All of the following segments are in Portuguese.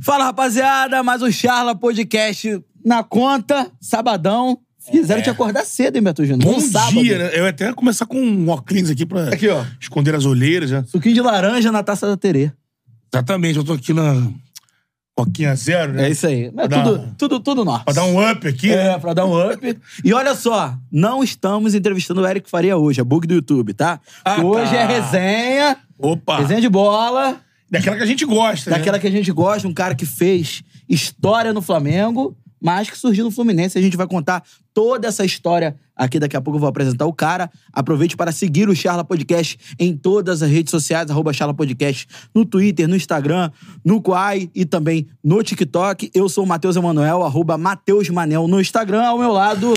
Fala, rapaziada, mais um Charla Podcast na conta, sabadão. Fizeram te acordar cedo, hein, Beto Júnior? Bom Um sábado. dia, né? Eu ia até começar com um óculos aqui pra Aqui, ó. esconder as olheiras. Já. Suquinho de laranja na taça da Terê. Exatamente, eu tô aqui na Coquinha Zero, né? É isso aí. Mas Pra tudo, tudo, tudo nosso. Pra dar um up aqui. É, né? pra dar um up. E olha só, não estamos entrevistando o Eric Faria hoje, é bug do YouTube, tá? Ah, hoje tá. é resenha, Opa! resenha de bola, Daquela que a gente gosta, daquela né? que a gente gosta, um cara que fez história no Flamengo, mas que surgiu no Fluminense. A gente vai contar toda essa história aqui. Daqui a pouco eu vou apresentar o cara. Aproveite para seguir o Charla Podcast em todas as redes sociais, arroba Charla Podcast, no Twitter, no Instagram, no Quai e também no TikTok. Eu sou o Matheus Emanuel, arroba Matheus Manel no Instagram. Ao meu lado,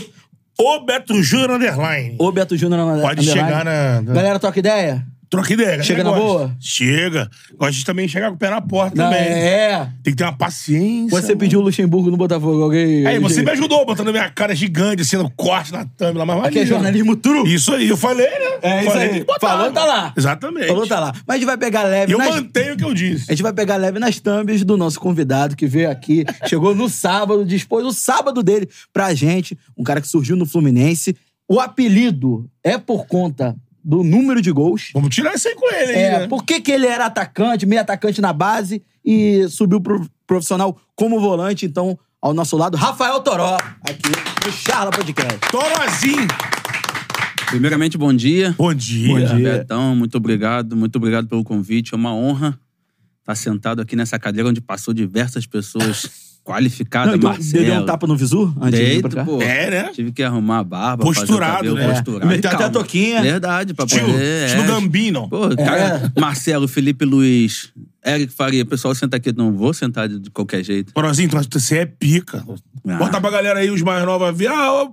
O Beto Júnior Underline. o Beto Júnior. na- Pode underline. chegar na- Galera, troca ideia? Troca ideia. Chega galera na boa? Chega. Gosta de também chegar com o pé na porta Não, também. é. Tem que ter uma paciência. Você pediu o Luxemburgo no Botafogo, alguém... Aí, você me ajudou botando minha cara gigante, sendo corte na thumb lá, mas Aqui é jornalismo true. Isso aí, eu falei, né? É isso falei, aí. botar, Falou, tá mano. lá. Exatamente. Falou, tá lá. Mas a gente vai pegar leve eu nas... mantenho o que eu disse. A gente vai pegar leve nas thumbs do nosso convidado que veio aqui, chegou no sábado, dispôs o sábado dele pra gente, um cara que surgiu no Fluminense. O apelido é por conta do número de gols. Vamos tirar isso aí com ele, hein? É, né? por que, que ele era atacante, meio atacante na base e subiu pro profissional como volante? Então, ao nosso lado, Rafael Toró, aqui no Charla Podcast. Torozinho. Primeiramente, bom dia. Bom dia. Bom dia. Betão, muito obrigado, muito obrigado pelo convite. É uma honra estar sentado aqui nessa cadeira onde passou diversas pessoas qualificadas. Não, então, Marcelo. deu um tapa no visu antes de vir Deito, pra cá? pô. É, né? Tive que arrumar a barba. Posturado, fazer o cabelo, né? Posturado. Meteu até a toquinha. Verdade, pra Estilo, poder... estilo é. Gambino. Pô, cara, Marcelo, Felipe Luiz, Eric Faria, pessoal, senta aqui. Não vou sentar de de qualquer jeito. Torozinho, tu- você é pica. Ah. Bota pra galera aí, os mais novos, ver ah,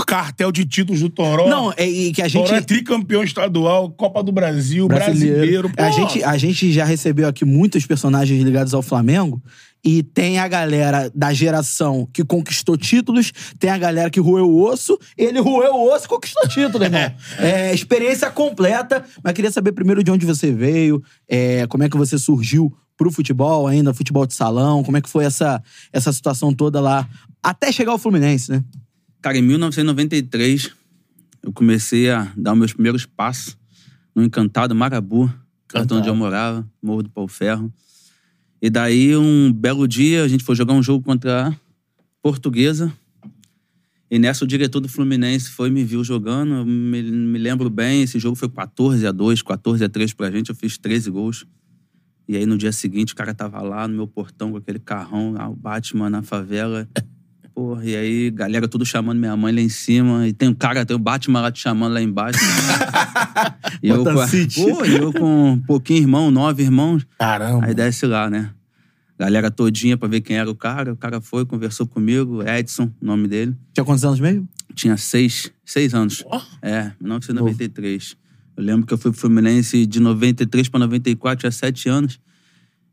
o cartel de títulos do Toró. Não, é, e que a gente... Toró é tricampeão estadual, Copa do Brasil, brasileiro. A Pô, gente, a gente já recebeu aqui muitos personagens ligados ao Flamengo. E tem a galera da geração que conquistou títulos, tem a galera que roeu o osso, ele roeu o osso e conquistou título, irmão. É, experiência completa. Mas queria saber primeiro de onde você veio, é, como é que você surgiu pro futebol ainda, futebol de salão, como é que foi essa, essa situação toda lá, até chegar ao Fluminense, né? Cara, em 1993, eu comecei a dar os meus primeiros passos no encantado Marabu, perto onde eu morava, Morro do Pau Ferro. E daí, um belo dia, a gente foi jogar um jogo contra a Portuguesa. E nessa, o diretor do Fluminense foi me viu jogando. Eu me, me lembro bem, esse jogo foi 14 a 2 14 a 3 pra gente. Eu fiz 13 gols. E aí, no dia seguinte, o cara tava lá no meu portão com aquele carrão, o Batman na favela. Porra, e aí, galera tudo chamando minha mãe lá em cima. E tem um cara, tem o Batman lá te chamando lá embaixo. e eu, com- pô, eu com um pouquinho irmão, nove irmãos. Caramba. Aí desce lá, né? Galera todinha pra ver quem era o cara. O cara foi, conversou comigo. Edson, o nome dele. Tinha quantos anos mesmo? Tinha seis, seis anos. É, 1993. Eu lembro que eu fui pro Fluminense de 93 pra 94, tinha sete anos.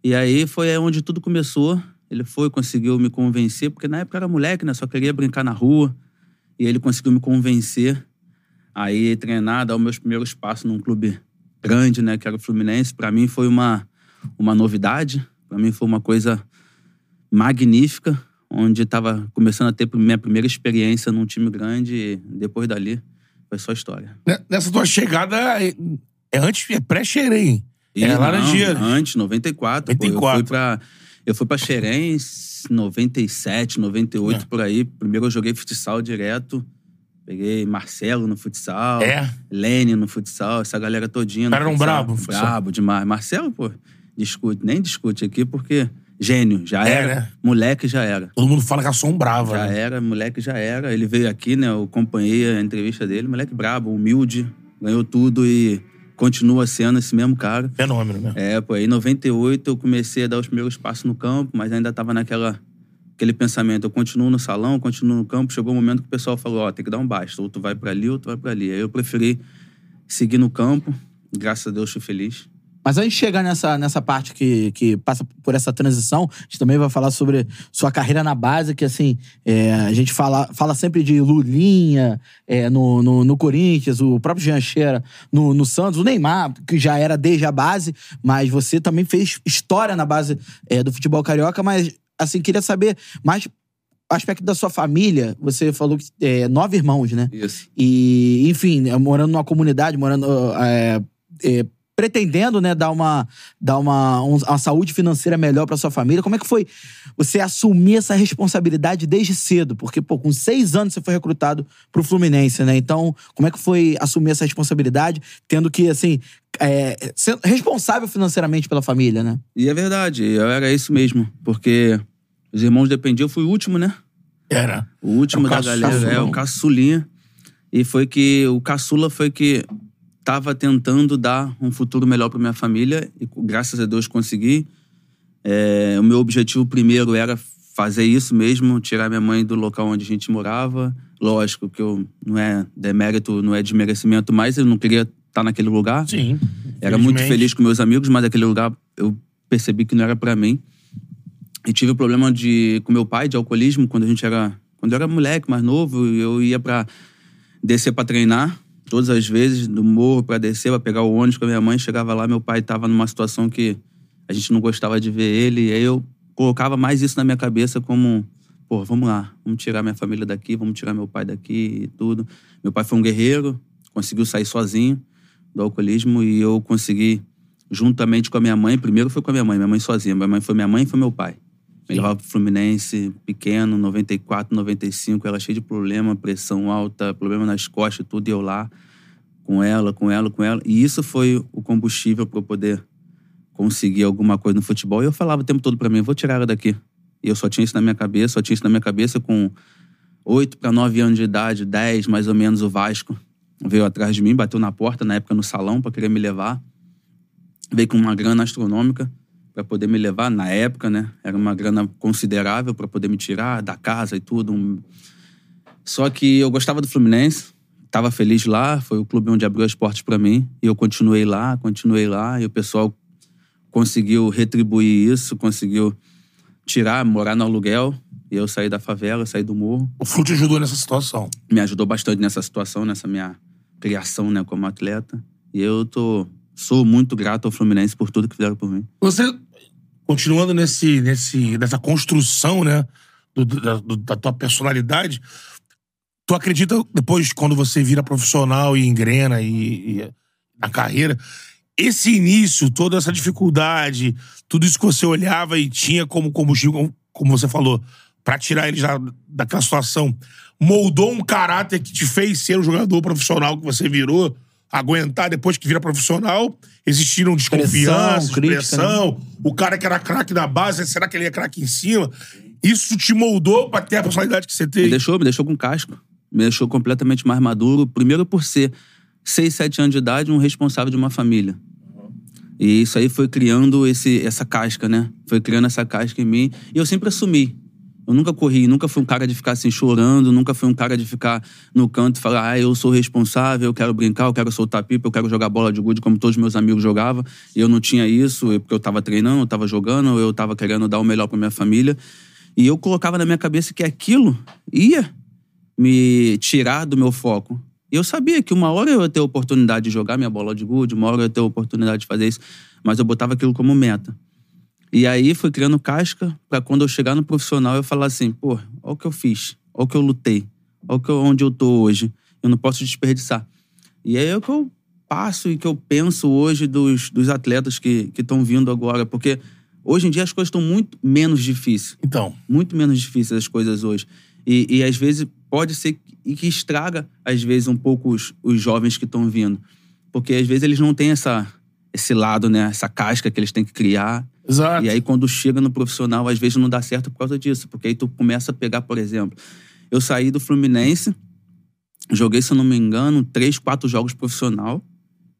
E aí foi onde tudo começou. Ele foi, conseguiu me convencer, porque na época era moleque, né? Só queria brincar na rua. E ele conseguiu me convencer. Aí treinar, dar os meus primeiros passos num clube grande, né? Que era o Fluminense. Pra mim foi uma, uma novidade. Pra mim foi uma coisa magnífica. Onde estava começando a ter minha primeira experiência num time grande. E depois dali, foi só história. Ne- Nessa tua chegada, é, é antes, é pré-xerém. É Laranjeira. Antes, 94. pô. eu 94. fui pra. Eu fui pra Xerém em 97, 98, É. por aí. Primeiro eu joguei futsal direto. Peguei Marcelo no futsal. É? Lene no futsal, essa galera todinha. no Cara, era um brabo. Brabo demais. Marcelo, pô, discute, nem discute aqui, porque gênio, já É, era. né? Moleque já era. Todo mundo fala que assombrava. Já né? era, moleque já era. Ele veio aqui, né? Eu acompanhei a entrevista dele. Moleque brabo, humilde, ganhou tudo e continua sendo esse mesmo cara. Fenômeno, né? É, pô, aí em 98 eu comecei a dar os primeiros passos no campo, mas ainda tava naquela aquele pensamento, eu continuo no salão, continuo no campo, chegou um momento que o pessoal falou, ó, tem que dar um basta, ou tu vai pra ali ou tu vai pra ali. Aí eu preferi seguir no campo, graças a Deus fui feliz. Mas antes de chegar nessa, nessa parte que, que passa por essa transição, a gente também vai falar sobre sua carreira na base, que assim, é, a gente fala, fala sempre de Lulinha é, no, no, no Corinthians, o próprio Jean Cheira no, no Santos, o Neymar, que já era desde a base, mas você também fez história na base é, do futebol carioca, mas assim, queria saber mais aspecto da sua família. Você falou que é, nove irmãos, né? Isso. E, enfim, né, morando numa comunidade, morando. é, é, pretendendo, né, dar uma, dar uma, um- uma saúde financeira melhor pra sua família. Como é que foi você assumir essa responsabilidade desde cedo? Porque, pô, com seis anos você foi recrutado pro Fluminense, né? Então, como é que foi assumir essa responsabilidade, tendo que, assim, é, ser responsável financeiramente pela família, né? E é verdade, eu era isso mesmo, porque os irmãos dependiam, eu fui o último, né? Era. O último É o da galera, é o caçulinha. E foi que o caçula foi que tava tentando dar um futuro melhor para minha família e graças a Deus consegui. É, o meu objetivo primeiro era fazer isso mesmo, tirar minha mãe do local onde a gente morava. Lógico que eu não é demérito, não é desmerecimento, mas eu não queria estar naquele lugar. Sim. Era muito feliz com meus amigos, mas aquele lugar eu percebi que não era pra mim. E tive o problema de com meu pai de alcoolismo quando a gente era quando eu era moleque, mais novo, eu ia pra descer pra treinar todas as vezes do morro pra descer, pra pegar o ônibus com a minha mãe, chegava lá, meu pai tava numa situação que a gente não gostava de ver ele, e aí eu colocava mais isso na minha cabeça como Pô, vamos lá, vamos tirar minha família daqui, vamos tirar meu pai daqui e tudo. Meu pai foi um guerreiro, conseguiu sair sozinho do alcoolismo e eu consegui, juntamente com a minha mãe, primeiro foi com a minha mãe, minha mãe sozinha, minha mãe foi minha mãe e foi meu pai. Me levava pro Fluminense, pequeno, 94, 95, ela cheia de problema, pressão alta, problema nas costas, tudo, e eu lá, com ela, com ela, com ela. E isso foi o combustível para eu poder conseguir alguma coisa no futebol. E eu falava o tempo todo para mim, vou tirar ela daqui. E eu só tinha isso na minha cabeça, só tinha isso na minha cabeça com 8 para 9 anos de idade, 10 mais ou menos, o Vasco veio atrás de mim, bateu na porta, na época no salão, para querer me levar. Veio com uma grana astronômica para poder me levar, na época, né? Era uma grana considerável para poder me tirar da casa e tudo. um- Só que eu gostava do Fluminense, estava feliz lá, foi o clube onde abriu as portas para mim. E eu continuei lá, continuei lá, e o pessoal conseguiu retribuir isso, conseguiu tirar, morar no aluguel. E eu saí da favela, saí do morro. O Flu te ajudou nessa situação. Me ajudou bastante nessa situação, nessa minha criação, né, como atleta. E eu tô sou muito grato ao Fluminense por tudo que fizeram por mim. Você, continuando nesse, nesse, nessa construção, né, do- da, do- da tua personalidade, tu acredita depois, quando você vira profissional e engrena e, e na carreira, esse início, toda essa dificuldade, tudo isso que você olhava e tinha como combustível, como, você falou, pra tirar eles da, daquela situação, moldou um caráter que te fez ser o jogador profissional que você virou? Aguentar depois que vira profissional, existiram desconfianças, crítica, pressão, o cara que era craque da base, será que ele é craque em cima? Isso te moldou pra ter a personalidade que você Me tem? deixou, me deixou com casco. Me deixou completamente mais maduro. Primeiro por ser 6, 7 anos de idade, um responsável de uma família. E isso aí foi criando esse, essa casca, né? Foi criando essa casca em mim. E eu sempre assumi. Eu nunca corri, nunca fui um cara de ficar assim chorando, nunca fui um cara de ficar no canto e falar, ah, eu sou responsável, eu quero brincar, eu quero soltar pipa, eu quero jogar bola de gude como todos meus amigos jogavam. E eu não tinha isso, porque eu tava treinando, eu tava jogando, eu tava querendo dar o melhor pra minha família. E eu colocava na minha cabeça que aquilo ia me tirar do meu foco. E eu sabia que uma hora eu ia ter a oportunidade de jogar minha bola de gude, uma hora eu ia ter a oportunidade de fazer isso, mas eu botava aquilo como meta. E aí fui criando casca pra quando eu chegar no profissional eu falar assim, pô, olha o que eu fiz, olha o que eu lutei, olha o que eu- onde eu tô hoje. Eu não posso desperdiçar. E aí é o que eu passo e que eu penso hoje dos, dos atletas que estão vindo agora, porque Hoje em dia as coisas estão muito menos difíceis. Então, Muito menos difíceis as coisas hoje. E, e às vezes pode ser que, e que estraga, às vezes, um pouco os, os jovens que estão vindo. Porque às vezes eles não têm essa, esse lado, né? Essa casca que eles têm que criar. Exato. E aí, quando chega no profissional, às vezes não dá certo por causa disso. Porque aí tu começa a pegar, por exemplo, eu saí do Fluminense, joguei, se eu não me engano, três, quatro jogos profissional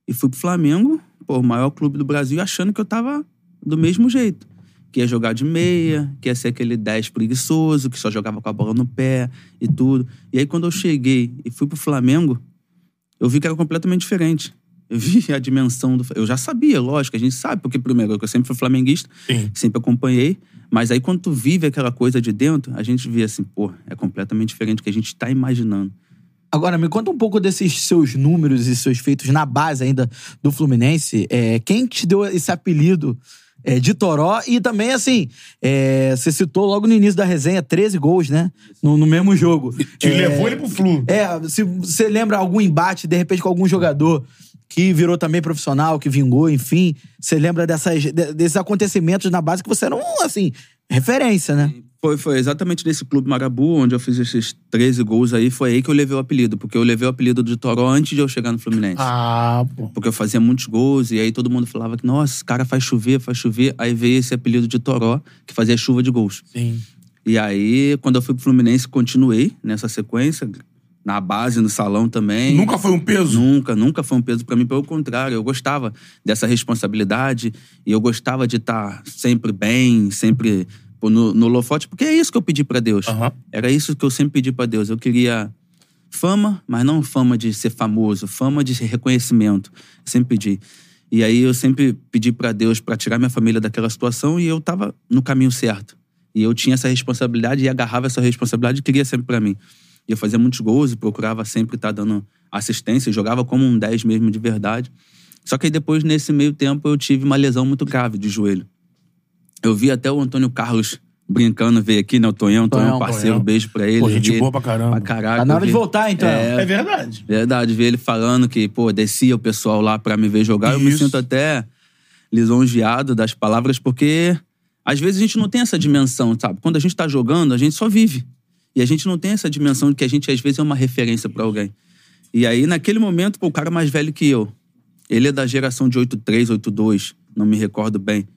e fui pro Flamengo, pô, o maior clube do Brasil, achando que eu tava do mesmo jeito. Que ia jogar de meia, que ia ser aquele 10 preguiçoso, que só jogava com a bola no pé e tudo. E aí, quando eu cheguei e fui pro Flamengo, eu vi que era completamente diferente. Eu vi a dimensão do. Eu já sabia, lógico, a gente sabe, porque, primeiro, eu sempre fui flamenguista, Sim. sempre acompanhei. Mas aí, quando tu vive aquela coisa de dentro, a gente vê assim, pô, é completamente diferente do que a gente tá imaginando. Agora, me conta um pouco desses seus números e seus feitos na base ainda do Fluminense. É, quem te deu esse apelido é, de Toró? E também, assim, é, você citou logo no início da resenha 13 gols, né? No, no mesmo jogo. Que É, levou ele pro Flu. É, se você lembra algum embate, de repente, com algum jogador que virou também profissional, que vingou, enfim. Você lembra dessas, de- desses acontecimentos na base que você era um, assim, referência, né? Foi, foi exatamente nesse clube Marabu, onde eu fiz esses 13 gols aí, foi aí que eu levei o apelido. Porque eu levei o apelido de Toró antes de eu chegar no Fluminense. Ah, pô. Porque eu fazia muitos gols e aí todo mundo falava que, nossa, esse cara faz chover, faz chover. Aí veio esse apelido de Toró, que fazia chuva de gols. Sim. E aí, quando eu fui pro Fluminense, continuei nessa sequência, na base, no salão também. Nunca foi um peso? Nunca, nunca foi um peso pra mim. Pelo contrário, eu gostava dessa responsabilidade e eu gostava de estar sempre bem, sempre no, no holofote, porque é isso que eu pedi pra Deus. Aham. Era isso que eu sempre pedi pra Deus. Eu queria fama, mas não fama de ser famoso, fama de reconhecimento. Sempre pedi. E aí eu sempre pedi pra Deus pra tirar minha família daquela situação e eu tava no caminho certo. E eu tinha essa responsabilidade e agarrava essa responsabilidade e queria sempre pra mim. Eu fazia muitos gols e procurava sempre estar dando assistência, jogava como um 10 mesmo de verdade. Só que aí depois, nesse meio tempo, eu tive uma lesão muito grave de joelho. Eu vi até o Antônio Carlos brincando, veio aqui, né? O Tonhão, Tonhão, Tonhão, parceiro, Tonhão. beijo pra ele. Pô, gente Vi boa ele pra caramba. Pra caraca. Tá na eu hora de voltar, então. É, É verdade. Verdade, ver ele falando que, pô, descia o pessoal lá pra me ver jogar, eu me Isso. sinto até lisonjeado das palavras, porque às vezes a gente não tem essa dimensão, sabe? Quando a gente tá jogando, a gente só vive. E a gente não tem essa dimensão de que a gente, às vezes, é uma referência pra alguém. E aí, naquele momento, pô, o cara mais velho que eu, ele é da geração de 83, 82, não me recordo bem.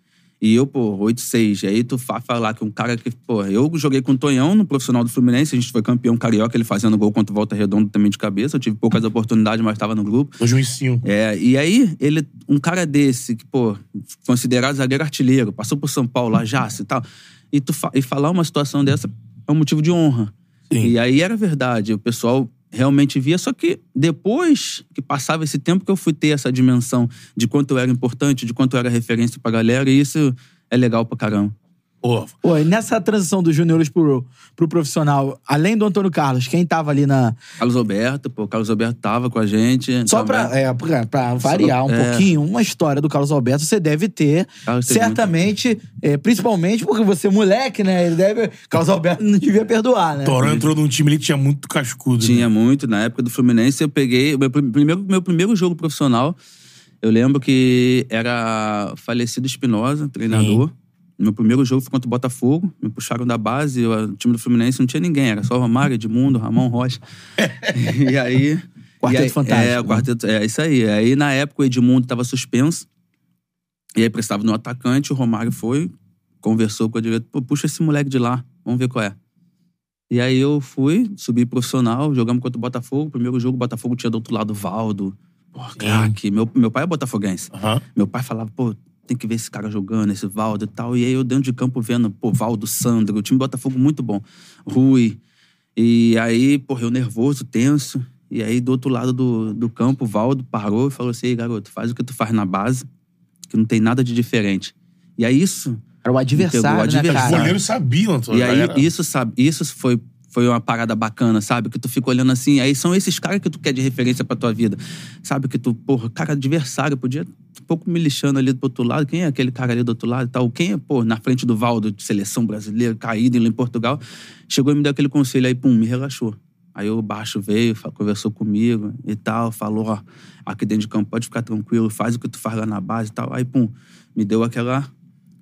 E eu, pô, 86. E aí tu fa- falar que um cara que, pô, eu joguei com o Tonhão no profissional do Fluminense, a gente foi campeão carioca, ele fazendo gol contra o Volta Redonda também de cabeça. Eu tive poucas oportunidades, mas tava no grupo. 2005. É, e aí, ele, um cara desse, que, pô, considerado zagueiro artilheiro, passou por São Paulo, lá, Jace e tal, e, tu fa- e falar uma situação dessa é um motivo de honra. Sim. E aí era verdade, o pessoal realmente via, só que depois que passava esse tempo que eu fui ter essa dimensão de quanto eu era importante, de quanto eu era referência pra galera, e isso é legal pra caramba. Pô, Pô, e nessa transição dos juniores pro, pro profissional, além do Antônio Carlos, quem tava ali na. Carlos Alberto, pô, o Carlos Alberto tava com a gente. Só pra, é, pra, pra variar um é. pouquinho, uma história do Carlos Alberto você deve ter. Carlos certamente, é, principalmente porque você é moleque, né? Ele deve. Carlos Alberto não devia perdoar, né? Toró entrou num time, ele tinha muito cascudo. Tinha Né? muito. Na época do Fluminense, eu peguei. o Meu prim- primeiro, meu primeiro jogo profissional, eu lembro que era falecido Espinosa, treinador. Meu primeiro jogo foi contra o Botafogo. Me puxaram da base. eu- O time do Fluminense não tinha ninguém. Era só Romário, Edmundo, Ramon Rocha. e aí. Quarteto e aí- Fantástico, É, né? o quarteto. É isso aí. Aí, na época, o Edmundo estava suspenso. E aí, precisava no atacante. O Romário foi, conversou com a diretora. Pô, puxa esse moleque de lá. Vamos ver qual é. E aí eu fui, subi profissional, jogamos contra o Botafogo. Primeiro jogo, o Botafogo tinha do outro lado o Valdo. Pô, craque. Meu, meu pai é botafoguense. Aham. Meu pai falava, pô, tem que ver esse cara jogando, esse Valdo e tal. E aí eu dentro de campo vendo, pô, Valdo, Sandro, o time do Botafogo muito bom. Rui. E aí, pô, eu nervoso, tenso. E aí do outro lado do, do campo, o Valdo parou e falou assim, "Ei, garoto, faz o que tu faz na base, que não tem nada de diferente. E aí isso Era o adversário, Entregou o né, Os goleiros sabiam, Antônio. e aí, isso, sabe, isso foi, foi uma parada bacana, sabe? Que tu fica olhando assim, aí são esses caras que tu quer de referência pra tua vida. Sabe? Que tu, porra, cara, adversário, podia um pouco me lixando ali do outro lado. Quem é aquele cara ali do outro lado e tal? Quem é, pô, na frente do Valdo, de seleção brasileira, caído em Portugal. Chegou e me deu aquele conselho aí, pum, me relaxou. Aí o baixo veio, conversou comigo e tal, falou, ó, aqui dentro de campo pode ficar tranquilo, faz o que tu faz lá na base e tal. Aí, pum, me deu aquela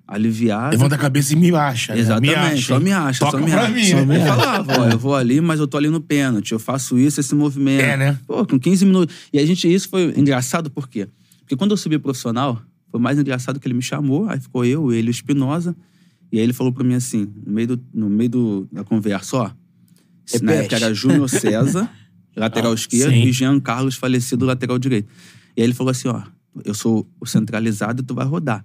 aliviado. Levanta a cabeça e me acha. né? Exatamente, Me acha, só me acha, Toca só me pra acha. mim. Só né? me falava, ó, eu vou ali, mas eu tô ali no pênalti, eu faço isso, esse movimento. É, né? Pô, com 15 minutos. E a gente, isso foi engraçado por quê? Porque quando eu subi profissional, foi mais engraçado que ele me chamou, aí ficou eu, ele e o Espinosa, e aí ele falou pra mim assim, no meio, do, no meio do, da conversa, ó, se na época era Júnior César, lateral esquerdo, sim. e Jean Carlos, falecido, lateral direito. E aí ele falou assim, ó, eu sou o centralizado e tu vai rodar.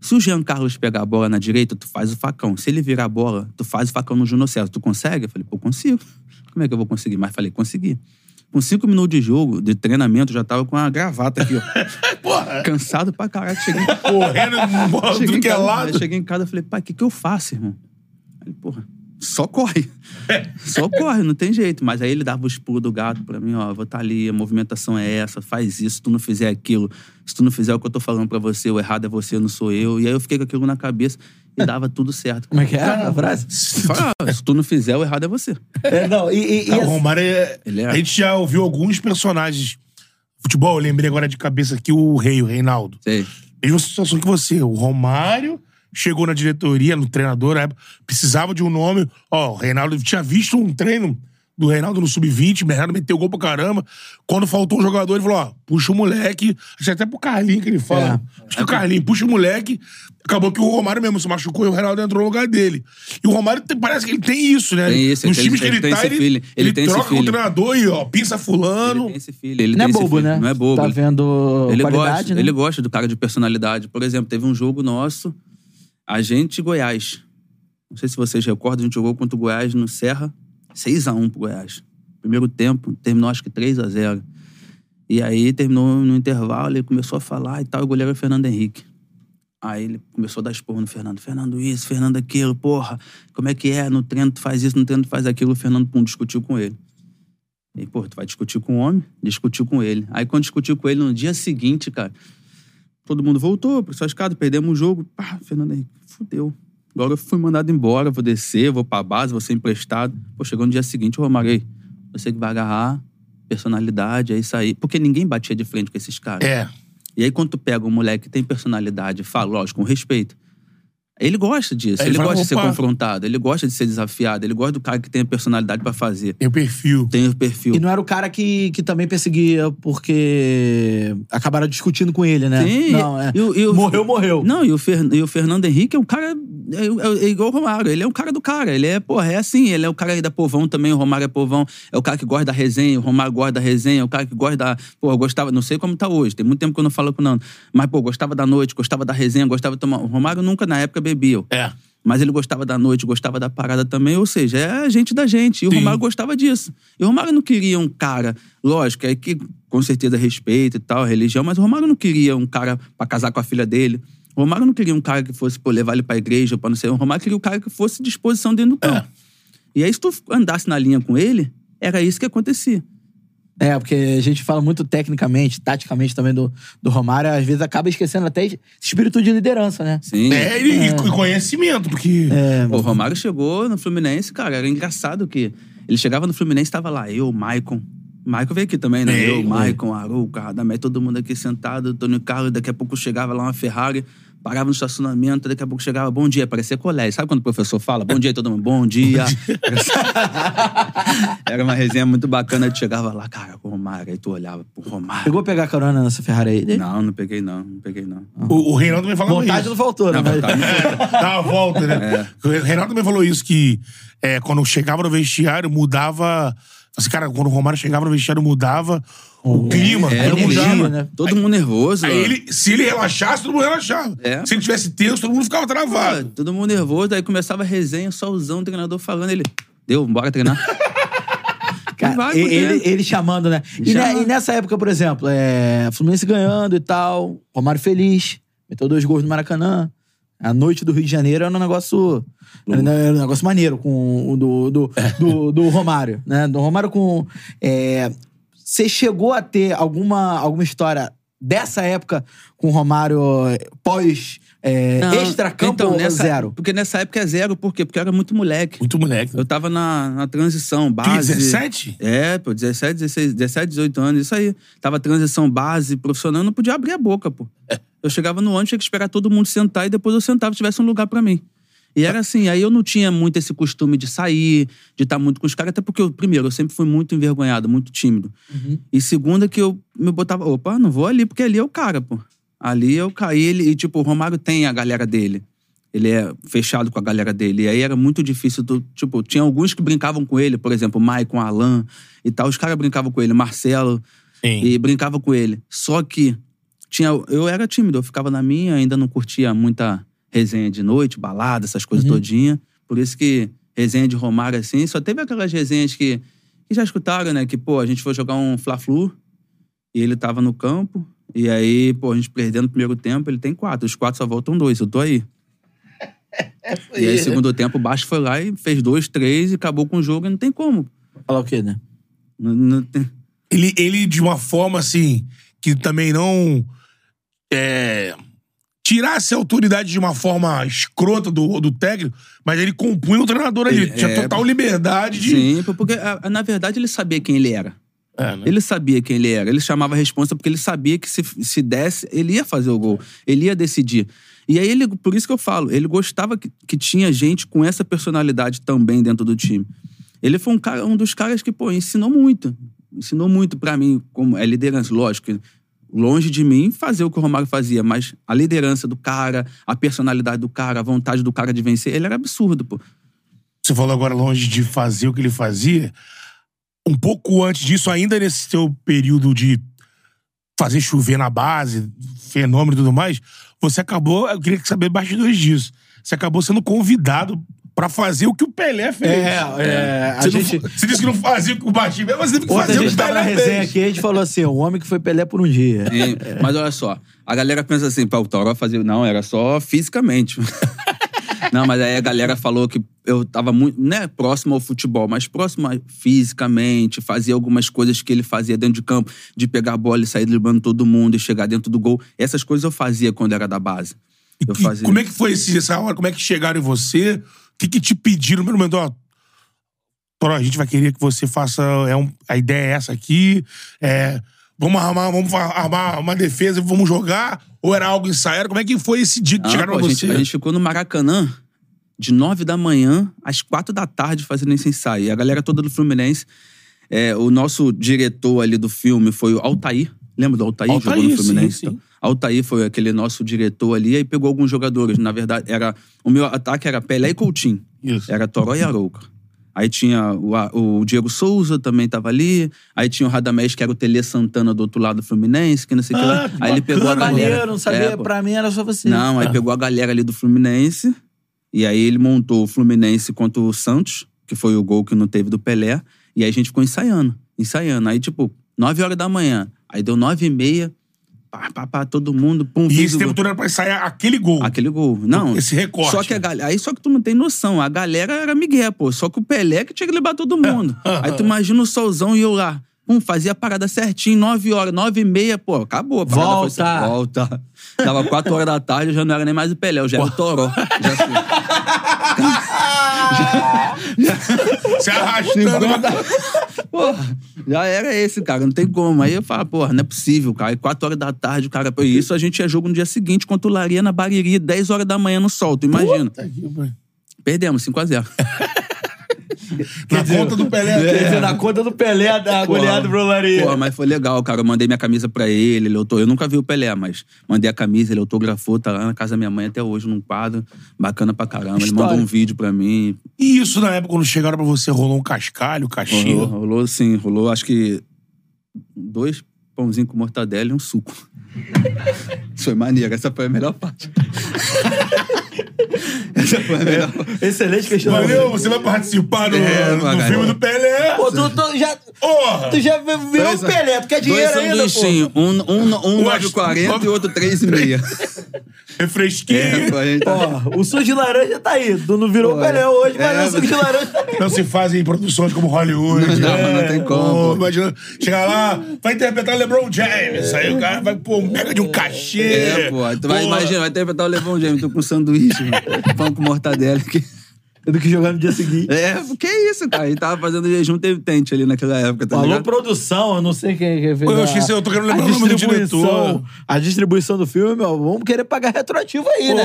Se o Jean Carlos pegar a bola na direita, tu faz o facão. Se ele virar a bola, tu faz o facão no Júnior César. Tu consegue? Eu falei, pô, consigo. Como é que eu vou conseguir? Mas falei, consegui. Com cinco minutos de jogo, de treinamento, já tava com a gravata aqui, ó. Porra, Cansado pra caralho. Cheguei, correndo, cheguei, em que é casa, lado. cheguei em casa e falei, pai, o que, que eu faço, irmão? Aí, porra, só corre. Só corre, não tem jeito. Mas aí ele dava os pulos do gato pra mim, ó, eu vou estar ali, a movimentação é essa, faz isso, se tu não fizer aquilo, se tu não fizer o que eu tô falando pra você, o errado é você, não sou eu. E aí eu fiquei com aquilo na cabeça e dava tudo certo. Como é que é a frase? Fala, se tu não fizer, o errado é você. É, não, e, e- e o assim- Romário é... É- A gente já ouviu alguns personagens. Futebol, eu lembrei agora de cabeça aqui o Rei, o Reinaldo. Sei. Mesma situação que você. O Romário chegou na diretoria, no treinador, na época, precisava de um nome. Ó, o Reinaldo tinha visto um treino do Reinaldo no Sub-20, o Reinaldo meteu gol pra caramba. Quando faltou um jogador, ele falou: ó, puxa o moleque. Acho que até pro Carlinho que ele fala. Acho que o Carlinho puxa o moleque. Acabou que o Romário mesmo se machucou e o Reinaldo entrou no lugar dele. E o Romário tem- parece que ele tem isso, né? Tem isso, Nos ele times tem- que ele ele, tem tá, esse ele, ele ele tem esse troca com o treinador e, ó, pinça fulano. Ele tem esse filho, ele Não é bobo, filho. né? Não é bobo. Tá vendo ele qualidade, gosta, né? Ele gosta do cara de personalidade. Por exemplo, teve um jogo nosso, a gente Goiás. Não sei se vocês recordam, a gente jogou contra o Goiás no Serra, 6x1 pro Goiás. Primeiro tempo, terminou acho que 3x0. E aí terminou no intervalo, ele começou a falar e tal, o goleiro o Fernando Henrique. Aí ele começou a dar esporro no Fernando. Fernando isso, Fernando aquilo, porra, como é que é? No treino tu faz isso, no treino tu faz aquilo. O Fernando, pum, discutiu com ele. E, pô, tu vai discutir com o homem? Discutiu com ele. Aí, quando discutiu com ele, no dia seguinte, cara, todo mundo voltou pra sua escada, perdemos o jogo. Pá, Fernando Henrique, fudeu. Agora eu fui mandado embora, vou descer, vou pra base, vou ser emprestado. Pô, chegou no dia seguinte, ô aí, você que vai agarrar, personalidade, é isso aí. Porque ninguém batia de frente com esses caras. É. E aí, quando tu pega um moleque que tem personalidade, fala, lógico, com respeito. Ele gosta disso, Aí ele, ele gosta de ser "Opa." confrontado, ele gosta de ser desafiado, ele gosta do cara que tem a personalidade pra fazer, Tem o perfil. tem o perfil. E não era o cara que, que também perseguia porque acabaram discutindo com ele, né? Sim, Não, é. e o- e o- morreu, morreu. Não, e o, Fer- e o Fernando Henrique é um cara. É, é- igual o Romário. Ele é um cara do cara. Ele é, porra, é assim. Ele é o cara aí da povão também. O Romário é povão. É o cara que gosta da resenha. O Romário gosta da resenha. É o cara que gosta da. Pô, gostava. Não sei como tá hoje. Tem muito tempo que eu não falo com o Nando. Mas, pô, gostava da noite, gostava da resenha, gostava de tomar. O Romário nunca na época bebia. É. Mas ele gostava da noite, gostava da parada também, ou seja, é a gente da gente. E o Sim. Romário gostava disso. E o Romário não queria um cara, lógico, é que com certeza respeito e tal, religião, mas o Romário não queria um cara pra casar com a filha dele. O Romário não queria um cara que fosse, pô, levar ele pra igreja, pra não sei. O Romário queria um cara que fosse disposição dentro do campo. E aí, se tu andasse na linha com ele, era isso que acontecia. É, porque a gente fala muito tecnicamente, taticamente também do, do Romário, às vezes acaba esquecendo até esse espírito de liderança, né? Sim. É, e, e conhecimento, porque. É, Pô, o Romário chegou no Fluminense, cara, era engraçado que ele chegava no Fluminense, tava lá, eu, Maicon. Maicon veio aqui também, né? Veio, eu, Maicon, Aruca, Radamé, todo mundo aqui sentado, Antônio Carlos, daqui a pouco chegava lá uma Ferrari, parava no estacionamento, daqui a pouco chegava, bom dia, parecia colégio. Sabe quando o professor fala, bom dia todo mundo, bom dia. Era uma resenha muito bacana, tu chegava lá, cara, com o Romário, aí tu olhava pro Romário. Pegou pegar carona nessa Ferrari aí? Não, não peguei não, não peguei não. O, o Reinaldo também falava Vontade isso. não faltou, né? Não, vontade foi. Dá uma volta, né? É. O Reinaldo também falou isso, que é, quando chegava no vestiário, mudava. Assim, cara, quando o Romário chegava no vestiário, mudava o clima. É, todo mundo mudava. né? Todo mundo nervoso. Aí ele, se ele relaxasse, todo mundo relaxava. É. Se ele tivesse tenso, todo mundo ficava Pô, travado. todo mundo nervoso, aí começava a resenha, solzão, o treinador falando, ele, deu, bora treinar. Cara, Vai, ele, ele- chamando, né? E, ne- e nessa época, por exemplo, é, Fluminense ganhando e tal, Romário feliz, meteu dois gols no Maracanã. A noite do Rio de Janeiro era um negócio. Era um negócio maneiro com o do, do, do, do Romário, né? Do Romário com. é, Você chegou a ter alguma, alguma história dessa época com o Romário pós é, extra-campo então, ou nessa- zero? Porque nessa época é zero, por quê? Porque eu era muito moleque. Muito moleque. Eu tava na, na transição, base. 17? É, pô, 17, 16, 17, 18 anos, isso aí. Tava transição base, profissional, eu não podia abrir a boca, pô. Eu chegava no ônibus, tinha que esperar todo mundo sentar e depois eu sentava se tivesse um lugar pra mim. E era assim, aí eu não tinha muito esse costume de sair, de estar muito com os caras, até porque, eu, primeiro, eu sempre fui muito envergonhado, muito tímido. E segunda, que eu me botava, opa, não vou ali, porque ali é o cara, pô. Ali eu caí, ele, e tipo, o Romário tem a galera dele. Ele é fechado com a galera dele. E aí era muito difícil. do- tipo, tinha alguns que brincavam com ele, por exemplo, o Maicon, Alan e tal. Os caras brincavam com ele, Marcelo, Sim. e brincava com ele. Só que tinha, eu era tímido, eu ficava na minha, ainda não curtia muita resenha de noite, balada, essas coisas todinha. Por isso que resenha de Romário, assim, só teve aquelas resenhas que, que já escutaram, né? Que, pô, a gente foi jogar um Fla-Flu e ele tava no campo. E aí, pô, a gente perdendo o primeiro tempo, ele tem quatro. Os quatro só voltam dois, eu tô aí. E aí, segundo tempo, o Baixo foi lá e fez dois, três e acabou com o jogo e não tem como. Falar o quê, né? Não, não tem... Ele, ele, de uma forma assim, que também não. É, tirasse a autoridade de uma forma escrota do, do técnico, mas ele compunha o treinador ali. Ele- Tinha é, total liberdade de. Sim, porque a- na verdade ele sabia quem ele era. É, né? Ele sabia quem ele era. Ele chamava a responsa porque ele sabia que se, se desse, ele ia fazer o gol. Ele ia decidir. E aí, ele, por isso que eu falo, ele gostava que, que tinha gente com essa personalidade também dentro do time. Ele foi um, cara, um dos caras que, pô, ensinou muito. Ensinou muito pra mim, como é liderança. Lógico, longe de mim fazer o que o Romário fazia, mas a liderança do cara, a personalidade do cara, a vontade do cara de vencer, ele era absurdo, pô. Você falou agora longe de fazer o que ele fazia. Um pouco antes disso, ainda nesse seu período de fazer chover na base, fenômeno e tudo mais, você acabou, eu queria saber bastidores disso. Você acabou sendo convidado pra fazer o que o Pelé fez. É, é, a Você, não gente- fa- você disse que não fazia o que o Baixinho fez, mas você teve que Ontem fazer a o que o tava na Pelé resenha fez. aqui, a gente falou assim, o homem que foi Pelé por um dia. E- Mas olha só, a galera pensa assim, pá, o Toró fazia. Não, era só fisicamente. Não, mas aí a galera falou que eu tava muito, né, próximo ao futebol, mas próximo a- fisicamente, fazia algumas coisas que ele fazia dentro de campo, de pegar a bola e sair driblando todo mundo e chegar dentro do gol. Essas coisas eu fazia quando era da base. Eu E fazia. como é que foi esse- essa hora? Como é que chegaram em você? O que, que te pediram primeiro? Ó, Toró, a gente vai querer que você faça. É um, a ideia é essa aqui. É, vamos armar, vamos armar uma defesa e vamos jogar? Ou era algo ensaiado? Como é que foi esse dia que chegaram pô, a, você? gente, a gente ficou no Maracanã de nove da manhã às quatro da tarde fazendo esse ensaio. E a galera toda do Fluminense. é, o nosso diretor ali do filme foi o Altair. Lembra do Altair? Altair, Jogou no Fluminense. sim, sim. Altair foi aquele nosso diretor ali. Aí pegou alguns jogadores. Na verdade, era o meu ataque era Pelé e Coutinho. Isso. Era Toró e Arouca. Aí tinha o, o Diego Souza também tava ali. Aí tinha o Radamés, que era o Tele Santana do outro lado do Fluminense, que não sei o que Ah, lá. que Aí ele pegou a bacana, galera. Não sabia, É, pra mim era só você. Não, aí pegou a galera ali do Fluminense. E aí ele montou o Fluminense contra o Santos, que foi o gol que não teve do Pelé. E aí a gente ficou ensaiando, ensaiando. Aí, tipo, 9 horas da manhã. Aí deu 9 e meia. Pá, pá, pá, todo mundo. Pum, E esse tempo gol. todo era pra ensaiar aquele gol. Aquele gol. Não. Esse recorte. Só que a galera. Aí só que tu não tem noção. A galera era Miguel, pô. Só que o Pelé que tinha que levar todo mundo. aí tu imagina o solzão e eu lá. Pum, fazia a parada certinho, 9 horas, 9 e meia, pô, acabou. Volta. Foi, assim, volta. Dava 4 horas da tarde, eu já não era nem mais o Pelé, eu já era o Toró. Já assim. Se arrastando. Porra, já era esse, cara, não tem como. Aí eu falo, porra, não é possível, cara. E 4 horas da tarde, o cara. Pô, Isso a gente ia jogo no dia seguinte contra o Laria na Bariri, 10 horas da manhã no sol, tu imagina. Perdemos, 5x0. Na conta do Pelé. Quer dizer, na conta do Pelé, da goleada pro Laria. Pô, mas foi legal, cara. Eu mandei minha camisa pra ele, ele auto... Eu nunca vi o Pelé, mas mandei a camisa, ele autografou, tá lá na casa da minha mãe até hoje, num quadro. Bacana pra caramba. Ele História. mandou um vídeo pra mim. E isso na época, quando chegaram pra você, rolou um cascalho, Rolou, caixinha. rolou sim, rolou acho que dois pãozinhos com mortadela e um suco. Isso foi maneiro, essa foi a melhor parte. essa foi a melhor parte. Excelente questionamento. Valeu, você vai participar do, É, do filme do Pelé. Pô, tu, tu já, tu já virou o Pelé, tu quer dinheiro Dois ainda, pô? sanduichinhos, um, um, um Ué, 9,40 e outro 3,5. Refresquinho. É, pô, a gente tá... Ó, o suco de laranja tá aí. Tu não virou Pô, Pelé hoje, mas é, o suco de laranja tá aí. Não se fazem produções como Hollywood. Não, é, não tem como, pô. Imagina, chegar lá, vai interpretar LeBron James. Aí o cara vai pôr um mega de um cachê. É, pô. Tu vai, Pô, imagina, vai interpretar o Levão James, tô com sanduíche, mano. pão com mortadela aqui. do que jogar no dia seguinte. É, que isso, cara. A gente tava fazendo jejum intermitente ali naquela época, tá ligado? produção, eu não sei quem quem fez. Eu esqueci, eu tô querendo lembrar o nome do distribuição- diretor. A distribuição do filme, ó, vamos querer pagar retroativo aí, né?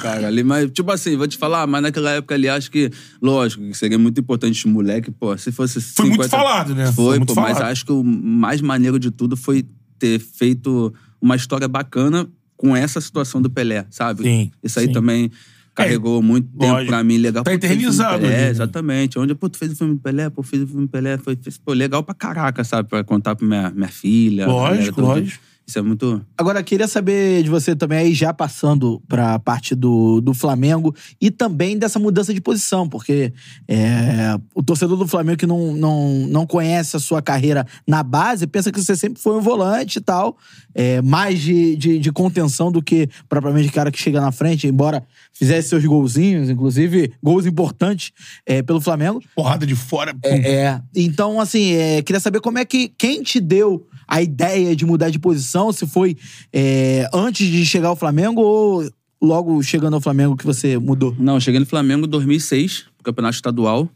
Cara, ali, mas, tipo assim, vou te falar, mas naquela época ali, acho que, lógico, que seria muito importante os moleque, pô, se fosse. Foi muito falado, né? Foi, Foi muito pô, mas falado. acho que o mais maneiro de tudo foi ter feito uma história bacana com essa situação do Pelé, sabe? Sim, Isso aí sim. também carregou muito tempo lógico. pra mim, legal. Tá fez eternizado Pelé, ali, né? exatamente. Onde, pô, tu fez o filme do Pelé, pô, fiz o filme do Pelé, foi, fez, pô, legal pra caraca, sabe? Pra contar pra minha, minha filha. Lógico, galera lógico. Isso é muito. Agora, queria saber de você também, aí já passando pra parte do, do Flamengo e também dessa mudança de posição, porque é, o torcedor do Flamengo que não, não, não conhece a sua carreira na base pensa que você sempre foi um volante e tal, é, mais de, de, de contenção do que propriamente cara que chega na frente, embora fizesse seus golzinhos, inclusive gols importantes é, pelo Flamengo. Porrada de fora. É, é. Então, assim, é, queria saber como é que. Quem te deu a ideia de mudar de posição? Se foi é, antes de chegar ao Flamengo ou logo chegando ao Flamengo que você mudou? Não, cheguei no Flamengo em 2006, campeonato estadual.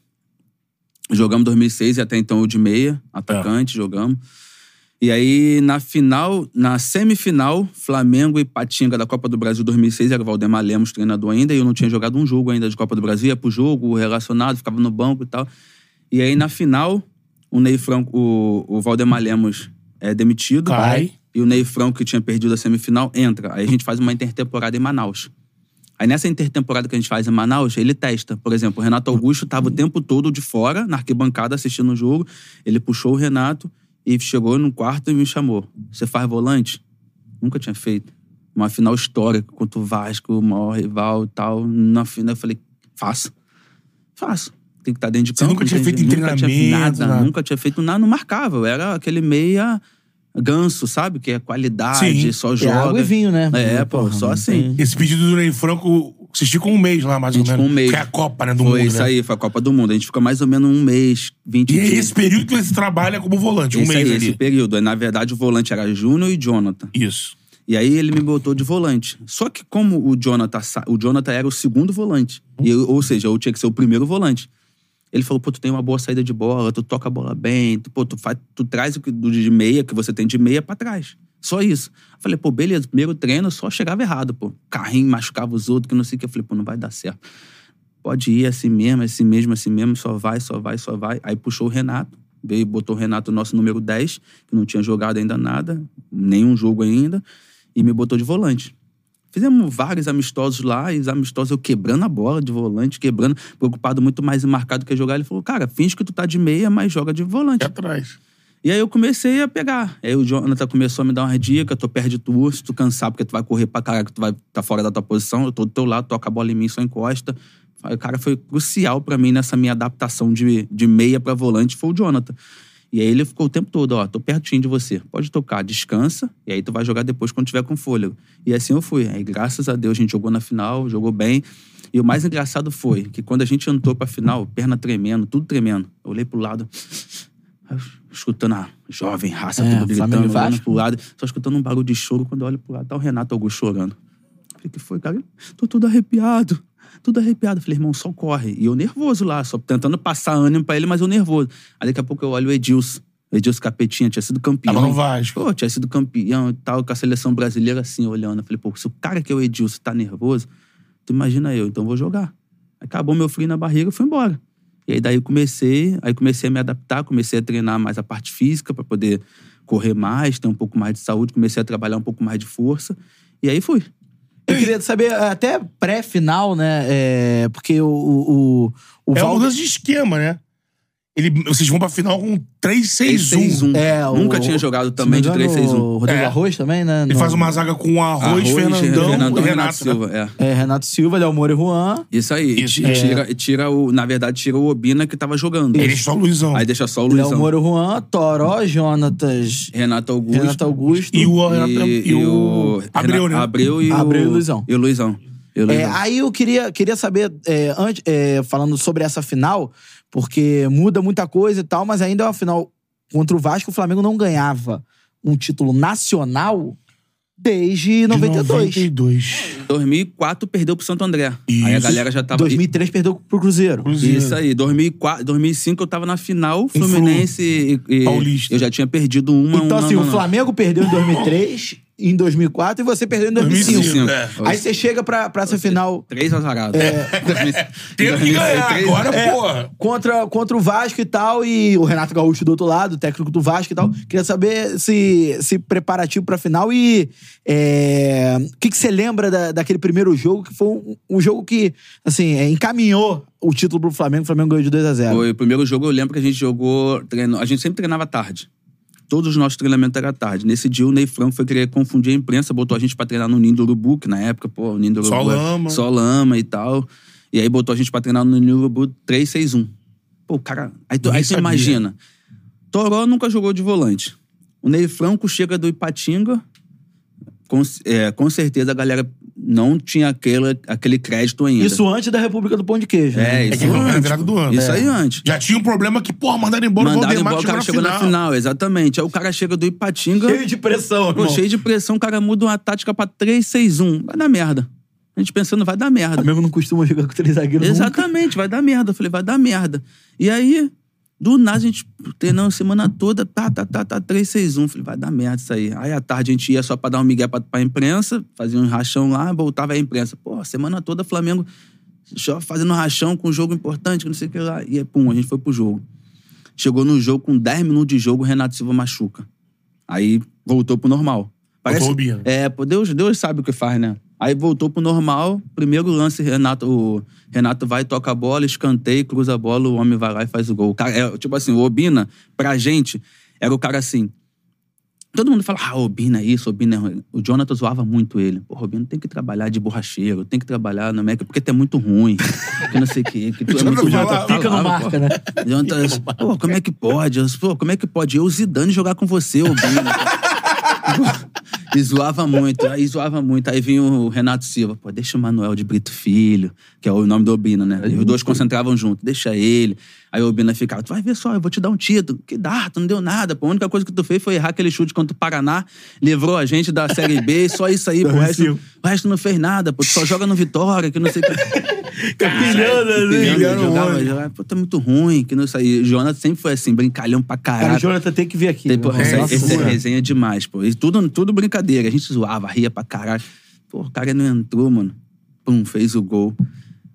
Jogamos 2006 e até então o de meia, atacante, jogamos. E aí, na final, na semifinal, Flamengo e Patinga da Copa do Brasil 2006, era o Valdemar Lemos treinador ainda, e eu não tinha jogado um jogo ainda de Copa do Brasil, ia pro jogo, relacionado, ficava no banco e tal. E aí, na final, o Ney Franco, o, o Valdemar Lemos é demitido. Cai. E o Ney Franco, que tinha perdido a semifinal, entra. Aí a gente faz uma intertemporada em Manaus. Aí nessa intertemporada que a gente faz em Manaus, ele testa. Por exemplo, o Renato Augusto estava o tempo todo de fora, na arquibancada, assistindo o jogo. Ele puxou o Renato e chegou no quarto e me chamou. Você faz volante? Nunca tinha feito. Uma final histórica contra o Vasco, o maior rival e tal. Na final eu falei, faço. Faço. Tem que estar dentro de Você campo. nunca tinha feito nunca tinha nada, nada. Nunca tinha feito nada, não marcava. Eu era aquele meia ganso, sabe? Que é qualidade, Sim. só É joga. água e vinho, né? É, pô, Porra, só assim. Esse pedido do Ney Franco assisti com um mês lá, mais ou menos. um mês. Que é a Copa, né? Do foi mundo, isso né? aí, foi a Copa do Mundo. A gente fica mais ou menos um mês, 20 E é dias. esse período que você trabalha como volante, um Esse mês aí, ali. esse período. Na verdade, o volante era Júnior e Jonathan. Isso. E aí ele me botou de volante. Só que como o Jonathan, o Jonathan era o segundo volante, e eu- ou seja, eu tinha que ser o primeiro volante. Ele falou, pô, tu tem uma boa saída de bola, tu toca a bola bem, tu, pô, tu, faz, tu traz o que- do de meia, que você tem de meia pra trás. Só isso. Falei, pô, beleza, primeiro treino só chegava errado, pô. Carrinho machucava os outros, que não sei o que. Eu falei, pô, não vai dar certo. Pode ir assim mesmo, assim mesmo, assim mesmo, só vai, só vai, só vai. Aí puxou o Renato, veio botou o Renato, nosso número 10, que não tinha jogado ainda nada, nenhum jogo ainda, e me botou de volante. Fizemos vários amistosos lá, e os amistosos eu quebrando a bola de volante, quebrando, preocupado muito mais em marcar do que jogar. Ele falou, cara, finge que tu tá de meia, mas joga de volante. É atrás. E aí eu comecei a pegar. Aí o Jonathan começou a me dar uma dica, tu perde tu, se tu cansar, porque tu vai correr pra caralho, que tu vai tá fora da tua posição, eu tô do teu lado, toca a bola em mim, só encosta. Aí, cara, foi crucial pra mim nessa minha adaptação de, de meia pra volante, foi o Jonathan. E aí ele ficou o tempo todo, ó, tô pertinho de você, pode tocar, descansa, e aí tu vai jogar depois quando tiver com fôlego. E assim eu fui. Aí graças a Deus a gente jogou na final, jogou bem. E o mais engraçado foi que quando a gente entrou pra final, perna tremendo, tudo tremendo, eu olhei pro lado, escutando a jovem raça, É, tudo gritando, olhando pro lado, só escutando um barulho de choro. Quando eu olho pro lado, tá o Renato Augusto chorando. Falei, que foi, cara? Tô todo arrepiado. Tudo arrepiado. Falei, irmão, só corre. E eu nervoso lá, só tentando passar ânimo pra ele, mas eu nervoso. Aí daqui a pouco eu olho o Edilson. O Edilson Capetinha tinha sido campeão. Tava no Vasco. Pô, tinha sido campeão e tal, com a seleção brasileira assim, olhando. Eu falei, pô, se o cara que é o Edilson tá nervoso, tu imagina eu, então vou jogar. Acabou meu frio na barriga, eu fui embora. E aí daí eu comecei, aí comecei a me adaptar, comecei a treinar mais a parte física para poder correr mais, ter um pouco mais de saúde, comecei a trabalhar um pouco mais de força. E aí fui. Eu queria saber, até pré-final, né? é, porque o, o, o, o É uma Val- mudança de esquema, né? Ele, vocês vão pra final com 3-6-1. 3-6-1. É, o- Nunca tinha jogado também de não me engano, 3-6-1. O Rodrigo É. Arroz também, né? Ele No- faz uma zaga com arroz, Fernandão, Fernandão, e Renato, Renato. né? Silva. É. É, Renato Silva, Léo Moura e Juan. Isso aí. Isso, e é. tira, e tira o, na verdade, tira o Obina que tava jogando. Ele é só o Luizão. Aí deixa só o Léo Luizão. Moura e Juan, Toró, Jonatas, Renato Augusto. Renato Augusto. E o, Renato, e, o Abreu, né? Renato- Abreu e, Abreu e o Luizão. E o Luizão. E o É, aí eu queria, queria saber, é, antes, é, falando sobre essa final, porque muda muita coisa e tal, mas ainda é uma final contra o Vasco, o Flamengo não ganhava um título nacional desde De 92. 92. 2004 perdeu pro Santo André. Aí a Isso. galera já tava... 2003 perdeu pro Cruzeiro. Cruzeiro. Isso aí, 2004, 2005 eu tava na final, Flu. Fluminense e, e Paulista. eu já tinha perdido uma. Então, uma, assim, uma, o. Flamengo perdeu em 2003, em 2004 e você perdeu em 2005. 2005, é. Aí você chega pra, pra essa final Três azarados. É. Teve que ganhar. Agora, É, porra. contra, contra o Vasco e tal, e o Renato Gaúcho do outro lado, o técnico do Vasco e tal. Queria saber se, se preparativo pra final e é, o que, que você lembra da, daquele primeiro jogo, que foi um, um jogo que, assim, é, encaminhou o título pro Flamengo, o Flamengo ganhou de 2 a 0 Foi o primeiro jogo, eu lembro que a gente jogou. Treinou, a gente sempre treinava tarde. Todos os nossos treinamentos eram à tarde. Nesse dia, o Ney Franco foi querer confundir a imprensa, botou a gente pra treinar no Ninho do Urubu, que na época, pô, o Ninho do Urubu. Só é- lama. Só lama e tal. E aí botou a gente pra treinar no Ninho do Urubu 3-6-1. Pô, cara. Aí, tu, aí imagina. Toró nunca jogou de volante. O Ney Franco chega do Ipatinga. Com, é, com certeza a galera não tinha aquele, aquele crédito ainda. Isso antes da República do Pão de Queijo. É, né? É isso que foi na antes. virada do ano. Isso É. aí antes. Já tinha um problema que, porra, mandaram embora o Mandaram Valdemar, embora, o cara chegou chegou na final, exatamente. Aí o cara chega do Ipatinga, Cheio de pressão, pô, irmão. cheio de pressão, o cara muda uma tática pra 3-6-1. Vai dar merda. A gente pensando, vai dar O merda. Flamengo não costuma jogar com três zagueiros nunca. Exatamente, vai dar merda. Eu falei, vai dar merda. E aí, do nada, a gente treinando a semana toda, tá, tá, tá, tá, 3-6-1. Falei, vai dar merda isso aí. Aí à tarde a gente ia só pra dar um migué pra, pra imprensa, fazia um rachão lá, voltava a imprensa. Pô, semana toda Flamengo só fazendo rachão com um jogo importante, que não sei o que lá. E aí, pum, a gente foi pro jogo. Chegou no jogo, com 10 minutos de jogo, o Renato Silva machuca. Aí voltou pro normal. Bino. É, pô, Deus, Deus sabe o que faz, né? Aí voltou pro normal, primeiro lance, Renato, o Renato vai, toca a bola, escanteio, cruza a bola, o homem vai lá e faz o gol. O cara, é, tipo assim, o Obina, pra gente, era o cara assim. Todo mundo fala, ah, Obina é isso, Obina é ruim. O Jonathan zoava muito ele. Pô, Obina tem que trabalhar de borracheiro, tem que trabalhar no Meca, porque tu é muito ruim. Que não sei o quê. Que tu é muito falava, Fica no marca, pô. né? Jonathan, pô, como é que pode? Pô, como é que pode eu, Zidane, jogar com você, Obina? E zoava muito, aí zoava muito. Aí vinha o Renato Silva, pô, deixa o Manuel de Brito Filho, que é o nome do Obina, né? E os dois concentravam junto, deixa ele. Aí o Obina ficava, tu vai ver só, eu vou te dar um título. Que dá, tu não deu nada. Pô, a única coisa que tu fez foi errar aquele chute contra o Paraná, livrou a gente da Série B, só isso aí, pô. O resto, o resto não fez nada, pô. Tu só joga no Vitória, que não sei o que. Pilhando, assim. Pilhando, pilhando jogava, onde? jogava, pô, tá muito ruim, que não sei. O Jonathan sempre foi assim, brincalhão pra Cara, caralho. o Jonathan tem que vir aqui. Tem, pô, meu irmão. esse, Nossa esse é resenha demais, pô. E tudo, tudo brincadeira. A gente zoava, ria pra caralho. Pô, o cara não entrou, mano. Pum, fez o gol.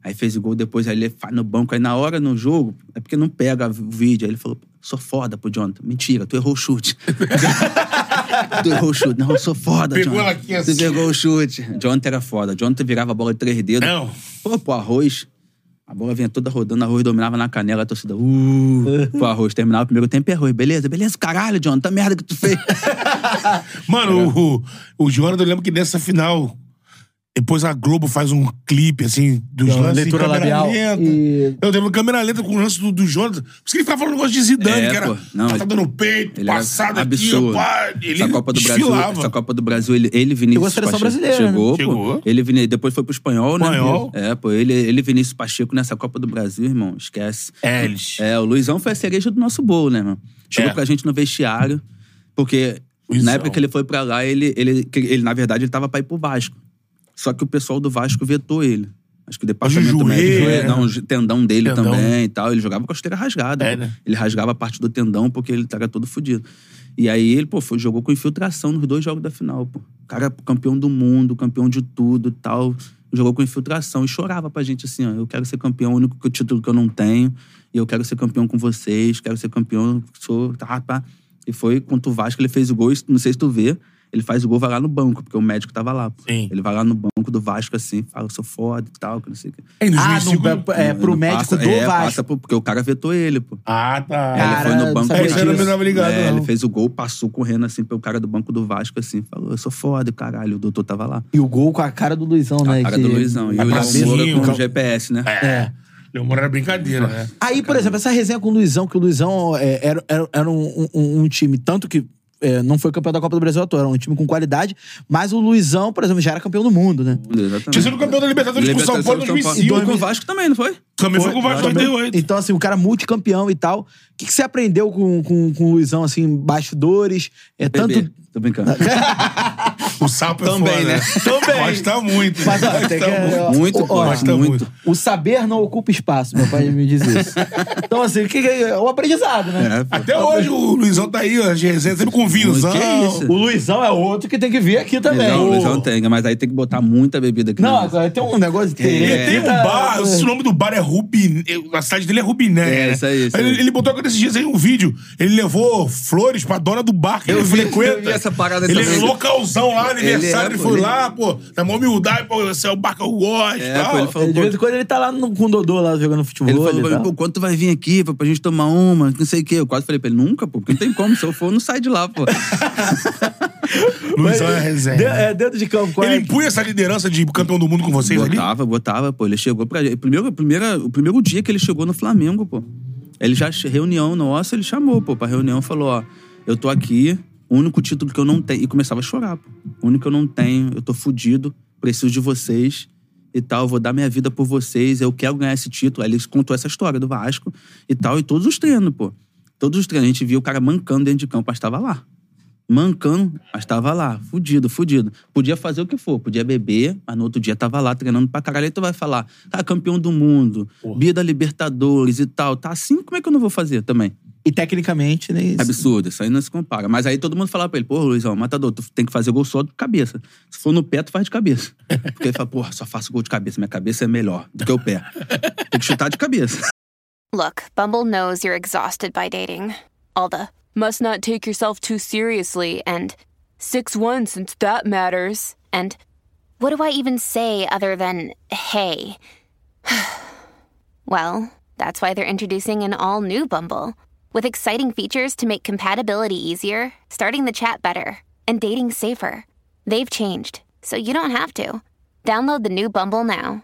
Aí fez o gol, depois aí ele faz no banco. Aí na hora, no jogo, é porque não pega o vídeo. Aí ele falou, sou foda pro Jonathan. Mentira, tu errou o chute. tu errou o chute. Não, eu sou foda, Pegou Jonathan. ela aqui assim. Tu pegou o chute. Jonathan era foda. Jonathan virava a bola de três dedos. Não. Pô, pro arroz. A bola vinha toda rodando, arroz dominava na canela, a torcida. Uh, pro arroz. Terminava o primeiro tempo e arroz. Beleza, beleza, caralho, Jonathan. Tá merda que tu fez. Mano, o, o Jonathan, eu lembro que nessa final, depois a Globo faz um clipe, assim, dos Não, lances leitura em câmera labial. lenta. E- Eu lembro câmera lenta com o lance do, do Jonathan. Por isso que ele ficava falando um negócio de Zidane, É, que era. Não, passada no peito, Ele passada aqui, absurdo. pá. Ele essa Copa do Brasil, essa Copa do Brasil, ele, ele Vinícius Chegou a seleção Pacheco, brasileira, né? Chegou, pô. Chegou. Ele depois foi pro espanhol, né? Espanhol. É, pô, ele, ele Vinícius Pacheco nessa Copa do Brasil, irmão, esquece. É, eles. É, o Luizão foi a cereja do nosso bolo, né, mano? Chegou É. pra gente no vestiário, porque Luizão. na época que ele foi pra lá, ele, ele, que ele, na verdade, ele tava pra ir pro Vasco. Só que o pessoal do Vasco vetou ele. Acho que o departamento joelho, médico, é, não, o tendão dele Tendão. também e tal. Ele jogava com a costeira rasgada. É, né? Ele rasgava a parte do tendão porque ele tava todo fudido. E aí ele, pô, foi, jogou com infiltração nos dois jogos da final, pô. O cara campeão do mundo, campeão de tudo e tal. Jogou com infiltração e chorava pra gente assim, ó. Eu quero ser campeão, o único título que eu não tenho. E eu quero ser campeão com vocês, quero ser campeão, sou, tá, tá. E foi contra o Vasco, ele fez o gol, não sei se tu vê. Ele faz o gol, vai lá no banco, porque o médico tava lá. Pô. Sim. Ele vai lá no banco do Vasco, assim, fala, eu sou foda e tal, que não sei o quê. Em Ah, 2005... no, é, pro Ele médico passa- do é, Vasco. passa por- porque o cara vetou ele, pô. Ah, tá. Aí ele Cara, foi no banco Esse eu não ligado, é, não. Ele fez o gol, passou correndo assim pelo cara do banco do Vasco, assim, falou: Eu sou foda, caralho. O doutor tava lá. E o gol com a cara do Luizão, né? A cara que- do Luizão. E a o Léo com o GPS, né? É. Leomoro era brincadeira, né? Aí, por exemplo, essa resenha com o Luizão, que o Luizão é, era, era, era um, um- um time, tanto que é, não foi campeão da Copa do Brasil à toa, era um time com qualidade, mas o Luizão, por exemplo, já era campeão do mundo, né? Exatamente. Tinha sido campeão da Libertadores com o São Paulo em Libertadores, 2005. E com o Vasco também, não foi? Também foi com o Vasco em Também. 88. Então, assim, o cara multicampeão e tal. O que, que você aprendeu com, com, com o Luizão, assim, bastidores? É, Bebê. tanto. Tô brincando. O sapo é Também, foda. né? Também. Gosta muito. Mas, ó, Gosta tem que- ó, Muito, ó, pô, Gosta muito. muito. O saber não ocupa espaço, meu pai me diz isso. Então, assim, o que que é? O aprendizado, né? É. Até hoje o Luizão tá aí, ó, de resenha, sempre com vinhozão. Que isso? O Luizão é outro que tem que vir aqui também. Não, o O- Luizão tem, mas aí tem que botar muita bebida aqui. Não, né? agora tem um negócio Ele tererê. tem um bar, o nome do bar é Rubiné. A cidade dele é Rubiné. É, né? isso aí, isso ele, aí. ele botou agora esses dias aí um vídeo. Ele levou flores pra dona do bar que Eu ele vi- frequenta. eu vi essa parada Ele também. é localzão lá, aniversário. Ele, é, pô, foi ele- lá, pô, na maior humildade, pô, esse é o bar que eu gosto. É, tal. pô, ele falou, De vez em quando ele tá lá no, com o Dodô lá jogando futebol. Ele falou pra mim, tal. pô, quando tu vai vir aqui pô, pra gente tomar uma, não sei o quê. Eu quase falei pra ele, nunca, pô, porque não tem como. Se eu for, não sai de lá, pô. Luizão é resenha. De- é, dentro de campo, qual Ele é? impunha essa liderança de campeão do mundo com vocês ali? Botava, botava, pô. Ele chegou pra. Primeiro, primeira, o primeiro dia que ele chegou no Flamengo, pô. Ele já, reunião nossa, ele chamou, pô, pra reunião falou: ó, eu tô aqui, o único título que eu não tenho. E começava a chorar, pô. O único que eu não tenho, eu tô fudido, preciso de vocês e tal, vou dar minha vida por vocês, eu quero ganhar esse título. Aí ele contou essa história do Vasco e tal, e todos os treinos, pô. Todos os treinos, a gente via o cara mancando dentro de campo, mas tava lá mancando, mas tava lá, fudido, fudido. Podia fazer o que for, podia beber, mas no outro dia tava lá treinando pra caralho. Aí tu vai falar, ah, campeão do mundo, Bia da Libertadores e tal. Tá assim, como é que eu não vou fazer também? E tecnicamente, né? Isso. Absurdo, isso aí não se compara. Mas aí todo mundo falava pra ele, pô, Luizão, matador, tu tem que fazer gol só de cabeça. Se for no pé, tu faz de cabeça. Porque ele fala, porra, só faço gol de cabeça, minha cabeça é melhor do que o pé. Tem que chutar de cabeça. Look, Bumble knows you're exhausted by dating. All the must not take yourself too seriously and 6 1 since that matters. And what do I even say other than hey? well, that's why they're introducing an all new Bumble with exciting features to make compatibility easier, starting the chat better, and dating safer. They've changed, so you don't have to. Download the new Bumble now.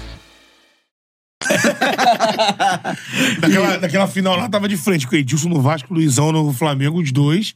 Naquela, naquela final lá, tava de frente com o Edilson no Vasco, Luizão no Flamengo, os dois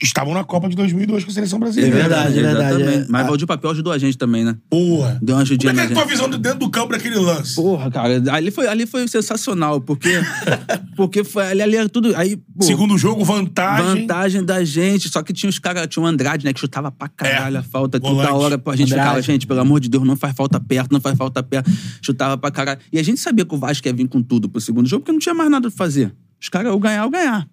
estavam na Copa de 2002 com a seleção brasileira. verdade, é verdade, é. Mas Valdir Papel ajudou a gente também, né? Porra. Deu uma ajudinha Como é que é a tua visão de dentro do campo daquele lance? Porra, cara, ali foi, ali foi sensacional, porque, porque foi, ali, ali era tudo. Aí, pô, Segundo jogo, vantagem. vantagem da gente. Só que tinha os caras, tinha o Andrade, né, que chutava pra caralho É, a falta toda volante. hora. Pô, a gente Andrade. ficava, gente, pelo amor de Deus, não faz falta perto, não faz falta perto. Chutava pra caralho. E a gente sabia que o Vasco ia vir com tudo pro segundo jogo, porque não tinha mais nada pra fazer. Os caras, ou ganhar ou ganhar.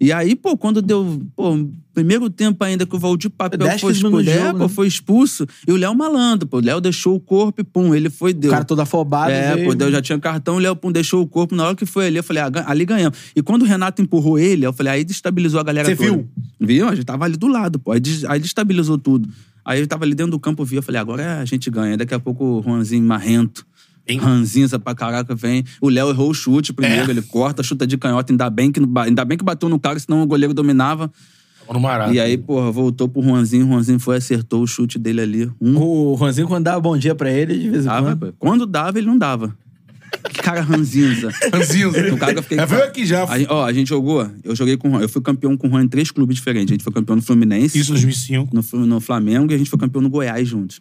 E aí, pô, quando deu. Pô, primeiro tempo ainda que o Valdir Papel foi expulso, é, jogo, pô, né? foi expulso. E o Léo malandro, pô. O Léo deixou o corpo e pum, ele foi, O deu. cara todo afobado. É, veio. pô, eu já tinha cartão, o Léo Pum deixou o corpo. Na hora que foi ali, eu falei, ah, ali ganhamos. E quando o Renato empurrou ele, eu falei, aí destabilizou a galera Você toda. viu? Viu? A gente tava ali do lado, pô. Aí, des- aí destabilizou tudo. Aí ele tava ali dentro do campo, eu vi, eu falei, agora a gente ganha. Daqui a pouco o Juanzinho marrento. Hein? Ranzinza pra caraca vem. O Léo errou o chute primeiro, É. ele corta, chuta de canhota, ainda bem que, ainda bem que bateu no cara, senão o goleiro dominava. Tava no. E aí, porra, voltou pro Juanzinho, o Juanzinho foi, acertou o chute dele ali. Um O Ronzinho, quando dava bom dia pra ele, de vez em Dava, quando. pô. Quando dava, ele não dava. Que cara ranzinza. Ranzinza. O cara que eu fiquei... É, veio aqui já. A, ó, a gente jogou, eu joguei com o Juan, eu fui campeão com o Juan em três clubes diferentes. A gente foi campeão no Fluminense, Isso, 2005. no, no Flamengo e a gente foi campeão no Goiás juntos.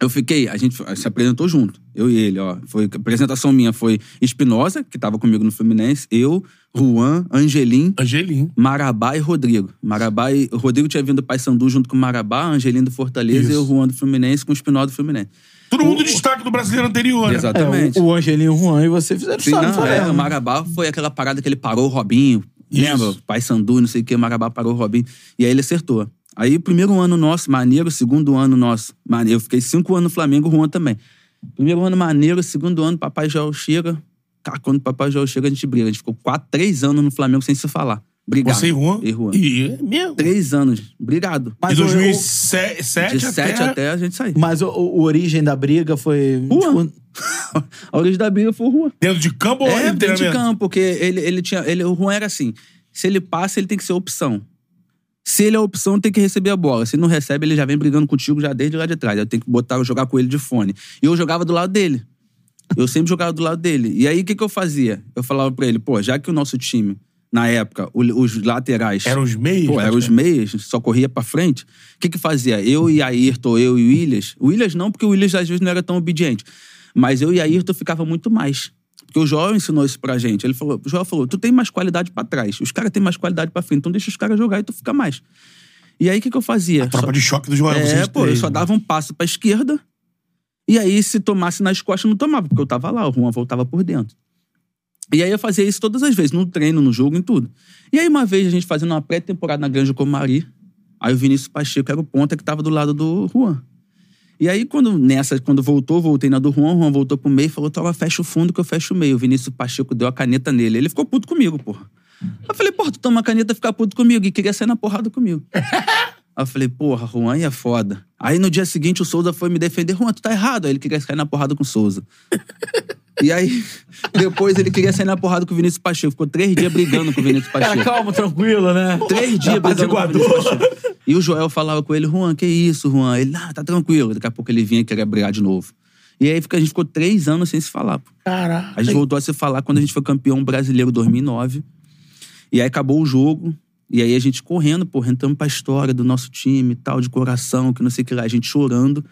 Eu fiquei, a gente se apresentou junto, eu e ele, ó. Foi, a apresentação minha foi Espinosa, que tava comigo no Fluminense, eu, Juan, Angelim, Angelim. Marabá e Rodrigo. Marabá e... O Rodrigo tinha vindo do Paysandu junto com o Marabá, Angelim do Fortaleza Isso. e o Juan do Fluminense com o Espinosa do Fluminense. Todo mundo destaque do brasileiro anterior, né? Exato. É, Exatamente. o, o Angelinho o Juan e você fizeram Sim, no não, é, Flamengo. o Marabá foi aquela parada que ele parou o Robinho. Isso. Lembra? Pai Sandu, não sei o que, o Marabá parou o Robinho. E aí ele acertou. Aí, primeiro ano nosso, maneiro. Segundo ano nosso, maneiro. Eu fiquei cinco anos no Flamengo, Juan também. Primeiro ano maneiro, segundo ano, Papai Joel chega. Cara, quando o Papai Joel chega, a gente briga. A gente ficou quatro, três anos no Flamengo sem se falar. Obrigado. Você e Juan. E Juan. E é mesmo. Três anos. Obrigado. De Mas o- 2007 De sete até... até... a gente sair. Mas o, o- origem da briga foi. Juan. tipo, a origem da briga foi o Juan. Dentro de campo ou É, dentro de campo, porque ele, ele tinha. Ele, o Juan era assim: se ele passa, ele tem que ser opção. Se ele é a opção, tem que receber a bola. Se não recebe, ele já vem brigando contigo já desde lá de trás. Eu tenho que botar, jogar com ele de fone. E eu jogava do lado dele. Eu sempre jogava do lado dele. E aí, o que, que eu fazia? Eu falava pra ele, pô, já que o nosso time, na época, os laterais. Eram os meios? Pô, eram os meias, só corria pra frente. O que que fazia? Eu e Ayrton, eu e o Williams. O Williams não, porque o Williams às vezes não era tão obediente. Mas eu e Ayrton ficava muito mais. Porque o Joel ensinou isso pra gente. Ele falou, o Joel falou, tu tem mais qualidade pra trás. Os caras têm mais qualidade pra frente. Então deixa os caras jogar e tu fica mais. E aí, o que que eu fazia? A tropa Só- de choque do Joel. é, pô, eu só né? dava um passo pra esquerda. E aí, se tomasse nas costas, não tomava, porque eu tava lá, o Juan voltava por dentro. E aí eu fazia isso todas as vezes, no treino, no jogo, em tudo. E aí, uma vez, a gente fazendo uma pré-temporada na Granja Comari, aí o Vinícius Pacheco era o ponta que tava do lado do Juan. E aí, quando nessa, quando voltou, voltei na do Juan, Juan voltou pro meio e falou: Toma, fecha o fundo que eu fecho o meio. O Vinícius Pacheco deu a caneta nele. Ele ficou puto comigo, porra. Eu falei, porra, tu toma a caneta e fica puto comigo. E queria sair na porrada comigo. Aí eu falei, porra, Juan, é foda. Aí no dia seguinte o Souza foi me defender. Juan, tu tá errado. Aí ele queria sair na porrada com o Souza. E aí, depois ele queria sair na porrada com o Vinícius Pacheco. Ficou três dias brigando com o Vinícius Cara, Pacheco. calma, tranquilo, né? Três dias brigando com o. Vinícius Pacheco. E o Joel falava com ele, Juan, que isso, Juan? Ele, ah, tá tranquilo. Daqui a pouco ele vinha e queria brigar de novo. E aí a gente ficou três anos sem se falar. Pô. Caralho. A gente voltou a se falar quando a gente foi campeão brasileiro em 2009. E aí acabou o jogo. E aí a gente correndo, pô, entrando pra história do nosso time e tal, de coração, que não sei o que lá, a gente chorando.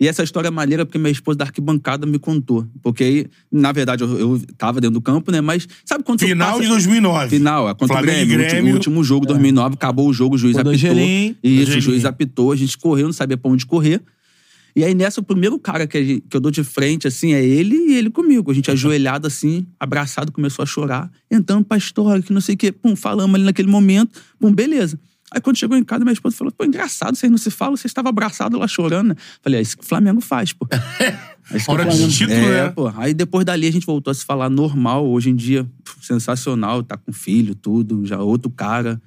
E essa história é maneira porque minha esposa da arquibancada me contou. Porque aí, na verdade, eu, eu tava dentro do campo, né? Mas sabe quando Final você de passa... 2009. Final, é contra Flamengo o Grêmio. o último- Grêmio. O último jogo, 2009, acabou o jogo, o juiz do apitou. Angelim. Isso, o juiz apitou, a gente correu, não sabia pra onde correr. E aí, nessa, o primeiro cara que, gente- que eu dou de frente, assim, é ele e ele comigo. A gente ajoelhado, assim, abraçado, começou a chorar, entrando pra história, que não sei o quê. Pum, falamos ali naquele momento. Pum, beleza. Aí, quando chegou em casa, minha esposa falou: pô, engraçado, vocês não se falam, vocês estavam abraçados lá chorando? Falei: é isso que o Flamengo faz, pô. É Hora de Flamengo- título, é, né? pô. Aí, depois dali, a gente voltou a se falar normal. Hoje em dia, sensacional, tá com filho, tudo, já outro cara.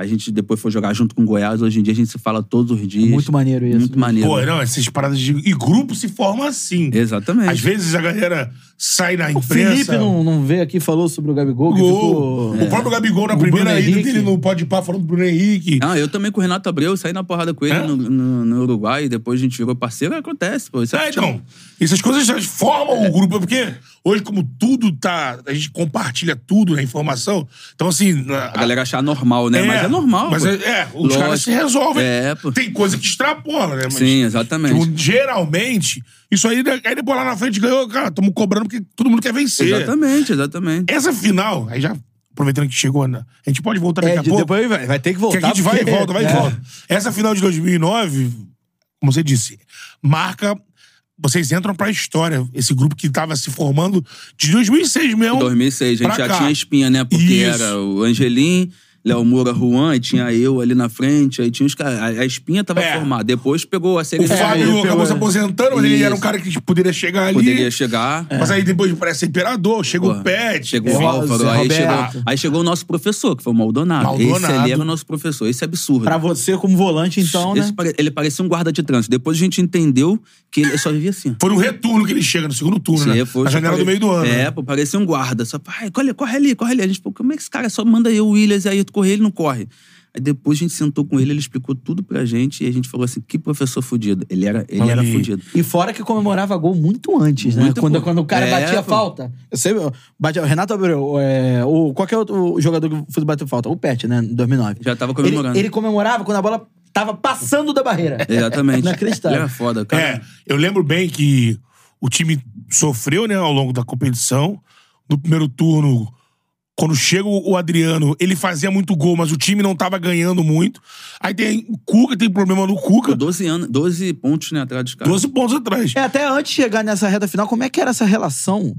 A gente depois foi jogar junto com o Goiás. Hoje em dia a gente se fala todos os dias. Muito maneiro isso. Muito maneiro. Pô, não, essas paradas de. E grupo se forma assim. Exatamente. Às vezes a galera sai na O imprensa. Felipe não, não veio aqui e falou sobre o Gabigol, Gol. ficou... O próprio Gabigol, na O primeira ida dele no Pode Pá, falando do Bruno Henrique. Ah, eu também com o Renato Abreu, saí na porrada com ele É? no, no- no Uruguai, depois a gente virou parceiro, acontece, pô. Isso É, futebol. então, essas coisas já formam o grupo, porque hoje, como tudo tá. A gente compartilha tudo na informação. Então, assim. A galera achar normal, né? mas é normal. Mas é, é, os caras Lógico. se resolvem. É, pô. Tem coisa que extrapola, né? Mas, Sim, exatamente. tipo, geralmente, isso aí, né, aí depois lá na frente ganhou, cara, estamos cobrando porque todo mundo quer vencer. Exatamente, exatamente. Essa final, aí já aproveitando que chegou, né? A gente pode voltar daqui É, a pouco. depois vai, vai ter que Que voltar. a gente vai e porque- volta, vai e é. volta. Essa final de 2009, como você disse, marca. Vocês entram pra história. Esse grupo que tava se formando de 2006 mesmo. 2006, a gente já cá. tinha espinha, né? Porque Isso. era o Angelim, Léo Moura, Juan, e tinha eu ali na frente, aí tinha os caras. A, a espinha tava É. formada. Depois pegou a O seleção. Fábio ele acabou se aposentando, mas ele Isso. era um cara que poderia chegar ali. Poderia chegar. Mas aí depois parece Imperador, chega o Pet. Chegou enfim. o Álvaro, Zé aí Roberto. chegou, aí chegou o nosso professor, que foi o Maldonado. Maldonado. Esse ali era o nosso professor. Esse é absurdo. Pra você, como volante, então, né? Esse pare- Ele parecia um guarda de trânsito. Depois a gente entendeu que ele só vivia assim. Foi no retorno que ele chega, no segundo turno, né? Sim, foi- Na janela pare- do meio do ano. É, né? pô, parecia um guarda. Só, pai, corre, corre ali, corre ali. A gente, pô, como é que esse cara só manda eu, o Williams, aí tu correr, ele não corre. Aí depois a gente sentou com ele, ele explicou tudo pra gente e a gente falou assim: que professor fudido. Ele era, ele Olha era aí. fudido. E fora que comemorava gol muito antes, né? Muito, quando, quando o cara É, batia pô. falta. Você batia, o Renato Abreu, é, o, qualquer outro jogador que fosse bater falta, o Pet, né? Em 2009. Já tava comemorando. Ele, ele comemorava quando a bola tava passando da barreira. Exatamente. Inacreditável. Ele era foda, cara. É, eu lembro bem que o time sofreu, né, ao longo da competição. No primeiro turno, quando chega o Adriano, ele fazia muito gol, mas o time não tava ganhando muito. Aí tem o Cuca, tem problema no Cuca. Ficou 12 anos, 12 pontos, né, atrás dos caras. 12 pontos atrás. É, até antes de chegar nessa reta final, como é que era essa relação?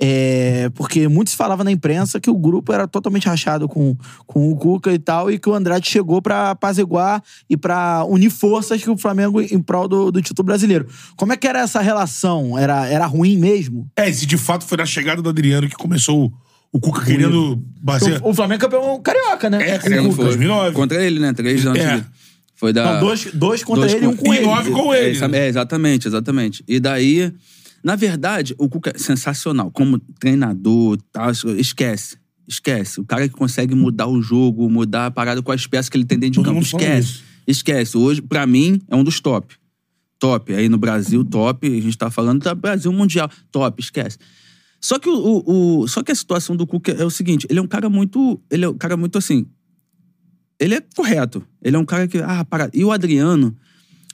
É, porque muitos falavam na imprensa que o grupo era totalmente rachado com, com o Cuca e tal, e que o Andrade chegou pra apaziguar e pra unir forças que o Flamengo em prol do, do título brasileiro. Como é que era essa relação? Era, era ruim mesmo? É, esse de fato foi na chegada do Adriano que começou o, Cuca querendo bater. O, o Flamengo é campeão carioca, né? É, Com carioca, o Cuca. foi. 2009. Contra ele, né? Três anos. É. de- Foi da. Não, dois, dois contra ele e um com e ele. nove com É, ele. É, exatamente, exatamente. E daí, na verdade, o Cuca é sensacional. Como treinador, tá, esquece. esquece. O cara que consegue mudar o jogo, mudar a parada com as peças que ele tem dentro de campo, esquece. Esquece. Hoje, pra mim, é um dos top. Top. Aí no Brasil, top. A gente tá falando do Brasil Mundial. Top, esquece. Só que, o, o- só que a situação do Cuca é o seguinte: ele é um cara muito. Ele é um cara muito assim. Ele é correto. Ele é um cara que. Ah, para. E o Adriano.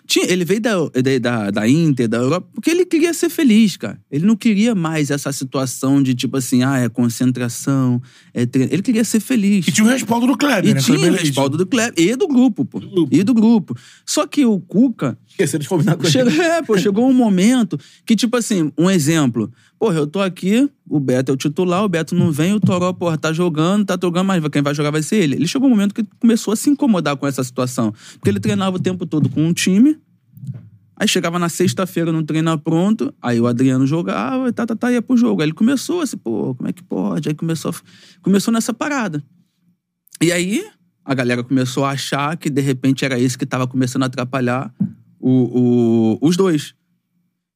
Tinha, ele veio da, da, da, Inter, da Europa, porque ele queria ser feliz, cara. Ele não queria mais essa situação de tipo assim, ah, é concentração, é treino. Ele queria ser feliz. E tinha o respaldo do Kleber, E né? tinha o respaldo do Kleber e do grupo, pô. E do grupo. Só que o Cuca. Esqueceram de combinar com Chegou, ele. é, pô, chegou um momento que, tipo assim, um exemplo. Porra, eu tô aqui, o Beto é o titular, o Beto não vem, o Toró, porra, tá jogando, tá jogando, mas quem vai jogar vai ser ele. Ele chegou um momento que começou a se incomodar com essa situação. Porque ele treinava o tempo todo com um time, Aí chegava na sexta-feira no treino pronto, aí o Adriano jogava e tá, tá, tá, ia pro jogo. Aí ele começou assim, pô, como é que pode? Aí começou, começou nessa parada. E aí a galera começou a achar que de repente era esse que tava começando a atrapalhar o, o- os dois.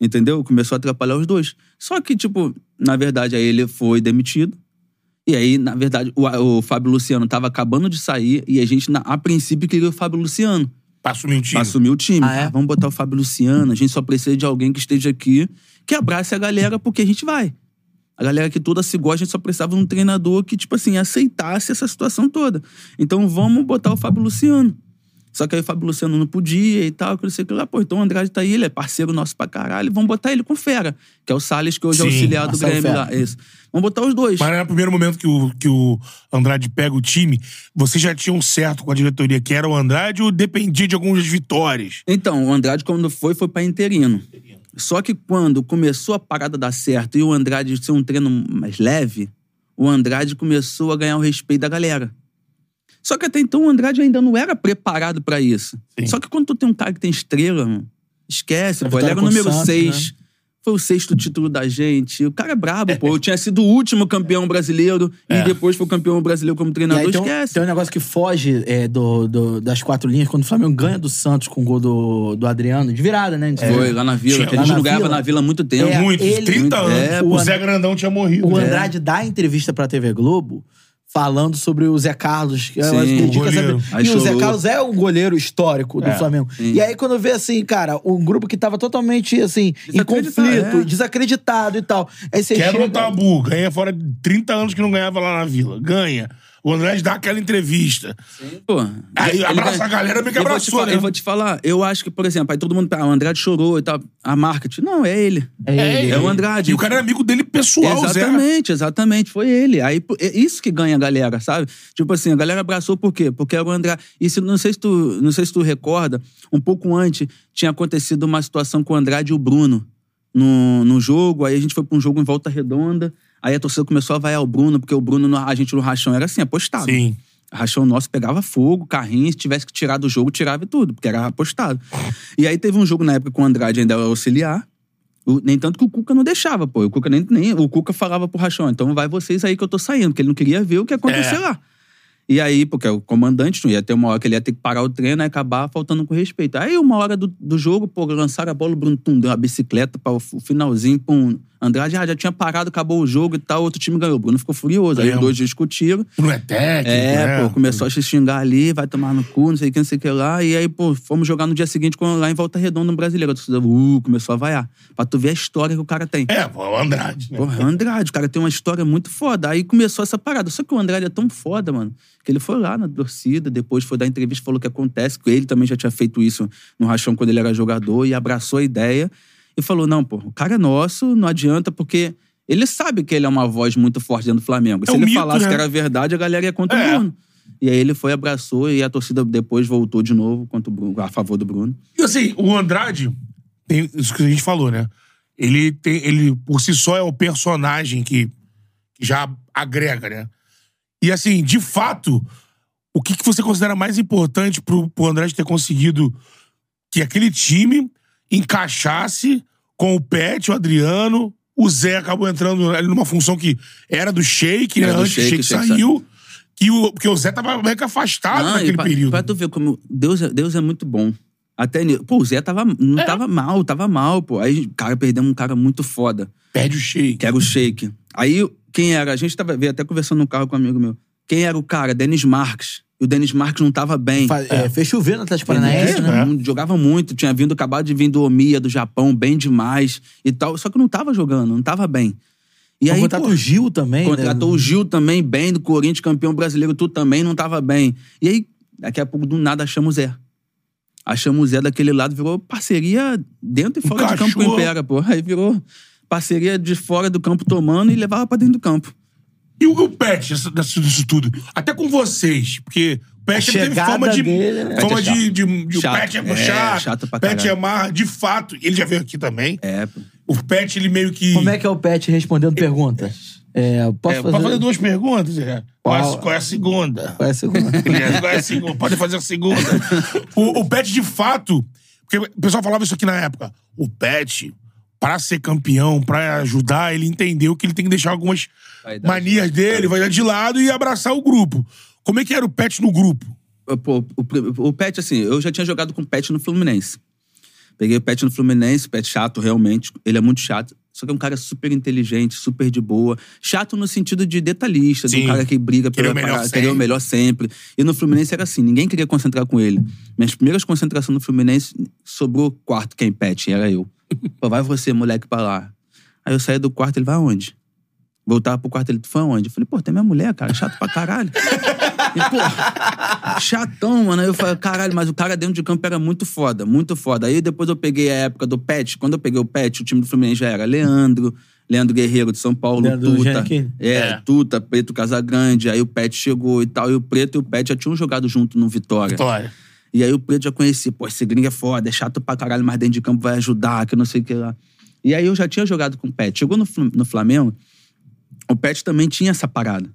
Entendeu? Começou a atrapalhar os dois. Só que, tipo, na verdade, aí ele foi demitido. E aí, na verdade, o, o Fábio Luciano tava acabando de sair e a gente, na- a princípio, queria o Fábio Luciano Pra assumir o time. pra assumir o time. Ah, é? Ah, vamos botar o Fábio Luciano, a gente só precisa de alguém que esteja aqui, que abrace a galera, porque a gente vai. A galera que toda se gosta, a gente só precisava de um treinador que, tipo assim, aceitasse essa situação toda. Então vamos botar o Fábio Luciano. Só que aí o Fábio Luciano não podia e tal, que não sei o que lá. Pô, então o Andrade tá aí, ele é parceiro nosso pra caralho. Vamos botar ele com o Fera, que é o Salles, que hoje é Sim, auxiliar do Grêmio Fera. lá. Isso. Vamos botar os dois. Mas no primeiro momento que o, que o Andrade pega o time, vocês já tinham certo com a diretoria que era o Andrade ou dependia de algumas vitórias? Então, o Andrade, quando foi, foi pra interino. Só que quando começou a parada dar certo e o Andrade ser um treino mais leve, o Andrade começou a ganhar o respeito da galera. Só que até então o Andrade ainda não era preparado pra isso. Sim. Só que quando tu tem um cara que tem estrela, mano, esquece, pô. Ele vitória era o número Santos, 6. né? Foi o sexto título da gente. O cara é brabo, pô. Eu tinha sido o último campeão brasileiro É. e depois foi campeão brasileiro como E treinador. tem um, Esquece. tem um negócio que foge é, do, do- das quatro linhas, quando o Flamengo ganha do Santos com o gol do, do Adriano, de virada, né? Foi lá na Vila, Tinha- que a lá gente na não ganhava Vila. na Vila há muito tempo. É, Muitos, ele- 30 anos. É, o o Zé And- Grandão tinha morrido. O né? Andrade dá entrevista pra TV Globo falando sobre o Zé Carlos. que eu Sim, o goleiro. Aí E o Zé chorou. Carlos é o goleiro histórico do É. Flamengo. E aí, quando vê assim, cara, um grupo que tava totalmente assim, em Desacreditado, conflito, é. desacreditado e tal. Aí você Quebra chega... o tabu. Ganha fora de 30 anos que não ganhava lá na Vila. Ganha. O Andrade dá aquela entrevista. Pô, Aí abraça ganha- a galera, meio que eu abraçou, falar- né? Eu vou te falar, eu acho que, por exemplo, aí todo mundo, ah, o Andrade chorou e tal, a marketing. Não, é ele. É ele. É o Andrade. E o cara era amigo dele pessoal, Zé. Exatamente, exatamente. Foi ele. Aí, é isso que ganha a galera, sabe? Tipo assim, a galera abraçou por quê? Porque era o Andrade. E se, não, sei se tu, não sei se tu recorda, um pouco antes tinha acontecido uma situação com o Andrade e o Bruno no, no jogo. Aí a gente foi pra um jogo em volta redonda. Aí a torcida começou a vaiar o Bruno, porque o Bruno, no- a gente no rachão era assim, apostado. Sim. Rachão nosso pegava fogo, carrinho, se tivesse que tirar do jogo, tirava e tudo, porque era apostado. E aí teve um jogo na época com o Andrade ainda era auxiliar. O- nem tanto que o Cuca não deixava, pô. O Cuca nem, nem o Cuca falava pro Rachão, então vai vocês aí que eu tô saindo, porque ele não queria ver o que ia acontecer É. lá. E aí, porque o comandante não ia ter uma hora que ele ia ter que parar o treino e acabar faltando com respeito. Aí, uma hora do, do jogo, pô, lançaram a bola, o Bruno deu uma bicicleta para o finalzinho, pum. Andrade ah, já tinha parado, acabou o jogo e tal, outro time ganhou. O Bruno ficou furioso. Aí os dois discutiram. Não é técnico, É, né? pô, começou a se xingar ali, vai tomar no cu, não sei o que, não sei o que lá. E aí, pô, fomos jogar no dia seguinte lá em Volta Redonda, no Brasileiro. A torcida, uh, começou a vaiar. Pra tu ver a história que o cara tem. É, pô, o Andrade. Né? Porra, o Andrade, o cara tem uma história muito foda. Aí começou essa parada. Só que o Andrade é tão foda, mano, que ele foi lá na torcida, depois foi dar entrevista, falou o que acontece, que ele também já tinha feito isso no Rachão quando ele era jogador, e abraçou a ideia. E falou: não, pô, o cara é nosso, não adianta, porque ele sabe que ele é uma voz muito forte dentro do Flamengo. É Se um ele mito, falasse né? que era verdade, a galera ia contra É. o Bruno. E aí ele foi, abraçou, e a torcida depois voltou de novo contra o Bruno, a favor do Bruno. E assim, o Andrade, tem isso que a gente falou, né? Ele, tem, ele por si só é o personagem que, que já agrega, né? E assim, de fato, o que, que você considera mais importante pro, pro Andrade ter conseguido que aquele time encaixasse com o Pet, o Adriano, o Zé acabou entrando ali numa função que era do Sheik, né? Era do Antes Sheik, o Sheik Sheik saiu. Que o, porque o Zé tava meio que afastado Não, naquele pra, período. Pra tu ver como Deus é, Deus é muito bom. Até nisso. Pô, o Zé tava, não É. tava mal, tava mal, pô. Aí, cara, perdemos um cara muito foda, Perde o Sheik. que era o Sheik. Aí, quem era. A gente tava veio até conversando no carro com um amigo meu. Quem era o cara? Denis Marques. O Denis Marques não tava bem. Fa- é, fez chover no Atlético É, Paranaense, né? né? Jogava muito, tinha vindo, acabado de vir do Omiya, do Japão, bem demais e tal. Só que não tava jogando, não tava bem. E aí, contratou pô, o Gil também. Contratou né? o Gil também bem, do Corinthians, campeão brasileiro, tu também não tava bem. E aí, daqui a pouco, do nada, achamos o Zé. Achamos o Zé daquele lado, virou parceria dentro e fora de campo com o. Impera, pô. Aí virou parceria de fora do campo tomando e levava pra dentro do campo. E o, o Pet, isso, disso disso tudo? Até com vocês, porque o Pet teve fama de. dele, né? Fama é de, de, de- O Chato. Pet é, É, chato. chato pra Pet é marra, de fato. Ele já veio aqui também. É. O Pet, ele meio que. Como é que é o Pet respondendo perguntas? É, posso É, fazer... Pode fazer duas perguntas? É. Qual, é a- Qual- é a segunda? Qual é a segunda? Qual é a segunda? Pode fazer a segunda. o, o Pet, de fato. Porque o pessoal falava isso aqui na época. O Pet, pra ser campeão, pra ajudar, ele entendeu que ele tem que deixar algumas manias dele, vai dar de lado e abraçar o grupo. Como é que era o Pet no grupo? Pô, o, o Pet, assim, eu já tinha jogado com o Pet no Fluminense. Peguei o Pet no Fluminense, Pet chato, realmente. Ele é muito chato. Só que é um cara super inteligente, super de boa. Chato no sentido de detalhista, Sim. do cara que briga Querer pela o melhor parada, querer o sempre. melhor sempre. E no Fluminense era assim, ninguém queria concentrar com ele. Minhas primeiras concentrações no Fluminense, sobrou quarto quem Pet, era eu. Pô, vai você, moleque, pra lá. Aí eu saí do quarto, ele vai aonde? Voltava pro quarto, ele, tu foi aonde? Eu falei, pô, tem minha mulher, cara, chato pra caralho. E, pô, chatão, mano. Aí eu falei, caralho, mas o cara dentro de campo era muito foda, muito foda. Aí depois eu peguei a época do Pet. Quando eu peguei o Pet, o time do Fluminense já era Leandro, Leandro Guerreiro de São Paulo, Leandro Tuta. É, É. Tuta, Preto Casagrande. Aí o Pet chegou e tal. E o Preto e o Pet já tinham jogado junto no Vitória. Vitória. E aí o Preto já conhecia, pô, esse gringo é foda, é chato pra caralho, mas dentro de campo vai ajudar, que não sei o que lá. E aí eu já tinha jogado com o Pet. Chegou no, no Flamengo, o Pet também tinha essa parada.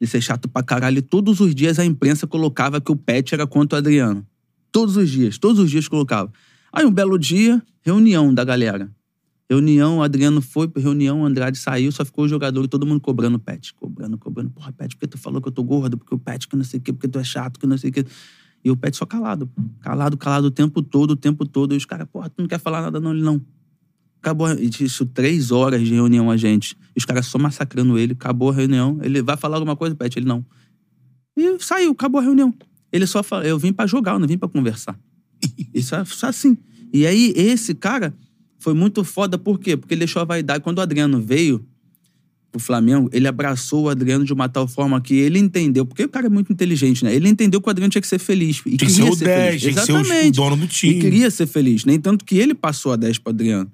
De ser chato pra caralho. E todos os dias a imprensa colocava que o Pet era contra o Adriano. Todos os dias, todos os dias colocava. Aí um belo dia, reunião da galera. Reunião, o Adriano foi pra reunião, o Andrade saiu, só ficou o jogador e todo mundo cobrando o Pet. Cobrando, cobrando. Porra, Pet, porque tu falou que eu tô gordo? Porque o Pet que não sei o quê, porque tu é chato, que não sei o quê. E o Pet só calado. Calado, calado o tempo todo, o tempo todo. E os caras, porra, tu não quer falar nada não, ele não. Acabou, isso três horas de reunião a gente. Os caras só massacrando ele. Acabou a reunião. Ele vai falar alguma coisa, Pet? Ele não. E saiu, acabou a reunião. Ele só falou, eu vim pra jogar, eu não vim pra conversar. Isso é só assim. E aí, esse cara foi muito foda, por quê? Porque ele deixou a vaidade. Quando o Adriano veio pro Flamengo, ele abraçou o Adriano de uma tal forma que ele entendeu, porque o cara é muito inteligente, né? Ele entendeu que o Adriano tinha que ser feliz. E Tinha que ser o 10, feliz. tinha que ser o- dono do time. E queria ser feliz. Nem tanto que ele passou a 10 pro Adriano.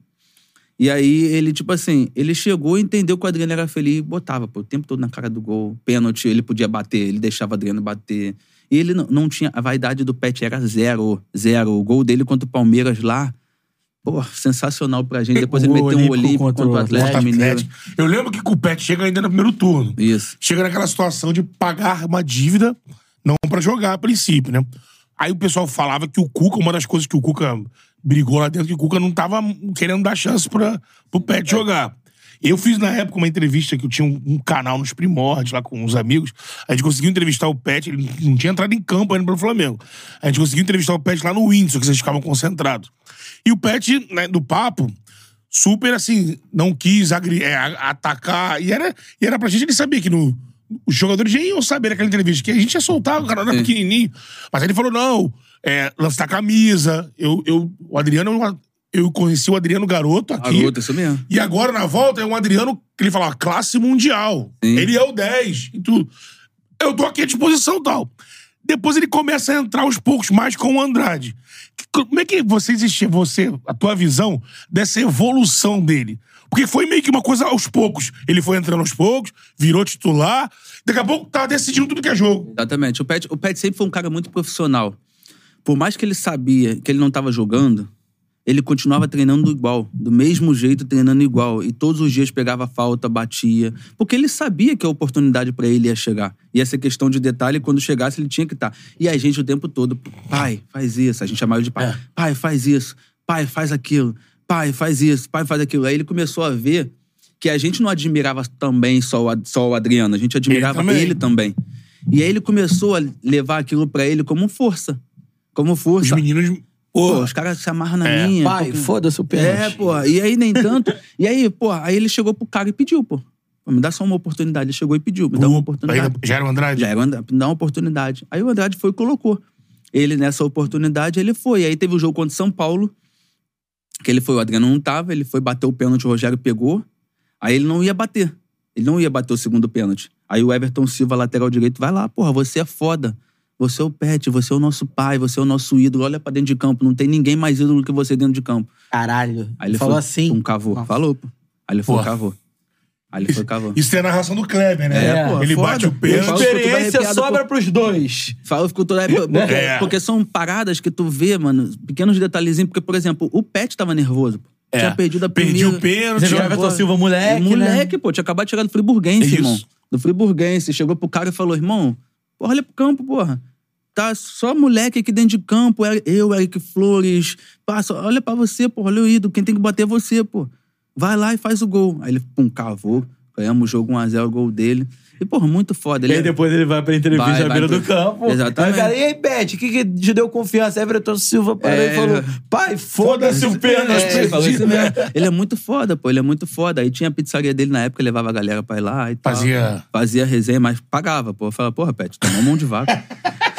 E aí, ele, tipo assim, ele chegou e entendeu que o Adriano era feliz e botava, pô, o tempo todo na cara do gol. Pênalti, ele podia bater, ele deixava o Adriano bater. E ele não, não tinha. A vaidade do Pet era zero, zero. O gol dele contra o Palmeiras lá, pô, sensacional pra gente. Depois ele meteu um Olímpico contra contra, o Atlético Mineiro. Eu lembro que o Pet chega ainda no primeiro turno. Isso. Chega naquela situação de pagar uma dívida, não pra jogar a princípio, né? Aí o pessoal falava que o Cuca, uma das coisas que o Cuca brigou lá dentro, que o Cuca não tava querendo dar chance pra, pro Pet jogar. Eu fiz na época uma entrevista que eu tinha um, um canal nos primórdios lá com uns amigos. A gente conseguiu entrevistar o Pet, ele não tinha entrado em campo ainda pelo Flamengo. A gente conseguiu entrevistar o Pet lá no Windsor, que vocês ficavam concentrados. E o Pet, né, do papo, super assim, não quis agri- é, atacar. E era, e era pra gente, ele sabia que no, os jogadores já iam saber naquela entrevista, que a gente ia soltar, o cara era pequenininho. Mas aí ele falou: não, é, da camisa. Eu, eu, o Adriano, eu, conheci o Adriano Garoto aqui. Garoto, isso mesmo. E agora, na volta, é um Adriano que ele fala, classe mundial. Sim. Ele é o 10 e tudo. Eu tô aqui à disposição e tal. Depois ele começa a entrar aos poucos mais com o Andrade. Como é que você existe, você, a tua visão dessa evolução dele? Porque foi meio que uma coisa aos poucos. Ele foi entrando aos poucos, virou titular, daqui a pouco tava decidindo tudo que é jogo. Exatamente. O Pet, o Pet sempre foi um cara muito profissional. Por mais que ele sabia que ele não estava jogando, ele continuava treinando igual, do mesmo jeito, treinando igual. E todos os dias pegava falta, batia. Porque ele sabia que a oportunidade para ele ia chegar. E essa questão de detalhe, quando chegasse, ele tinha que estar. E a gente o tempo todo, pai, faz isso. A gente chamava ele de pai. Pai, faz isso. Pai, faz aquilo. Pai, faz isso. Pai, faz aquilo. Aí ele começou a ver que a gente não admirava também só o, só o Adriano, a gente admirava também. ele também. E aí ele começou a levar aquilo pra ele como força. Como Os força. meninos. Pô, Pô, os caras se amarram na É. minha. Pai, foda-se o É, pênalti. pô. E aí nem tanto. e aí, pô, aí ele chegou pro cara e pediu, pô. Pô, me dá só uma oportunidade. Ele chegou e pediu, me dá uma oportunidade. Aí já era o Andrade? Já era o Andrade, me dá uma oportunidade. Aí o Andrade foi e colocou. Ele, nessa oportunidade, ele foi. Aí teve o jogo contra o São Paulo, que ele foi, o Adriano não tava, ele foi bater o pênalti, o Rogério pegou. Aí ele não ia bater. Ele não ia bater o segundo pênalti. Aí o Everton Silva, lateral direito, vai lá, porra, você é foda. Você é o pet, você é o nosso pai, você é o nosso ídolo. Olha pra dentro de campo, não tem ninguém mais ídolo que você dentro de campo. Caralho. Aí ele falou foi, assim. Um cavou. Falou, pô. Aí ele foi, Porra. cavou. Aí ele foi, cavou. Isso é a narração do Kleber, né? É, pô, Ele foda. bate o ficou tudo Experiência sobra pô. pros dois. Fala, ficou toda. Porque, É. porque são paradas que tu vê, mano, pequenos detalhezinhos. Porque, por exemplo, o Pet tava nervoso. Pô. É. Tinha perdido a Perdi primeira. o pênalti. Você viu o Everton Silva, moleque, Moleque, né? pô, tinha acabado de chegar do Friburguense, Isso. irmão. Do Friburguense. Chegou pro cara e falou: irmão, porra, olha pro campo, porra. Tá só moleque aqui dentro de campo. é Eu, Eric Flores. Passa, olha pra você, porra, olha o ídolo. Quem tem que bater é você, pô. Vai lá e faz o gol. Aí ele, pum, cavou. Ganhamos o jogo 1x0, o gol dele. E, porra, muito foda. E Ele aí é- depois ele vai pra entrevista Vai, na vai beira do pro- campo. Exatamente. Aí cara, e aí, Beth, o que, que te deu confiança? Everton Silva parou É. e falou: pai, foda-se o pênalti. É, ele é muito foda, pô. Ele é muito foda. Aí tinha a pizzaria dele na época, levava a galera pra ir lá e tal. Fazia- Fazia resenha, mas pagava, pô. Eu falava, porra, Pet, tomou mão de vaca.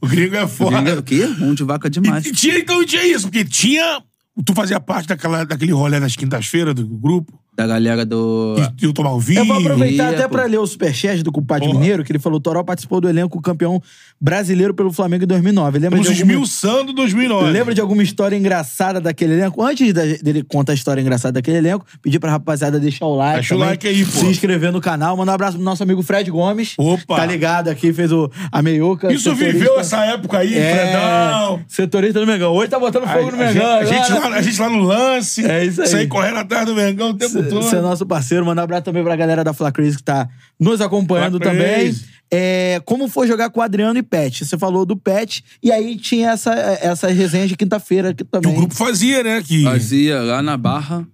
O gringo é foda. o quê? Mão de vaca demais. E, e tinha, então tinha isso, porque tinha. Tu fazia parte daquela, daquele rolê nas quintas-feiras do grupo. Da galera do. E tomar o vinho. Eu vou aproveitar Ia, até pô. pra ler o superchat do Culpado Porra. Mineiro, que ele falou: Toró participou do elenco campeão brasileiro pelo Flamengo em 2009. Lembra Estamos de, alguma, esmiuçando 2009. lembra de alguma história engraçada daquele elenco? Antes da- dele contar a história engraçada daquele elenco, pedir pra rapaziada deixar o like. Deixa o like aí, pô. Se inscrever no canal. Mandar um abraço pro nosso amigo Fred Gomes. Opa. Tá ligado aqui, fez o, a meiuca. Isso setorista. viveu essa época aí, É, Fredão. setorista do Mengão. Hoje tá botando fogo no a, gente, Mengão. a, gente agora. lá, a gente lá no lance. É isso aí. Sair correndo atrás do Mengão o tempo Você é nosso parceiro. Mandar um abraço também pra galera da Fla Crazy que tá nos acompanhando Fla também. Crazy. É, como foi jogar com o Adriano e Pet? Você falou do Pet, e aí tinha essa, essa resenha de quinta-feira aqui Que também. o grupo fazia, né? Que... Fazia lá na Barra.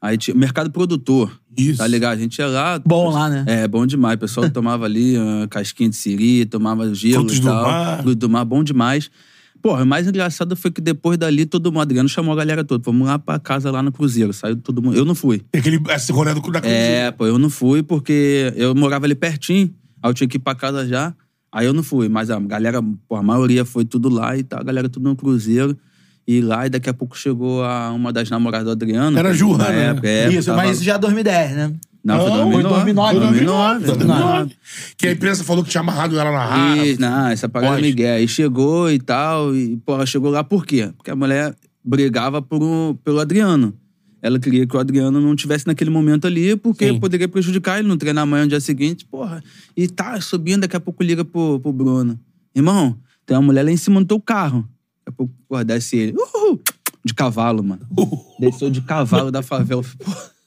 Aí tinha mercado produtor. Isso. Tá ligado? A gente ia lá. Bom lá, né? É, bom demais. O pessoal tomava ali ah, casquinha de siri, tomava gelo Frutos e do tal. mar. Frutos do mar, bom demais. Porra, o mais engraçado foi que depois dali, todo mundo, Adriano chamou a galera toda. Vamos lá pra casa lá no Cruzeiro. Saiu todo mundo. Eu não fui. Aquele, esse rolê do da É, pô, eu não fui porque eu morava ali pertinho. Aí eu tinha que ir pra casa já. Aí eu não fui. Mas a galera, pô, a maioria foi tudo lá e tal. A galera tudo no Cruzeiro. E lá, e daqui a pouco chegou a, uma das namoradas do Adriano. Era Na Johanna, né? época, é, isso, tava- mas isso já é 2010, né? Não, foi Não, 2009. foi 2009, 2009. 2009. Que a imprensa falou que tinha amarrado ela na rara. Isso, não, essa parada Pode. é Miguel. Aí chegou e tal, e, porra, chegou lá por quê? Porque a mulher brigava por um- pelo Adriano. Ela queria que o Adriano não tivesse naquele momento ali, porque Sim. poderia prejudicar ele não treinar amanhã no dia seguinte, porra. E tá subindo, daqui a pouco liga pro, pro Bruno. Irmão, tem uma mulher lá em cima do teu carro. Daqui a pouco, porra, desce ele. Uhul! De cavalo, mano. Desceu de cavalo da favela. Porra.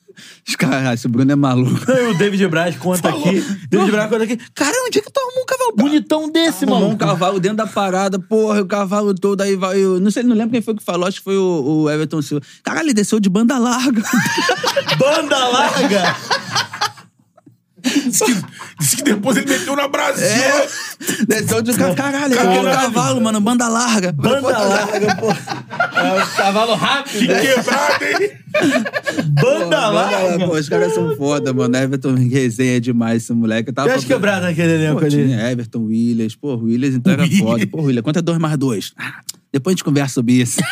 Os caras, esse Bruno é maluco. E o David Braz conta aqui. David Braz conta aqui. Cara, onde é que tu arrumou um cavalo bonitão desse, Arrumou mano? um cavalo dentro da parada, porra, o cavalo todo, aí vai. eu- não sei, não lembro quem foi que falou, acho que foi o, o Everton Silva. Caralho, ele desceu de banda larga. Banda larga! Disse que, que depois ele meteu na Brasília. desceu de ca- caralho, aquele cavalo, mano, banda larga. Banda larga, pô. É um cavalo rápido. Que quebrada, hein? Banda larga. Pô, os caras são foda, mano. Everton resenha demais esse moleque. Eu Tava Tem as quebradas naquele elenco Pô, ali. tinha Everton, Williams. Pô, Williams então era foda. Pô, Williams, quanto é dois mais dois? Ah, depois a gente conversa sobre isso.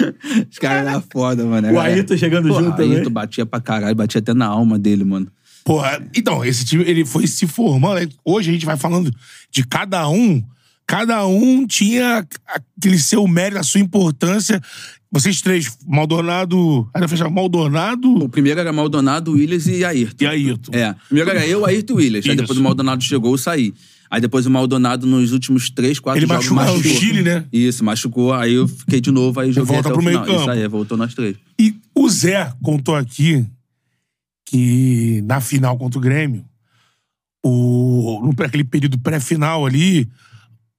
Os caras eram foda, mano. O Ayrton chegando junto O. Ayrton batia pra caralho, batia até na alma dele, mano. Porra, então, esse time, ele foi se formando. Hoje a gente vai falando de cada um. Cada um tinha aquele seu mérito, a sua importância. Vocês três, Maldonado. Era fechava Maldonado O primeiro era Maldonado, Williams e Ayrton. e Ayrton. É. Primeiro era eu, Ayrton e Williams. Aí depois o Maldonado chegou, eu saí. Aí depois o Maldonado, nos últimos três, quatro Ele jogos, machucou machucou. o Chile, né? Isso, machucou. Aí eu fiquei de novo, aí joguei volta até o pro meio final. Isso campo. aí, voltou nós três. E o Zé contou aqui que na final contra o Grêmio, o, no, aquele período pré-final ali,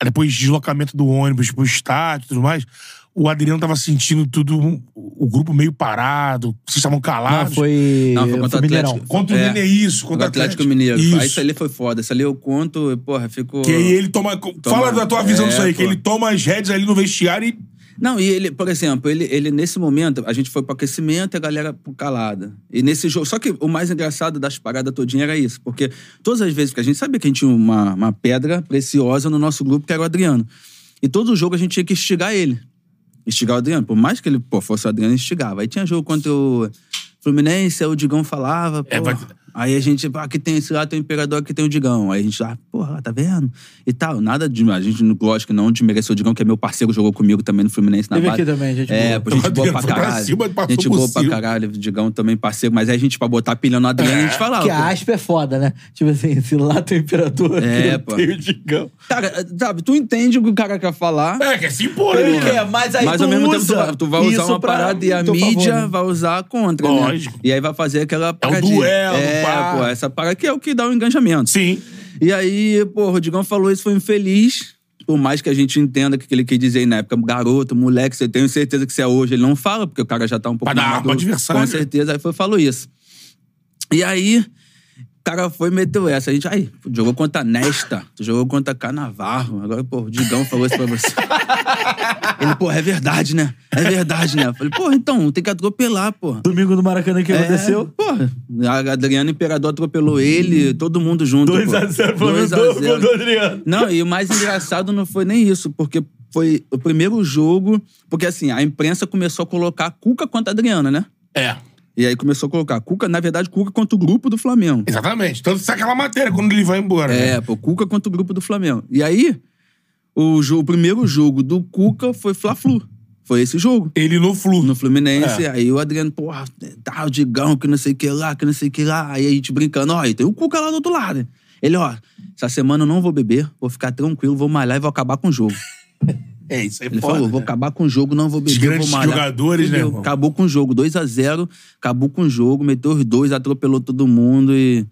depois de deslocamento do ônibus pro estádio e tudo mais, o Adriano tava sentindo tudo, o grupo meio parado, vocês estavam Não, calados. foi. Não, foi contra o Mineirão. Atlético. Contra o É. Nenê, isso. Contra o Atlético Mineiro. Aí isso ali foi foda. Isso ali eu conto, porra, ficou. Que aí ele toma. fala da tua visão É, disso aí, que pô. ele toma as rédeas ali no vestiário e. Não, e ele, por exemplo, ele, ele nesse momento, a gente foi pro aquecimento e a galera calada. E nesse jogo. Só que o mais engraçado das paradas todinha era isso. Porque todas as vezes, porque a gente sabia que a gente tinha uma, uma pedra preciosa no nosso grupo, que era o Adriano. E todo jogo a gente tinha que instigar ele. Instigar o Adriano. Por mais que ele pô, fosse o Adriano, instigava. Aí tinha jogo contra o Fluminense, aí o Digão falava. É, pô, vai- Aí a gente, ah, aqui tem esse lá, tem o Imperador, aqui tem o Digão. Aí a gente, ah, porra, tá vendo? E tal. Nada de. A gente, lógico que não desmereceu o Digão, que é meu parceiro, jogou comigo também no Fluminense na Teve base. aqui também, gente É, boa. gente boa pra caralho. cima, gente boa pra caralho. O Digão também parceiro. Mas aí a gente, pra botar pilha no Adriano, a gente falava. Porque a aspa é foda, né? Tipo assim, se lá tem o imperador, É, aqui pô. tem o Digão. Cara, sabe, tu entende o que o cara quer falar. É, quer se impor Ele ali. quer, mas aí Mas tu ao mesmo usa tempo tu vai, tu vai usar uma parada e a teu favor, mídia né? vai usar contra, Lógico. né? E aí vai fazer aquela paradinha. duelo, É, pá. pô, essa parada que é o que dá o engajamento. Sim. E aí, pô, o Digão falou isso, foi infeliz. Por mais que a gente entenda o que ele quis dizer na época, garoto, moleque, você tenho certeza que você é hoje. Ele não fala, porque o cara já tá um pouco Pra dar arma adversário. Com certeza, aí foi falou isso. E aí, o cara foi e meteu essa. A gente, aí, jogou contra a Nesta, jogou contra Canavarro. Agora, pô, o Digão falou isso pra você. Ele, pô, é verdade, né? É verdade, né? Eu falei, pô, então, tem que atropelar, pô. Domingo no Maracanã, o que aconteceu? Pô, a Adriano Imperador atropelou ele, todo mundo junto. 2x0 pô. Flamengo, 2 a gol 0. do Adriano. Não, e o mais engraçado não foi nem isso, porque foi o primeiro jogo. Porque assim, a imprensa começou a colocar Cuca contra Adriana, né? É. E aí começou a colocar Cuca, na verdade, Cuca contra o grupo do Flamengo. Exatamente. Tanto que sai aquela matéria quando ele vai embora. É, né? pô, Cuca contra o grupo do Flamengo. E aí, o, jo- o primeiro jogo do Cuca foi Fla-Flu. Foi esse jogo. Ele no Flu. No Fluminense, É. aí o Adriano, porra, tá o Digão, que não sei o que lá, que não sei o que lá. Aí a gente brincando, ó, e tem o Cuca lá do outro lado. Ele, ó, essa semana eu não vou beber, vou ficar tranquilo, vou malhar e vou acabar com o jogo. É, isso aí Ele foda, falou, vou né? acabar com o jogo, não vou Os beber, grandes vou malhar. jogadores, né, Fudeu. irmão? Acabou com o jogo, 2 a 0 acabou com o jogo, meteu os dois, atropelou todo mundo e...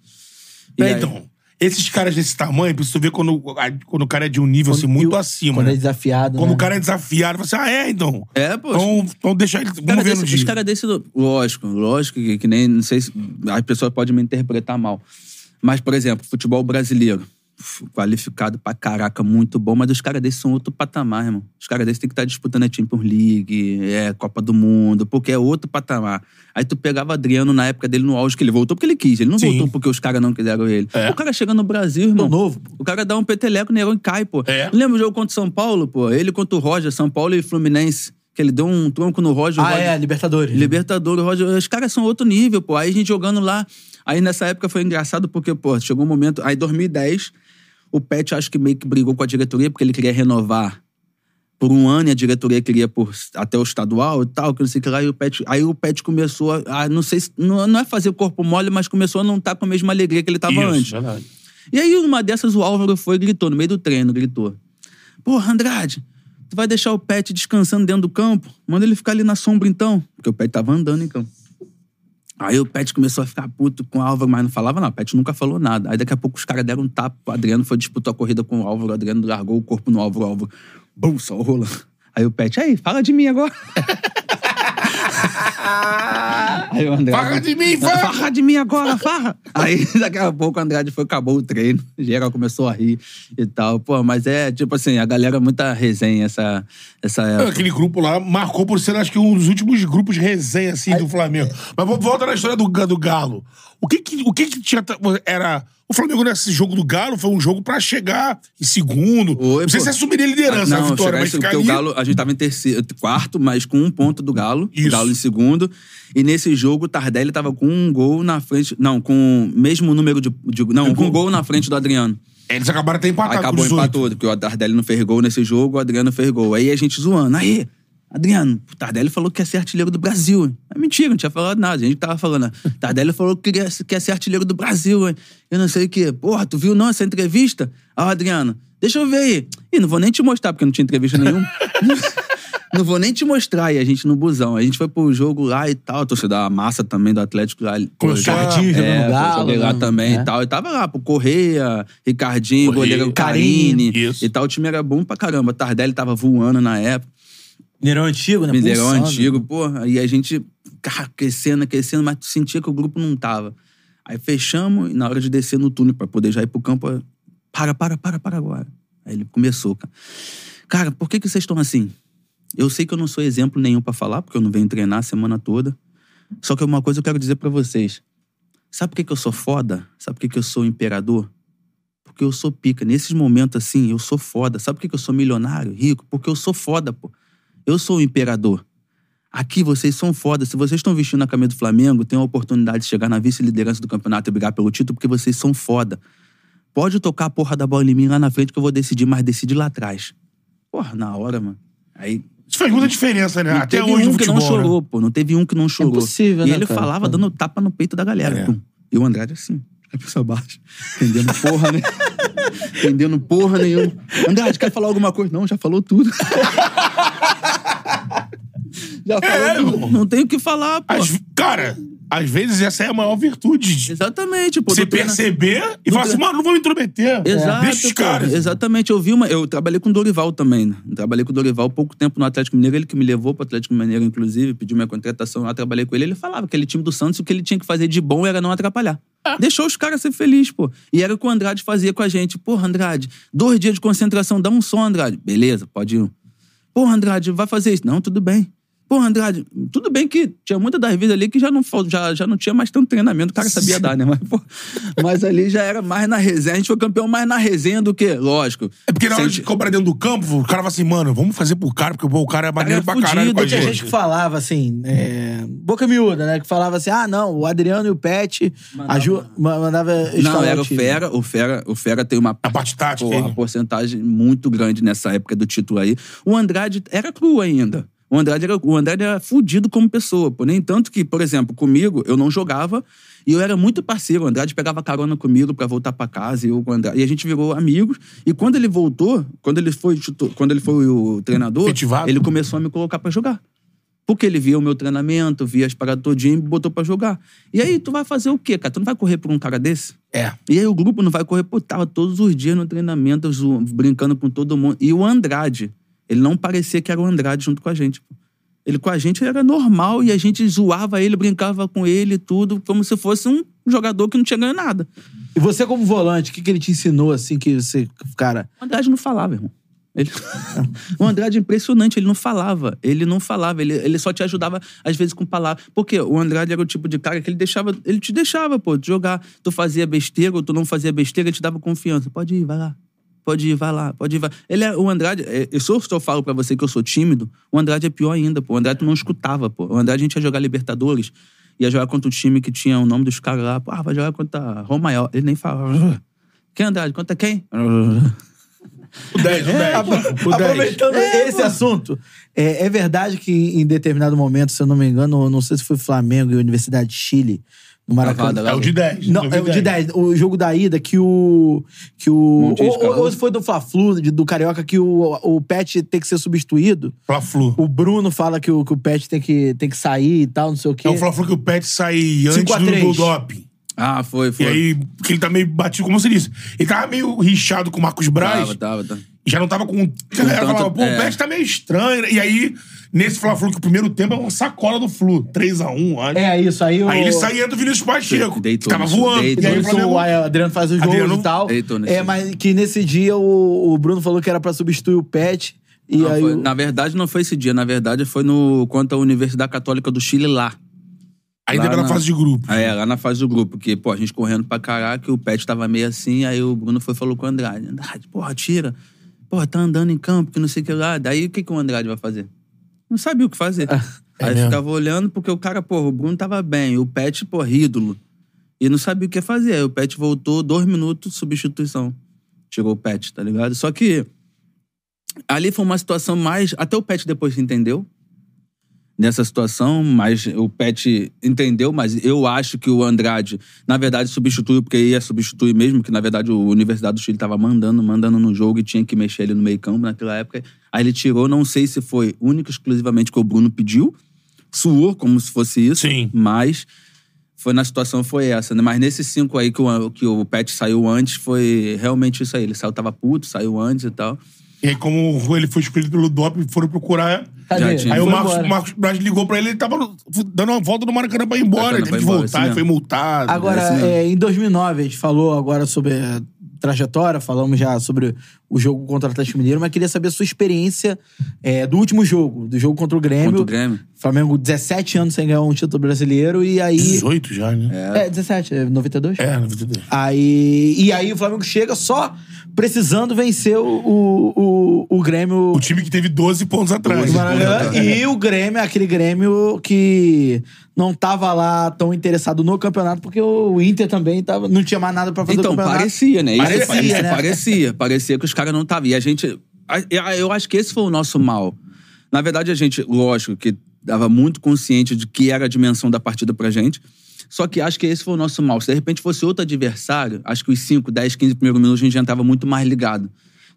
e É, aí- então, esses caras desse tamanho, pra você ver quando, quando o cara é de um nível assim, muito acima. Quando né? é desafiado, Quando né? o cara é desafiado, você, ah, é, então. É, pô. Então, então deixa ele. Cara Vamos ver desse, no os dia. caras desse, lógico, lógico que, que nem, não sei se as pessoas podem me interpretar mal. Mas, por exemplo, futebol brasileiro, qualificado pra caraca, muito bom, mas os caras desses são outro patamar, irmão. Os caras desses têm que estar disputando a Champions League, é, Copa do Mundo, porque é outro patamar. Aí tu pegava Adriano na época dele no auge, que ele voltou porque ele quis, ele não Sim. voltou porque os caras não quiseram ele. É. O cara chega no Brasil, irmão. novo, pô. O cara dá um peteleco, negão e cai, pô. É. Lembra o jogo contra o São Paulo, pô? Ele contra o Roger, São Paulo e Fluminense. Que ele deu um tronco no Roger. Ah, Roger- é, Libertadores. Libertadores, Roger, os caras são outro nível, pô. Aí a gente jogando lá. Aí nessa época foi engraçado porque, pô, chegou um momento. Aí em 2010, o Pet acho que meio que brigou com a diretoria porque ele queria renovar por um ano e a diretoria queria por, até o estadual e tal, que não sei o que lá. E o Pet, aí o Pet começou a. a- não sei se. Não, não é fazer corpo mole, mas começou a não estar com a mesma alegria que ele tava Isso, antes. verdade. E aí, numa dessas, o Álvaro foi e gritou, no meio do treino, gritou. Porra, Andrade, tu vai deixar o Pet descansando dentro do campo? Manda ele ficar ali na sombra, então. Porque o Pet tava andando em campo. Aí o Pet começou a ficar puto com o Álvaro, mas não falava nada. O Pet nunca falou nada. Aí daqui a pouco os caras deram um tapa. O Adriano foi disputar a corrida com o Álvaro. O Adriano largou o corpo no Álvaro. O Álvaro, bum, só rola. Aí o Pet, aí, fala de mim agora. Aí o André. Farra de mim, farra! Farra de mim agora, farra! Aí daqui a pouco o Andrade foi, acabou o treino. Geral começou a rir e tal. Pô, mas é tipo assim, a galera muita resenha essa, essa época. Aquele grupo lá marcou por ser, acho que, um dos últimos grupos de resenha, assim, do Flamengo. Mas vamos- volta na história do, do Galo. O que que, o que que tinha... Era... O Flamengo nesse jogo do Galo foi um jogo pra chegar em segundo. Oi, não sei pô. se assumiria a liderança, Não, a vitória, mas ficar ali... o Galo, a gente tava em terceiro, quarto, mas com um ponto do Galo. Isso. O Galo em segundo. E nesse jogo, o Tardelli tava com um gol na frente. Não, com o mesmo número de. de- não, com um gol na frente do Adriano. Eles acabaram até empatados Aí acabou empatou, porque o Tardelli não fez gol nesse jogo, o Adriano fez gol. Aí a gente zoando. Aí, Adriano, o Tardelli falou que quer ser artilheiro do Brasil. É mentira, não tinha falado nada. A gente tava falando. Tardelli falou que quer ser artilheiro do Brasil, hein? Eu não sei o quê. Porra, tu viu não essa entrevista? Ah, Adriano, deixa eu ver aí. Ih, não vou nem te mostrar, porque não tinha entrevista nenhuma. não vou nem te mostrar. E a gente no busão. A gente foi pro jogo lá e tal. Torcida da massa também do Atlético lá. A- Ricardinho É, galo. joguei lá né? também É. e tal. Eu tava lá, pro Correia, Ricardinho, Correia, goleiro Carini. Carini Isso. e tal. O time era bom pra caramba. Tardelli tava voando na época. Mineirão antigo, né? Mineirão Pulsando. antigo, porra. E a gente cara, crescendo, crescendo, mas tu sentia que o grupo não tava. Aí fechamos e na hora de descer no túnel pra poder já ir pro campo, eu, para, para, para, para agora. Aí ele começou, cara. Cara, por que que vocês estão assim? Eu sei que eu não sou exemplo nenhum pra falar, porque eu não venho treinar a semana toda. Só que uma coisa eu quero dizer pra vocês. Sabe por que que eu sou foda? Sabe por que que eu sou imperador? Porque eu sou pica. Nesses momentos assim, eu sou foda. Sabe por que que eu sou milionário, rico? Porque eu sou foda, pô. Eu sou o imperador. Aqui vocês são foda. Se vocês estão vestindo a camisa do Flamengo, tem a oportunidade de chegar na vice-liderança do campeonato e brigar pelo título, porque vocês são foda. Pode tocar a porra da bola em mim lá na frente que eu vou decidir, mas decide lá atrás. Porra, na hora, mano. Aí. Isso faz muita diferença, né? Não Até teve hoje um que futebol, não chorou, né? pô. Não teve um que não chorou. impossível, e né, ele cara? falava dando tapa no peito da galera. É. pum. E o Andrade assim, cabeça baixa. Entendendo porra, né? Entendendo porra nenhuma. Andrade, quer falar alguma coisa? Não, já falou tudo. já falou É, irmão. Não tem o que falar, pô. Às- cara, às vezes essa é a maior virtude. de Exatamente, pô. Você perceber e falar assim, mano, não vou me intrometer. Exato, Deixa os caras. Exatamente. Eu vi uma. Eu trabalhei com o Dorival também. Né? Trabalhei com o Dorival pouco tempo no Atlético Mineiro. Ele que me levou pro Atlético Mineiro, inclusive, pediu minha contratação lá, trabalhei com ele. Ele falava que aquele time do Santos, o que ele tinha que fazer de bom era não atrapalhar. Deixou os caras ser felizes, pô. E era o que o Andrade fazia com a gente. Porra, Andrade, dois dias de concentração, dá um som, Andrade. Beleza, pode ir. Porra, Andrade, vai fazer isso. Não, tudo bem. Porra, Andrade, tudo bem que tinha muita das vezes ali que já não, já, já não tinha mais tanto treinamento, o cara sabia dar, né? Mas, pô, mas ali já era mais na resenha. A gente foi campeão mais na resenha do que, lógico. É porque na hora de cobrar dentro do campo, o cara fala assim, mano, vamos fazer pro cara, porque pô, o cara é maneiro é pra caralho fudido, com a Tinha gente. gente que falava assim, é, boca miúda, né? Que falava assim, ah, não, o Adriano e o Pet aju- ma- mandava Não, era o time. Fera. O Fera, o Fera tem uma A parte tática porra, porcentagem muito grande nessa época do título aí. O Andrade era cru ainda. O Andrade era, o Andrade era fudido como pessoa, pô. Nem tanto que, por exemplo, comigo, eu não jogava e eu era muito parceiro. O Andrade pegava carona comigo pra voltar pra casa e, eu, Andrade, e a gente virou amigos. E quando ele voltou, quando ele foi, quando ele foi o treinador, Efetivado. ele começou a me colocar pra jogar. Porque ele via o meu treinamento, via as paradas todinhas e me botou pra jogar. E aí, tu vai fazer o quê, cara? Tu não vai correr por um cara desse? É. E aí o grupo não vai correr, pô, tava todos os dias no treinamento, brincando com todo mundo. E o Andrade, ele não parecia que era o Andrade junto com a gente. Ele com a gente era normal e a gente zoava ele, brincava com ele e tudo, como se fosse um jogador que não tinha ganho nada. E você, como volante, o que, que ele te ensinou, assim, que você, cara... O Andrade não falava, irmão. Ele... o Andrade é impressionante, ele não falava. Ele não falava, ele, ele só te ajudava, às vezes, com palavras. Porque o Andrade era o tipo de cara que ele deixava, ele te deixava, pô, de jogar. Tu fazia besteira ou tu não fazia besteira, ele te dava confiança. Pode ir, vai lá. Pode ir, vai lá, pode ir, vai. Ele é, o Andrade, é, eu só, só falo pra você que eu sou tímido, o Andrade é pior ainda, pô. O Andrade tu não escutava, pô. O Andrade a gente ia jogar Libertadores, ia jogar contra o time que tinha o nome dos caras lá, pô, ah, vai jogar contra Romael. Ele nem falava. Quem, Andrade? Contra quem? O 10, o 10. o 10. Aproveitando esse assunto, é, é verdade que em determinado momento, se eu não me engano, não sei se foi Flamengo e Universidade de Chile, no Maracanã. É o de 10. Não, é o de 10. O jogo da ida que o. Que o ou, foi do Fla-Flu, do Carioca, que o, o Pet tem que ser substituído. Fla-Flu. O Bruno fala que o, que o Pet tem que, tem que sair e tal, não sei o quê. É o Fla-Flu que o Pet sai antes do, do doping. Ah, foi, foi. E aí, porque ele tá meio batido, como você disse. Ele tava meio rixado com o Marcos Braz. Tava, tava, tava. E já não tava com. A galera tanto- falava, pô, é. o Pet tá meio estranho. né? E aí, nesse Fla-Flu, que o primeiro tempo é uma sacola do Flu. 3x1, acho. É isso, aí o. Aí ele sai e entra o Vinícius Pacheco. que Deitou tava nisso, voando. deitou E aí o Isso, Flamengo. o Adriano faz os gols Adriano e tal. deitou nesse É, mas que nesse dia o, o Bruno falou que era pra substituir o Pet. E Não, aí. foi- o- Na verdade, não foi esse dia. Na verdade, foi no contra a Universidade Católica do Chile lá. Ainda Lá era na na- fase de grupo. É, lá na fase do grupo. Porque, pô, a gente correndo pra caraca, o Pet tava meio assim, aí o Bruno foi e falou com o Andrade. Andrade, porra, tira. Porra, tá andando em campo, que não sei o que lá. Daí o que, que o Andrade vai fazer? Não sabia o que fazer. aí mesmo? ficava olhando, porque o cara, porra, o Bruno tava bem, o Pet, porra, ídolo. E não sabia o que fazer. Aí o Pet voltou, dois minutos, substituição. Tirou o Pet, tá ligado? Só que ali foi uma situação mais. Até o Pet depois entendeu. nessa situação, mas o Pet entendeu, mas eu acho que o Andrade, na verdade, substituiu, porque ia substituir mesmo, que na verdade a Universidade do Chile estava mandando, mandando no jogo e tinha que mexer ele no meio campo naquela época. Aí ele tirou, não sei se foi único exclusivamente que o Bruno pediu, suou como se fosse isso, Sim. mas foi na situação foi essa, né? Mas nesses cinco aí que o, que o Pet saiu antes, foi realmente isso aí. Ele saiu, tava puto, saiu antes e tal. E aí, como ele foi escolhido pelo DOP, foram procurar. Cadê? Aí o Marcos. Marcos Braz ligou pra ele, ele tava dando uma volta no Maracanã pra ir embora. Ele teve que voltar, assim ele foi multado. Agora, mesmo. é, em 2009, a gente falou agora sobre trajetória, falamos já sobre o jogo contra o Atlético Mineiro, mas queria saber a sua experiência é, do último jogo, do jogo contra o Grêmio. Contra o Grêmio. Flamengo, 17 anos sem ganhar um título brasileiro, e aí. 18 já, né? É, 17, é 92? É, na vida dele. Aí, e aí o Flamengo chega só precisando vencer o, o, o, o Grêmio. O time que teve 12 pontos atrás. do Maracanã. E o Grêmio, aquele Grêmio que não tava lá tão interessado no campeonato, porque o Inter também tava, não tinha mais nada pra fazer Então, no campeonato. parecia, né? Isso Parecia, parecia, né? parecia. Parecia que os caras não estavam. E a gente. Eu acho que esse foi o nosso mal. Na verdade, a gente, lógico, que dava muito consciente de que era a dimensão da partida pra gente. Só que acho que esse foi o nosso mal. Se de repente fosse outro adversário, acho que os 5, 10, 15 primeiros minutos a gente já estava muito mais ligado.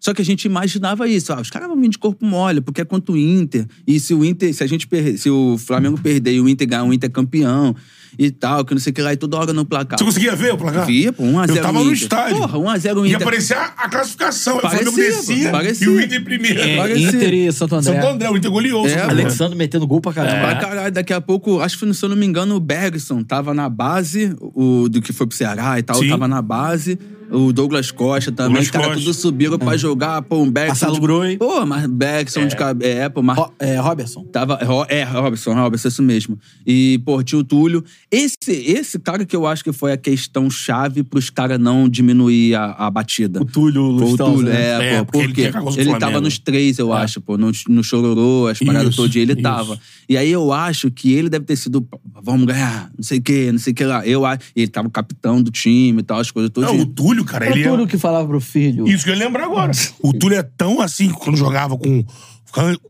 Só que a gente imaginava isso. Ah, os caras vão vir de corpo mole, porque é contra o Inter. E se o Inter, se a gente per... se o Flamengo perder e o Inter ganhar, o Inter é campeão e tal, que não sei o que lá, e toda hora no placar. Você conseguia ver o placar? Via, pô, 1x0 Eu tava no estádio. Porra, 1x0 Ia Inter. aparecer a, a classificação. o Flamengo Parecia, descia parecia. e o Inter em primeiro. É, Parecia. Inter e Santo André. Santo André, o Inter goleou. o É. Alexandre metendo gol pra caramba. Pra caralho, daqui a pouco, acho que, se eu não me engano, o Bergson tava na base, o do que foi pro Ceará e tal, Sim. tava na base. O Douglas Costa também, Douglas os caras Costa. tudo subiram pra jogar, pô, um Bergson. Marcelo de- Groi. Pô, mas Bergson de cabeça. É, pô, mas. Ro- é, Robertson. Tava, é, Robson, Robson, isso mesmo. E, pô, tinha o Túlio. Esse, esse cara que eu acho que foi a questão chave pros caras não diminuir a, a batida. O Túlio o Lustosa, Túlio, né? é, É, pô, porque ele porque ele Flamengo. tava nos três, eu acho, pô, no, no Chororô, as paradas todo dia ele isso. tava. E aí eu acho que ele deve ter sido, vamos ganhar, não sei o quê, não sei o que lá. Eu acho, ele tava o capitão do time e tal, as coisas todas. Não, o Túlio, cara, É ele o Túlio é... que falava pro filho. Isso que eu ia lembrar agora. O Túlio é tão assim, quando jogava com o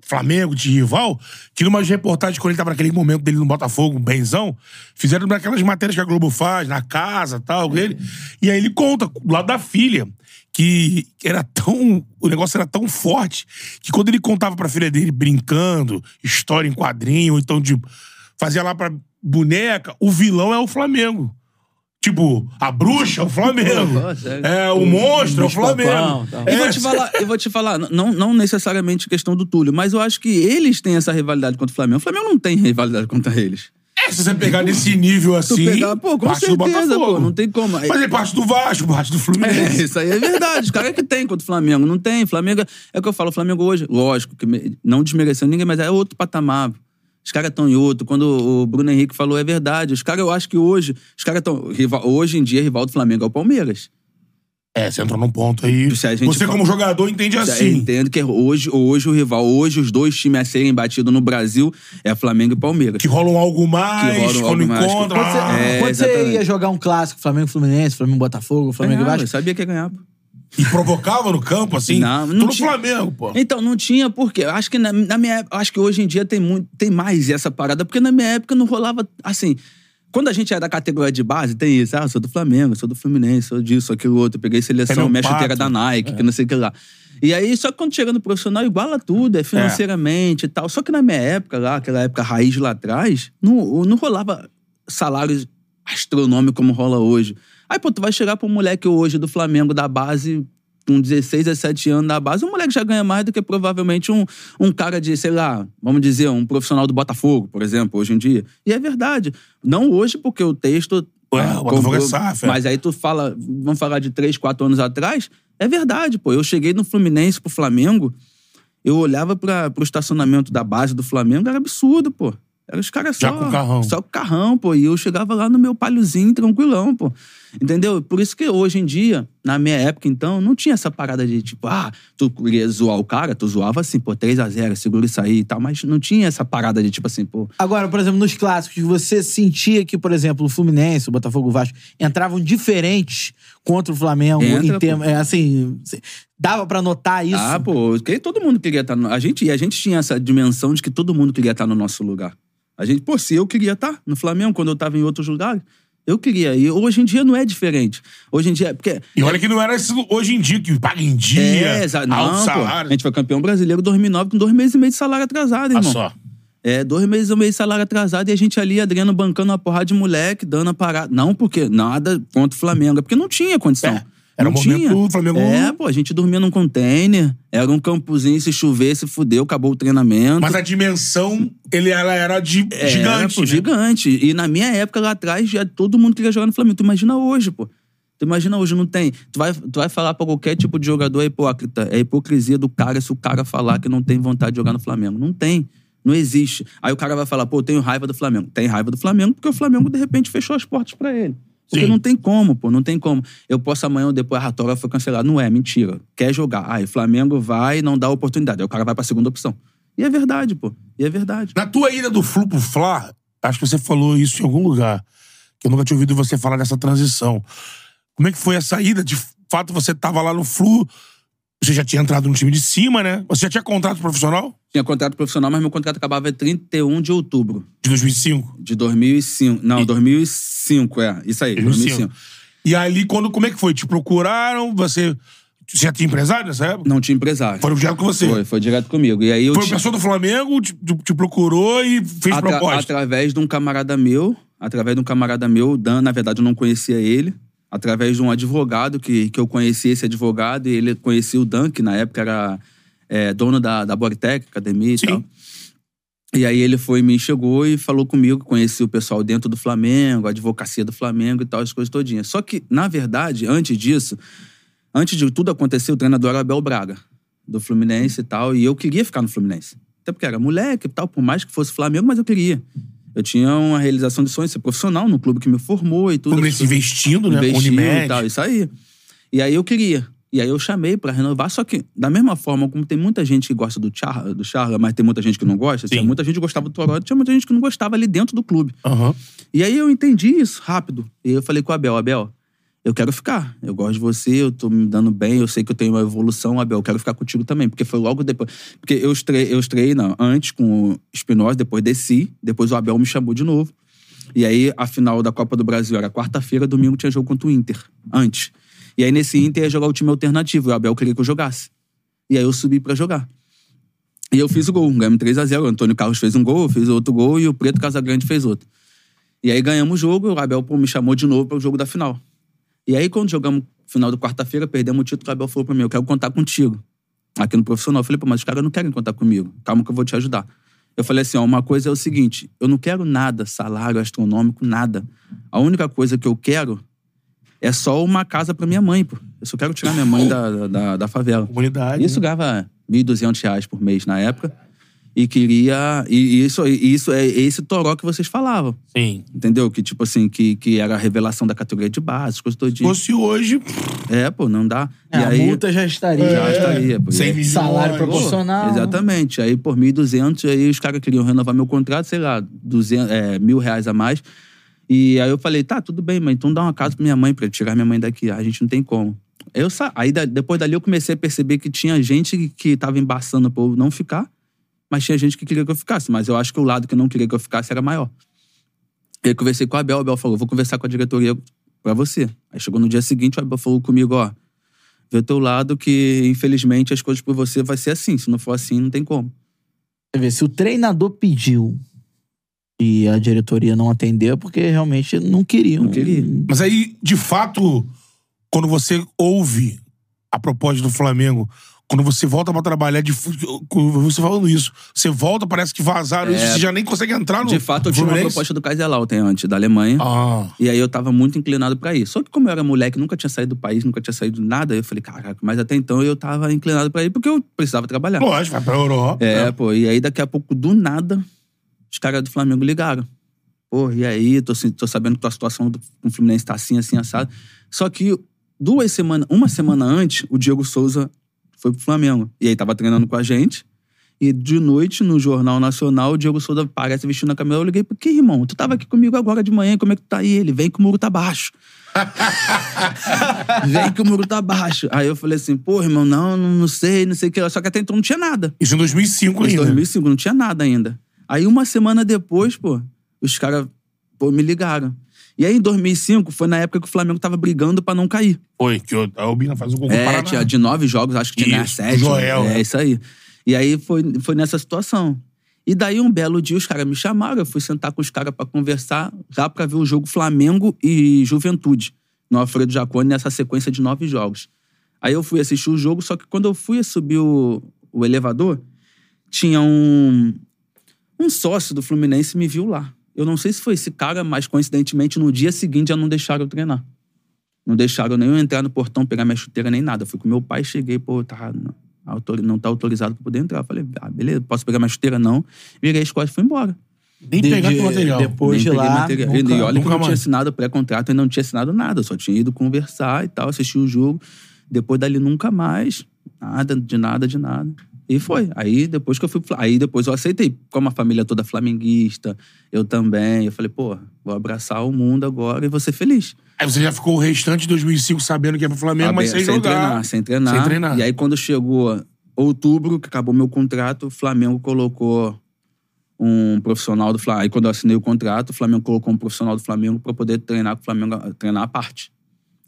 Flamengo de rival, que numas reportagens, quando ele tava naquele momento dele no Botafogo, benzão, fizeram naquelas matérias que a Globo faz, na casa tal, dele. E aí ele conta, do lado da filha, que era tão. O negócio era tão forte que quando ele contava pra filha dele brincando, história em quadrinho, ou então de. Fazia lá pra boneca, o vilão é o Flamengo. Tipo, a bruxa é o Flamengo. Sério. É, o monstro é o Flamengo. Eu É, vou te falar, eu vou te falar, não, não necessariamente questão do Túlio, mas eu acho que eles têm essa rivalidade contra o Flamengo. O Flamengo não tem rivalidade contra eles. É, se você pegar nesse nível assim, pegar, pô, com parte do certeza, pô, não tem como. Mas é parte do Vasco, parte do Fluminense. É, isso aí é verdade. Os caras que tem contra o Flamengo. Não tem. Flamengo. É o que eu falo, o Flamengo hoje, lógico, que não desmerecendo ninguém, mas é outro patamar. Os caras estão em outro. Quando o Bruno Henrique falou, é verdade. Os caras, eu acho que hoje, os caras estão. Hoje em dia, rival do Flamengo é o Palmeiras. É, você entrou num ponto aí. Se a gente Você, for- como jogador, entende Eu assim. entendo que hoje, hoje o rival, hoje os dois times a serem batidos no Brasil é Flamengo e Palmeiras. Que rolam algo mais, Que rolam quando algo mais, que- encontra. Quando você, ah, É, quando você ia jogar um clássico, Flamengo e Fluminense, Flamengo e Botafogo, Flamengo e Ganhava, Vasco, eu sabia que ia ganhar. pô. E provocava no campo, assim. Não, não tinha- Flamengo, pô. Então, não tinha porque eu Acho que na, na minha acho que hoje em dia tem, muito, tem mais essa parada, porque na minha época não rolava assim. Quando a gente é da categoria de base, tem isso. Ah, eu sou do Flamengo, sou do Fluminense, sou disso, aquilo outro. Eu peguei É seleção, minha chuteira da Nike, que não sei o que lá. E aí, só que quando chega no profissional, iguala tudo, é financeiramente e tal. Só que na minha época, lá, aquela época raiz lá atrás, não, não rolava salários astronômicos como rola hoje. Aí, pô, tu vai chegar pra um moleque hoje do Flamengo, da base, com 16, 17 anos da base, um moleque já ganha mais do que provavelmente um, um cara de, sei lá, vamos dizer, um profissional do Botafogo, por exemplo, hoje em dia. E é verdade. Não hoje, porque o texto. Ué, o Botafogo é SAF, é. Mas aí tu fala, vamos falar de 3, 4 anos atrás, é verdade, pô. Eu cheguei no Fluminense pro Flamengo, eu olhava para pro estacionamento da base do Flamengo, era absurdo, pô. Era os caras Já só. com carrão. Só com carrão, pô. E eu chegava lá no meu palhozinho, tranquilão, pô. Entendeu? Por isso que hoje em dia, Na minha época, então, não tinha essa parada de tipo, ah, tu queria zoar o cara, tu zoava assim, pô, 3x0, segura isso aí e tal, mas não tinha essa parada de tipo assim, pô. Agora, por exemplo, nos clássicos, você sentia que, por exemplo, o Fluminense, o Botafogo o Vasco entravam diferentes contra o Flamengo Entra, em termos. É, assim, dava pra notar isso. Ah, pô, que todo mundo queria estar no. A gente, e a gente tinha essa dimensão de que todo mundo queria estar no nosso lugar. A gente, pô, se eu queria estar no Flamengo quando eu tava em outros lugares, eu queria. E hoje em dia não é diferente. Hoje em dia. Porque, E olha que não era esse hoje em dia, que paga em dia, É, exa- alto não, pô. salário. A gente foi campeão brasileiro em 2009 com dois meses e meio de salário atrasado, Ah, irmão. só. É, dois meses e meio de salário atrasado e a gente ali, Adriano, bancando uma porrada de moleque, dando a parada. Não porque nada contra o Flamengo, é porque não tinha condição. É, era o momento do Flamengo- É, pô, a gente dormia num container, era um campozinho, se chover, se fudeu, acabou o treinamento. Mas a dimensão, ele, ela era de É, gigante. pô, né? gigante. E na minha época, lá atrás, já todo mundo queria jogar no Flamengo. Tu imagina hoje, pô. Tu imagina hoje, não tem. Tu vai, tu vai falar pra qualquer tipo de jogador é hipócrita. É hipocrisia do cara se o cara falar que não tem vontade de jogar no Flamengo. Não tem. Não existe. Aí o cara vai falar, pô, eu tenho raiva do Flamengo. Tem raiva do Flamengo porque o Flamengo, de repente, fechou as portas pra ele. Porque Sim. não tem como, pô, não tem como. Eu posso amanhã ou depois a Ratória foi cancelada. Não é, mentira. Quer jogar. Aí o Flamengo vai e não dá oportunidade. Aí o cara vai pra segunda opção. E é verdade, pô. E é verdade. Na tua ida do Flu pro Fla, acho que você falou isso em algum lugar. Que eu nunca tinha ouvido você falar dessa transição. Como é que foi essa ida? De fato, você tava lá no Flu, você já tinha entrado no time de cima, né? Você já tinha contrato profissional? Tinha contrato profissional, mas meu contrato acabava em 31 de outubro De 2005. de 2005. Não, 2005, é. Isso aí, 2005. E ali, quando, como é que foi? Te procuraram? Você, você já tinha empresário nessa época? Não tinha empresário. Foram direto com você? Foi, foi direto comigo. E aí eu Foi uma tinha- pessoa do Flamengo, te, te- te procurou e fez atra- proposta. Através de um camarada meu, através de um camarada meu, Dan, na verdade eu não conhecia ele, através de um advogado que, que eu conhecia esse advogado, e ele conhecia o Dan, que na época era é, dono da, da Boritec, academia e Sim. tal. E aí ele foi, me chegou e falou comigo, conheci o pessoal dentro do Flamengo, a advocacia do Flamengo e tal, as coisas todinhas. Só que, na verdade, antes disso, antes de tudo acontecer, o treinador era Abel Braga, do Fluminense e tal, e eu queria ficar no Fluminense. Até porque era moleque e tal, por mais que fosse Flamengo, mas eu queria. Eu tinha uma realização de sonho, ser profissional no clube que me formou e tudo. Fluminense investindo, né? Unimed. e tal, isso aí. E aí eu queria. E aí eu chamei pra renovar, só que, da mesma forma como tem muita gente que gosta do Charla, do Charla mas tem muita gente que não gosta, tinha muita gente que gostava do Toronto, tinha muita gente que não gostava ali dentro do clube. Aham. E aí eu entendi isso rápido. E eu falei com o Abel, Abel, eu quero ficar. Eu gosto de você, eu tô me dando bem, eu sei que eu tenho uma evolução, Abel, eu quero ficar contigo também. Porque foi logo depois. Porque eu estrei, eu estrei não, antes com o Espinosa, depois desci, depois o Abel me chamou de novo. E aí a final da Copa do Brasil era quarta-feira, domingo tinha jogo contra o Inter, antes. E aí nesse Inter ia jogar o time alternativo, e o Abel queria que eu jogasse. E aí eu subi pra jogar. E eu fiz o gol, ganhamos 3x0. O Antônio Carlos fez um gol, eu fiz outro gol e o Preto Casagrande fez outro. E aí ganhamos o jogo, o Abel pô, me chamou de novo para o jogo da final. E aí, quando jogamos final de quarta-feira, perdemos o título, o Abel falou pra mim: Eu quero contar contigo. Aqui no profissional. Eu falei, pô, mas os caras não querem contar comigo. Calma que eu vou te ajudar. Eu falei assim: ó, uma coisa é o seguinte: eu não quero nada, salário astronômico, nada. A única coisa que eu quero é só uma casa pra minha mãe, pô. Eu só quero tirar minha mãe da, da, da favela. Comunidade. Isso ganhava 1.200 reais por mês na época. E queria. E isso, e isso é esse toró que vocês falavam. Sim. Entendeu? Que, tipo assim, que, que era a revelação da categoria de base, coisas Se todinhas. fosse hoje, É, pô, não dá. É, e a aí, multa já estaria. já estaria. Pô, 100 E aí- milhões. Salário Pô, proporcional. Exatamente. Aí, por 1.200, aí os caras queriam renovar meu contrato, sei lá, 200, é, mil reais a mais. E aí eu falei, tá, tudo bem, mas então dá uma casa pra minha mãe, pra tirar minha mãe daqui. A gente não tem como. Eu sa... Aí depois dali eu comecei a perceber que tinha gente que tava embaçando pra eu não ficar, mas tinha gente que queria que eu ficasse. Mas eu acho que o lado que não queria que eu ficasse era maior. E aí eu conversei com o Abel, o Abel falou, vou conversar com a diretoria pra você. Aí chegou no dia seguinte, o Abel falou comigo, ó, vê o teu lado que, infelizmente, as coisas por você vai ser assim. Se não for assim, não tem como. Você vê, se o treinador pediu e a diretoria não atendeu, é porque realmente não queriam. Não queria. Mas aí, de fato, quando você ouve a proposta do Flamengo, quando você volta pra trabalhar, de, com você falando isso, você volta, parece que vazaram isso, você já nem consegue entrar no. É. De fato, eu tinha uma proposta do Kaiserslautern antes, da Alemanha. Ah, E aí eu tava muito inclinado pra ir. Só que como eu era moleque, nunca tinha saído do país, nunca tinha saído de nada, eu falei, caraca, mas até então eu tava inclinado pra ir porque eu precisava trabalhar. lógico, vai pra Europa. É, né? pô, e aí daqui a pouco, do nada, os caras do Flamengo ligaram. Pô, e aí, tô, tô sabendo que tua situação do, com o Fluminense tá assim, assim, assado. Só que duas semanas, uma semana antes, o Diego Souza foi pro Flamengo. E aí tava treinando com a gente. E de noite, no Jornal Nacional, o Diego Souza aparece vestindo a camisa. Eu liguei, por que, irmão? Tu tava aqui comigo agora de manhã, como é que tu tá aí? Ele, vem que o muro tá baixo. vem que o muro tá baixo. Aí eu falei assim, pô, irmão, não, não, sei, não sei o que. Só que até então não tinha nada. Isso em 2005 Em ainda. 2005, não tinha nada ainda. Aí uma semana depois, pô, os caras, pô, me ligaram. E aí em 2005 foi na época que o Flamengo tava brigando pra não cair. Foi, que o- a Albina faz o gol É, Paraná. tinha de nove jogos, acho que tinha Isso, sete. Joel, É, né? isso aí. E aí foi, foi nessa situação. E daí um belo dia os caras me chamaram, eu fui sentar com os caras pra conversar, já pra ver o jogo Flamengo e Juventude, no Alfredo Jacone, nessa sequência de nove jogos. Aí eu fui assistir o jogo, só que quando eu fui subir o, o elevador, tinha um, um sócio do Fluminense me viu lá. Eu não sei se foi esse cara, mas coincidentemente no dia seguinte já não deixaram eu treinar. Não deixaram nem eu entrar no portão, pegar minha chuteira, nem nada. Eu fui com meu pai, cheguei, pô, tá, não, não tá autorizado pra poder entrar. Eu falei, ah, beleza, posso pegar minha chuteira? Não. Virei as costas e fui embora. Nem De- pegar de- material. depois- Nem de lá, material. nunca- e olha que eu não tinha assinado pré-contrato e não tinha assinado nada. Eu só tinha ido conversar e tal, assistir o jogo. Depois dali nunca mais. Nada, de nada, de nada. E foi. Aí depois que eu fui Aí depois eu aceitei. Como a família toda flamenguista, eu também. Eu falei, pô, vou abraçar o mundo agora e vou ser feliz. Aí você já ficou o restante de 2005 sabendo que ia pro Flamengo, mas sem, sem jogar. treinar, sem treinar. Sem treinar. E aí, quando chegou outubro, que acabou meu contrato, o Flamengo colocou um profissional do Flamengo. Aí, quando eu assinei o contrato, o Flamengo colocou um profissional do Flamengo para poder treinar com o Flamengo, treinar à parte.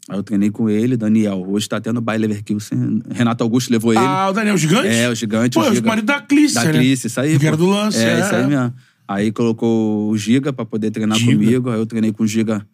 Aí eu treinei com ele, Daniel. Hoje tá no Bayer Leverkusen. Renato Augusto levou ele. Ah, o Daniel Gigante? É, o gigante. Pô, o é o Giga. marido da Clícia, Da né? Clícia, isso aí. Que era do lance, É, é. isso aí mesmo. Aí colocou o Giga pra poder treinar Giga. comigo. Aí eu treinei com o Giga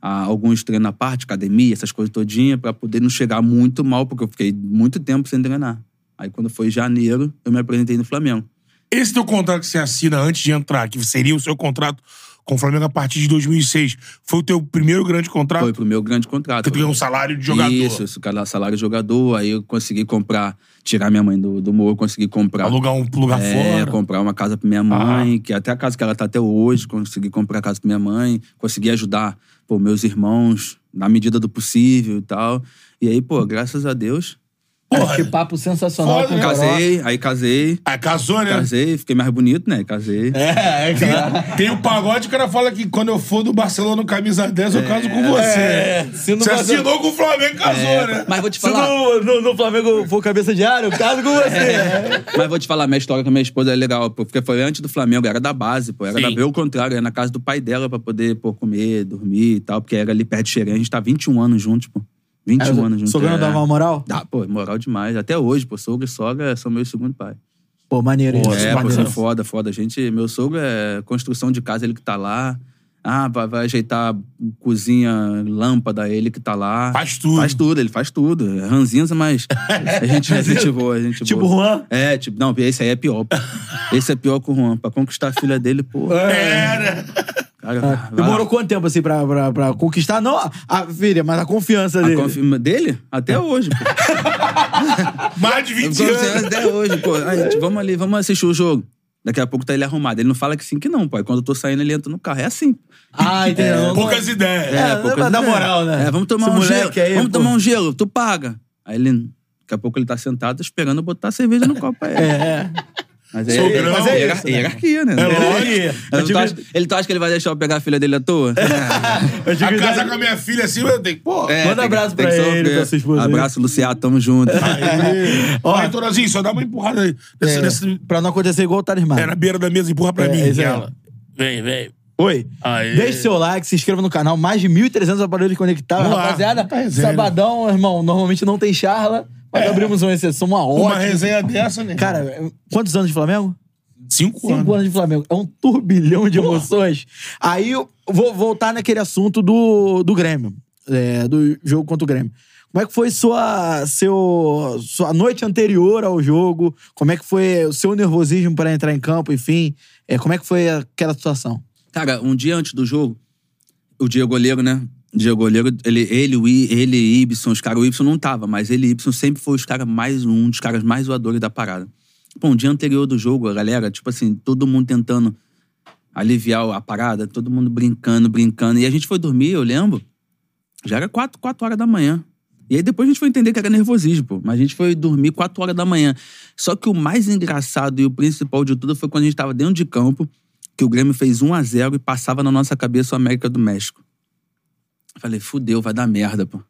ah, alguns treinos à parte, academia, essas coisas todinhas, pra poder não chegar muito mal, porque eu fiquei muito tempo sem treinar. Aí quando foi janeiro, eu me apresentei no Flamengo. Esse teu contrato que você assina antes de entrar, que seria o seu contrato com o Flamengo a partir de 2006, foi o teu primeiro grande contrato? Foi pro meu grande contrato. Que tu ganhou um salário de jogador. Isso, isso, salário de jogador. Aí eu consegui comprar, tirar minha mãe do, do morro, consegui comprar. Alugar um lugar É, fora. comprar uma casa pra minha mãe, que até a casa que ela tá até hoje, consegui comprar a casa pra minha mãe, consegui ajudar, pô, meus irmãos, na medida do possível e tal. E aí, pô, graças a Deus, Porra, Que papo sensacional Foda, com o né? Casei, aí casei, Ah, casou, né? casei, fiquei mais bonito, né? Casei. É, é, cara. Tem o pagode, o cara fala que quando eu for do Barcelona no camisa 10, eu caso com você. É, se não Você assinou com o Flamengo, casou, É, né? Mas vou te Se falar. no, no, no Flamengo for cabeça de área, eu caso com você. É. Mas vou te falar, minha história com a minha esposa é legal, pô, porque foi antes do Flamengo, era da base, pô. Era Sim. da, eu, ao contrário, era na casa do pai dela pra poder pô, comer, dormir e tal, porque era ali perto de Xerém. A gente tá 21 anos juntos, pô. 21 anos juntos. Sogrão é. dava uma moral? Dá, pô, moral demais. Até hoje, pô, sogro e sogra são meu segundo pai. Pô, maneiro isso. é, pô, são foda, foda. A gente, meu sogro é construção de casa, ele que tá lá. Ah, vai, vai ajeitar cozinha, lâmpada, ele que tá lá. Faz tudo. Faz tudo, ele faz tudo. É ranzinza, mas a gente, a gente boa, a gente Tipo boa. Juan? É, tipo, não, esse aí é pior. pô. Esse é pior que o Juan. Pra conquistar a filha dele, pô. Era. Cara, É. Demorou lá. quanto tempo, assim, pra, pra, pra conquistar? Não a, a filha, mas a confiança A dele. confirma dele? Até hoje, pô. Mais de 20 Confiança anos. Até hoje, pô. Aí, gente, vamos ali, vamos assistir o jogo. Daqui a pouco tá ele arrumado. Ele não fala que sim, que não, pô. Aí quando eu tô saindo, ele entra no carro. É assim. Ah, entendeu? Poucas ideias. É, poucas dar ideias. moral, né? É, vamos tomar Esse um gelo. aí, vamos pô. tomar um gelo, tu paga. Aí ele. Daqui a pouco ele tá sentado esperando eu botar a cerveja no copo pra ele. É. Mas é, Sogrão. mas é hierarquia, né? É lógico. Hierarquia. Ele, Eu tive- tu acha, ele tu acha que ele vai deixar eu pegar a filha dele à toa? Eu A casar idade- com a minha filha assim, eu tenho. Pô. É, Manda tem que- abraço tem pra que ele, sofrer. pra sua esposa aí. Abraço, Luciano, tamo junto. Ó, Ó, Torazinho, só dá uma empurrada aí. Nesse, é, nesse- Pra não acontecer igual o Talismã. é, na beira da mesa, empurra pra É, mim. isso aí. ela. Vem, vem. Oi. Aê. Deixe seu like, se inscreva no canal. Mais de 1.300 aparelhos conectados. Vamos lá. Rapaziada, Muita resenha, sabadão, irmão, normalmente não tem charla, mas abrimos uma exceção, uma Uma ótima. resenha dessa, né? Cara, quantos anos de Flamengo? cinco, Cinco anos. anos de Flamengo. É um turbilhão de emoções. Aí eu vou voltar naquele assunto do, do Grêmio. é, do jogo contra o Grêmio. Como é que foi sua, seu, sua noite anterior ao jogo? Como é que foi o seu nervosismo para entrar em campo, enfim? É, como é que foi aquela situação? Cara, um dia antes do jogo, o Diego Goleiro, né? Diego Goleiro, ele, ele, o I, ele e Ibson, os caras, o Ibson não tava, mas ele e Ibson sempre foi os caras mais, um dos caras mais zoadores da parada. Pô, um dia anterior do jogo, a galera, tipo assim, todo mundo tentando aliviar a parada, todo mundo brincando, brincando. E a gente foi dormir, eu lembro, já era quatro, quatro horas da manhã. E aí depois a gente foi entender que era nervosismo, pô. Mas a gente foi dormir 4 horas da manhã. Só que o mais engraçado e o principal de tudo foi quando a gente tava dentro de campo, que o Grêmio fez 1 a 0 e passava na nossa cabeça o América do México. Falei, fudeu, vai dar merda, pô.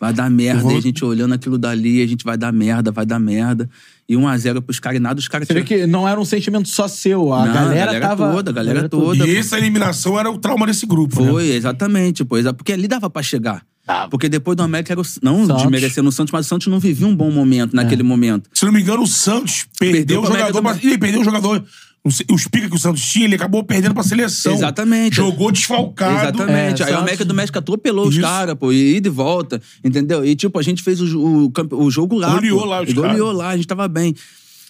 Vai dar merda. E a gente olhando aquilo dali, a gente vai dar merda, vai dar merda. E 1 a 0 pros caras e nada, os caras Você vê que não era um sentimento só seu. A Não, galera, tava. toda, a galera toda. E essa eliminação era o trauma desse grupo, né? Foi, exatamente. Pois, porque ali dava pra chegar. Porque depois do América era o, não Santos. desmerecendo o Santos, mas o Santos não vivia um bom momento naquele momento. Se não me engano, o Santos perdeu, Perdeu o jogador. do pra- Ele perdeu o jogador. Os pica que o Santos tinha, ele acabou perdendo pra seleção. Exatamente. Jogou desfalcado. Exatamente. É, Aí o América do México atropelou os Isso. caras, pô, e ida e volta, entendeu? E tipo, a gente fez o, o, o jogo lá. Goleou pô. lá os E Goleou caras. lá, a gente tava bem.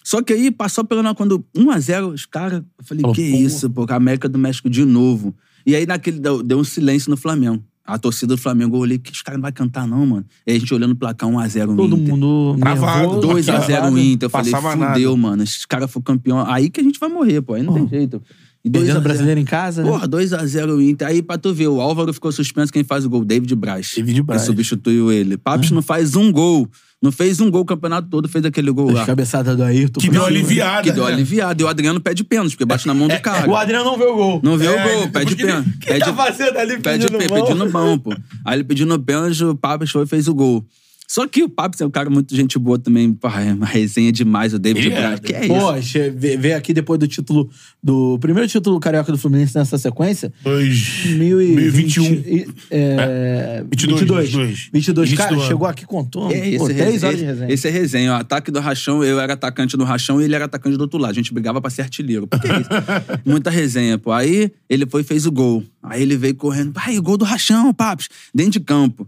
Só que aí passou pela. Quando 1x0, os caras. Eu falei, Falou, que pô. isso, pô, a América do México de novo. E aí naquele deu, deu um silêncio no Flamengo. A torcida do Flamengo, eu olhei, que os caras não vão cantar, não, mano. E aí a gente olhando o placar 1x0 no Todo Inter. mundo. Travado. nervoso, 2x0 o travado. Inter. Eu falei, Passava fudeu, nada. mano. Esses caras foram campeão. Aí que a gente vai morrer, pô. Aí não tem jeito. E 2 Perdendo a o 0. brasileiro em casa. né? Porra, 2x0 o Inter. Aí pra tu ver, o Álvaro ficou suspenso. Quem faz o gol? David Braz. David Braz. Que substituiu ele. Papis não faz um gol. Não fez um gol o campeonato todo, fez aquele gol As lá. cabeçadas do Ayrton. Que deu cima. aliviada. Que deu né? aliviado. E o Adriano pede pênalti, porque bate na mão do cara. O Adriano não vê o gol. Não vê É, o gol, pede pênalti. que Pede, tá fazendo ali pede, pedindo pê- mão? pedindo mão, pô. Aí ele pedindo pênalti, o Papis foi e fez o gol. Só que o Papis é um cara muito gente boa também. Porra, é uma resenha demais, o David Ele é, Braz. Que é isso? Poxa, vê, vê aqui depois do título. Do primeiro título carioca do Fluminense nessa sequência. 2021. 2020, É, 22, 22. 22. 22. Início Cara, chegou aqui contando. É, esse, Pô, é três resenha, horas de esse- resenha. esse é resenha. O ataque do Rachão, eu era atacante do Rachão e ele era atacante do outro lado. A gente brigava pra ser artilheiro. Porque é isso. Muita resenha, pô. Aí ele foi e fez o gol. Aí ele veio correndo. Ai, o gol do Rachão, Papos. Dentro de campo.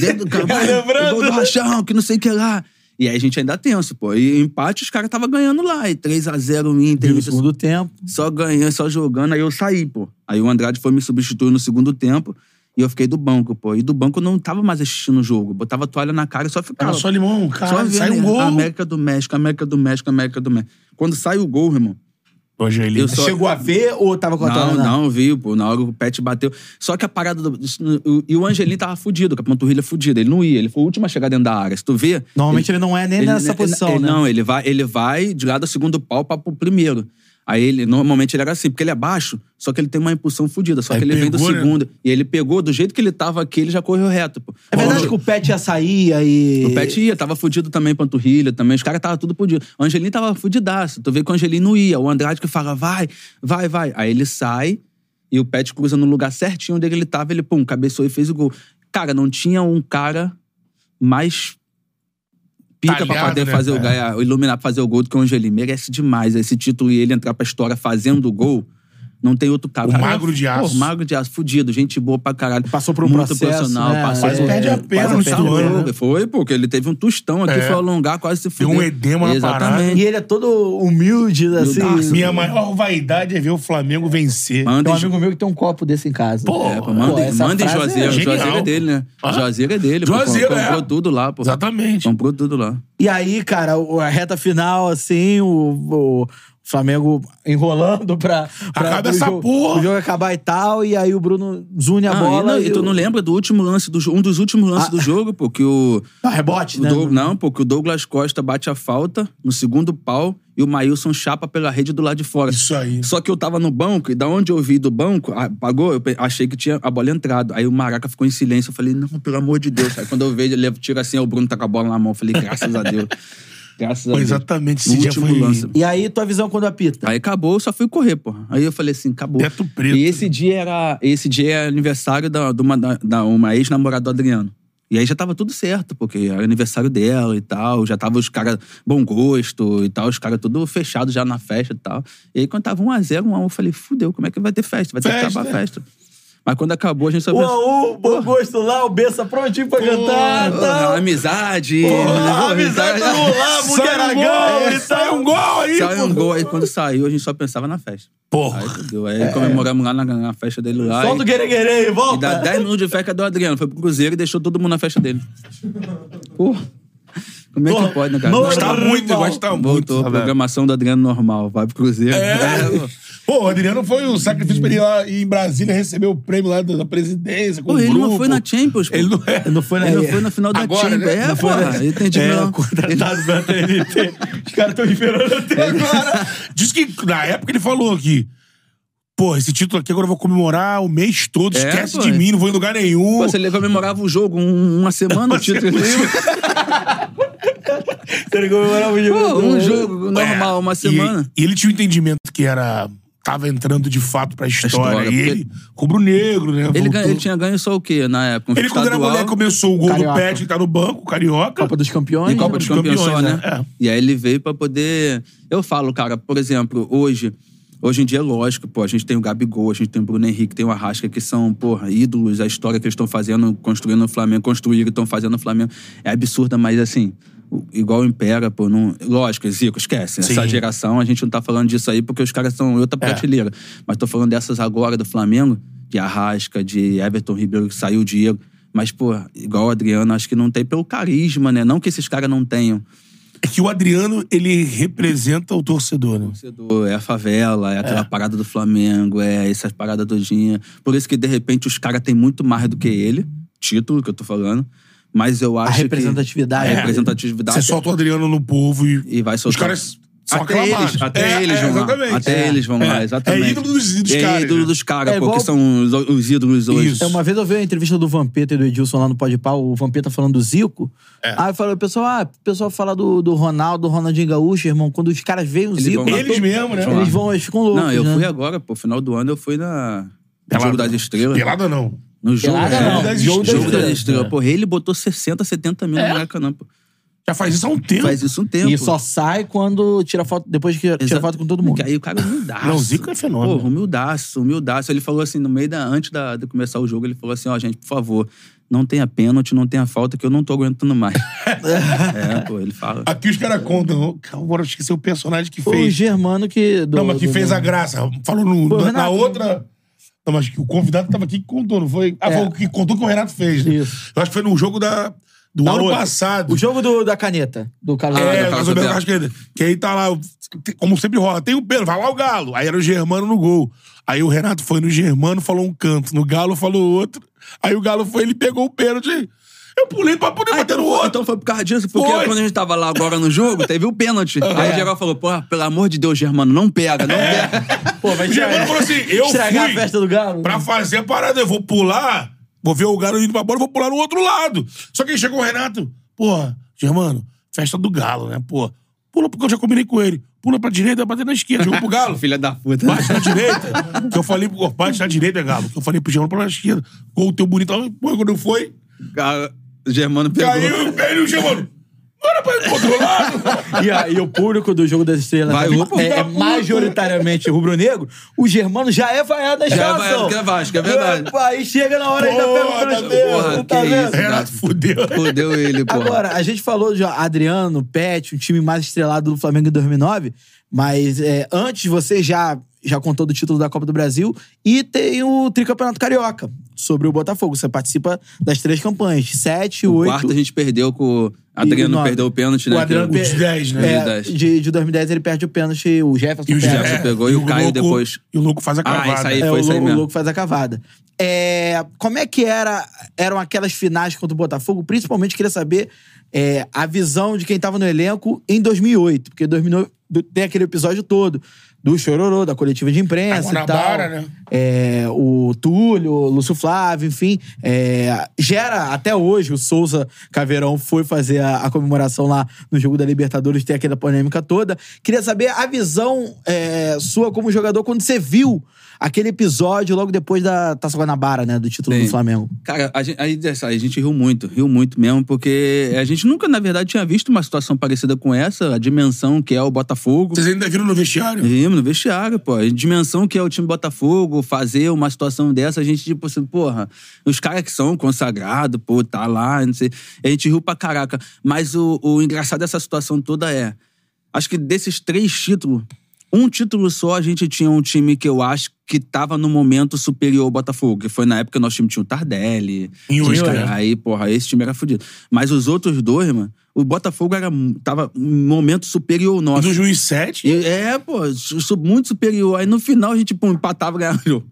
Dentro do campo. Ai, Lembrando. Rachão, que não sei o que lá. E aí a gente ainda tenso, pô. E empate os caras estavam ganhando lá. E 3x0 o Inter. no segundo tempo. Só ganhando, só jogando, aí eu saí, pô. Aí o Andrade foi me substituir no segundo tempo e eu fiquei do banco, pô. E do banco eu não tava mais assistindo o jogo. Botava toalha na cara e só ficava. Tava só limão, Só cara. vendo Sai um gol. América do México, América do México, América do México. Quando sai o gol, irmão. Angelino. Eu só- Chegou a ver ou tava com a Não, na- não, viu, pô. Na hora o Pet bateu. Só que a parada do. E o Angelim tava fudido, com a panturrilha fudida. Ele não ia, ele foi o último a chegar dentro da área. Se tu vê. Normalmente ele não é nem nessa posição, ele- né? Não, ele vai, ele vai de lá do segundo pau pra pro primeiro. Aí ele, normalmente ele era assim, porque ele é baixo, só que ele tem uma impulsão fudida. Só Aí que ele vem do pegou, né? segundo. E ele pegou, do jeito que ele tava aqui, ele já correu reto, pô. É verdade que o Pet ia sair aí. O Pet ia, tava fudido também, panturrilha também. Os caras tava tudo fudido. O Angelim tava fudidaço. Tu vê que o Angelim não ia. O Andrade que fala, vai, vai, vai. Aí ele sai e o Pet cruza no lugar certinho onde ele tava. Ele, pum, cabeçou e fez o gol. Cara, não tinha um cara mais pica pra Talhado, poder né, fazer o, cara? ganhar, iluminar pra fazer o gol do que o Angelim. Merece demais esse título e ele entrar pra história fazendo o gol. Não tem outro cara. O Cara, magro de aço. Pô, magro de aço, fudido, gente boa pra caralho. Passou por um Muito processo, profissional, né? passou Quase perde a é, perna quase no perde segundo a ano, perna. né? Foi, porque ele teve um tostão aqui, É. foi alongar, quase se Deu fudeu. um edema na parada. E ele é todo humilde, assim. Humildaço. Minha maior vaidade é ver o Flamengo vencer. Manda Tem um amigo meu que tem um copo desse em casa. Pô, É, pô, manda, essa manda em frase Juazeiro. é. Juazeiro é dele, né? Ah? Juazeiro é dele. pô, Juazeiro, comprou é. tudo lá, pô. Exatamente. Comprou tudo lá. E aí, cara, a reta final, assim, o Flamengo enrolando pra. pra Acaba essa jogo, porra. O jogo acabar e tal, e aí o Bruno zune a Ah, bola. e, não, e tu o- não lembra do último lance do jogo? Um dos últimos lances Ah. do jogo, pô, que o. Ah, rebote, o né? Doug- não, porque o Douglas Costa bate a falta no segundo pau e o Maílson chapa pela rede do lado de fora. Isso aí. Só que eu tava no banco, e da onde eu vi do banco, ah, pagou, eu achei que tinha a bola entrado. Aí o Maraca ficou em silêncio. Eu falei, não, pelo amor de Deus. Aí quando eu vejo, ele tira assim, o Bruno tá com a bola na mão. Eu falei, graças a Deus. Graças a Deus. exatamente, esse dia último foi- lance. E aí, tua visão quando apita? Aí acabou, eu só fui correr, pô. Aí eu falei assim, acabou. Teto preto. E esse dia era. Esse dia é aniversário da, de uma, da, da- uma ex-namorada do Adriano. E aí já tava tudo certo, porque era aniversário dela e tal. Já tava os caras bom gosto e tal, os caras tudo fechado já na festa e tal. E aí quando tava 1x0, 1x1, eu falei, fudeu, como é que vai ter festa? Vai ter que Festa. acabar a festa. Mas quando acabou, a gente só O pensou, Aú, bom gosto lá, o Bessa prontinho pra cantar. "Ah, tal. amizade. Ah, amizade Sai um mulheragão gol, e sai tal. um gol aí, Saiu um gol, aí quando saiu, a gente só pensava na festa. Porra. Aí fudeu. Aí comemoramos lá na, na festa dele lá. Solta o e- guereguerê e E volta. dá 10 minutos de festa do Adriano. Foi pro Cruzeiro e deixou todo mundo na festa dele. Porra. Como é que Porra, pode, né, cara? não Gosta muito, gosta muito. Voltou, programação do Adriano normal. Vai pro Cruzeiro. É. pô. Pô, o Adriano foi o sacrifício pra ele ir lá em Brasília receber o prêmio lá da presidência. Com Pô, o ele não grupo. foi na Champions, pô. Ele não é. Não foi na Ele não foi na final da Agora, Champions. né? É, Não foi na- Ele tem de É, não. contratado pela TNT. Os caras estão esperando até agora. Diz que na época ele falou que. Pô, esse título aqui agora eu vou comemorar o mês todo, É, esquece pô. de mim, não vou em lugar nenhum. Pô, ele comemorava o jogo um- uma semana, o título. Ele comemorava o jogo. Pô, um jogo normal, uma É, E- semana. E, ele tinha o entendimento que era. Tava entrando de fato pra história. história, e ele, rubro-negro, né? Ele, ganha- ele tinha ganho só o quê na época? Um Ele, quando era mulher, começou o gol Carioca. do Pet, tá no banco, carioca. Copa dos Campeões. E Copa dos Campeões, só, né? É. E aí ele veio pra poder. Eu falo, cara, por exemplo, hoje. Hoje em dia é lógico, pô, a gente tem o Gabigol, a gente tem o Bruno Henrique, tem o Arrasca, que são, porra, ídolos, a história que eles estão fazendo, construindo o Flamengo, construíram e estão fazendo o Flamengo. É absurda, mas assim, igual o Impera, pô, não. Lógico, Zico, esquece. Essa Sim. geração, a gente não tá falando disso aí porque os caras são outra É. prateleira. Mas tô falando dessas agora do Flamengo, de Arrasca, de Everton Ribeiro, que saiu o Diego. Mas, pô, igual o Adriano, acho que não tem pelo carisma, né? Não que esses caras não tenham. É que o Adriano, ele representa o torcedor, né? torcedor, é a favela, é aquela parada do Flamengo, é essas paradas todinha. Por isso que, de repente, os caras têm muito mais do que ele, título que eu tô falando. Mas eu acho que... representatividade. A representatividade. Você solta o Adriano no povo e. E vai Os soltar. caras são Até aclamados. eles, até É, eles é, vão lá. exatamente. Até É. eles vão lá, É. exatamente. É ídolo dos, dos é caras. ídolo né? dos caras, É pô, igual- que são os, os ídolos hoje. Isso. É, uma vez eu vi uma entrevista do Vampeta e do Edilson lá no Pode Pau, o Vampeta falando do Zico. Aí falou, o pessoal, ah, o pessoal fala do, do Ronaldo, do Ronaldinho Gaúcho, irmão. Quando os caras veem o Eles Zico, vão lá. Eles mesmo, né? eles vão, eles ficam loucos. Não, eu né? fui agora, pô, final do ano eu fui na... No Pelada. Jogo das Estrelas. Pelada não. No jogo, Pelada é, não, das jogo, Estrelas. das É. Estrelas. Porra, ele botou 60, 70 mil no Maracanã, pô. Já faz isso há um tempo. Faz isso um tempo. E só sai quando tira foto, depois que tira Exato. foto com todo mundo. Que aí o cara é humildaço. Não, o Zico é fenômeno. Porra, humildaço, humildaço. Ele falou assim, no meio da. Antes da, de começar o jogo, ele falou assim: ó, gente, por favor, não tenha pênalti, não tenha falta, que eu não tô aguentando mais. é, pô, ele fala. Aqui os caras contam. Agora eu esqueci o personagem que Foi o fez. Germano que. do- não, mas que do- fez a graça. Falou no, Pô, na, Renato. na outra. Não, mas que o convidado tava aqui que contou, não foi? Ah, É. foi o que contou que o Renato fez. né? Isso. Eu acho que foi no jogo da, do Da ano outra. passado. O jogo do, da caneta, do Carlos É, do Carlos Alberto. Que aí tá lá, como sempre rola, tem o Pedro, vai lá o Galo. Aí era o Germano no gol. Aí o Renato foi no Germano, falou um canto. No Galo falou outro. Aí o Galo foi, ele pegou o pênalti. Eu pulei pra poder bater no outro. Então foi por causa disso, porque Foi. quando a gente tava lá agora no jogo, teve o pênalti. Aí o geral falou, porra, pelo amor de Deus, Germano, não pega, não É. pega. Pô, vai O Germano falou assim: eu Estragar fui a festa do Galo. pra fazer a parada. Eu vou pular, vou ver o Galo indo pra bola, vou pular no outro lado. Só que aí chegou o Renato. Porra, Germano, festa do Galo, né? Pô, pula porque eu já combinei com ele. Pula pra direita, vai bater na esquerda. Jogou pro Galo. Filha da puta. Bate na direita. Que eu falei pro bate na direita, Galo. Que eu falei pro Germano pra na esquerda. Gol teu bonitão. Pô, quando foi, Cara, o Germano pegou. caiu, caiu o Germano. Não era pra ir pro outro lado. E, a- e o público do jogo das estrelas Vai, é, é puta. majoritariamente rubro-negro. O Germano já é vaiado da Já é escalação. vaiado que é Vasco, é verdade. Pô, Aí chega na hora ainda Porra, pega o? Porra, tá que vendo? isso. Renato fudeu. Fudeu ele, pô. Agora, a gente falou de Adriano, Pet, um time mais estrelado do Flamengo em 2009, mas é, antes você já, já contou do título da Copa do Brasil e tem o Tricampeonato Carioca sobre o Botafogo. Você participa das três campanhas, sete, o oito... quarto a gente perdeu com. e Adriano perdeu o pênalti, né? O Adriano O de per- 10, né? É, De 10. de, de 2010 ele perde o pênalti, o Jefferson E o perde. Jefferson pegou e o Caio Louco- depois- E o Louco faz a Ah, cravada. isso aí É, foi o, isso aí Lou- o mesmo. Louco faz a cavada. É, como é que era, eram aquelas finais contra o Botafogo? Principalmente queria saber é, a visão de quem estava no elenco em 2008. Porque 2009 tem aquele episódio todo do Chororô, da coletiva de imprensa A e tal. Né? É, o Túlio, o Lúcio Flávio, enfim. é, gera, até hoje, o Souza Caveirão foi fazer a, a comemoração lá no jogo da Libertadores, tem aquela polêmica toda. Queria saber a visão é, sua como jogador quando você viu aquele episódio logo depois da Taça Guanabara, né? Do título Sim. do Flamengo. Cara, a gente, aí, essa- a gente riu muito, riu muito mesmo, porque a gente nunca, na verdade, tinha visto uma situação parecida com essa, a dimensão que é o Botafogo. Vocês ainda viram no vestiário? Vimos no vestiário, pô. A dimensão que é o time Botafogo, fazer uma situação dessa, a gente, tipo assim, porra, os caras que são consagrados, pô, tá lá, não sei. A gente riu pra caraca. Mas o, o engraçado dessa situação toda é. Acho que desses três títulos, Um título só, a gente tinha um time que eu acho que tava no momento superior ao Botafogo, que foi na época que nosso time tinha o Tardelli. Injusto, tinha- né? Aí, porra, esse time era fudido. Mas os outros dois, mano, o Botafogo era, tava um momento superior ao Em nosso. 2007, E- É, pô, muito superior. Aí no final a gente, pô, empatava e ganhava o jogo.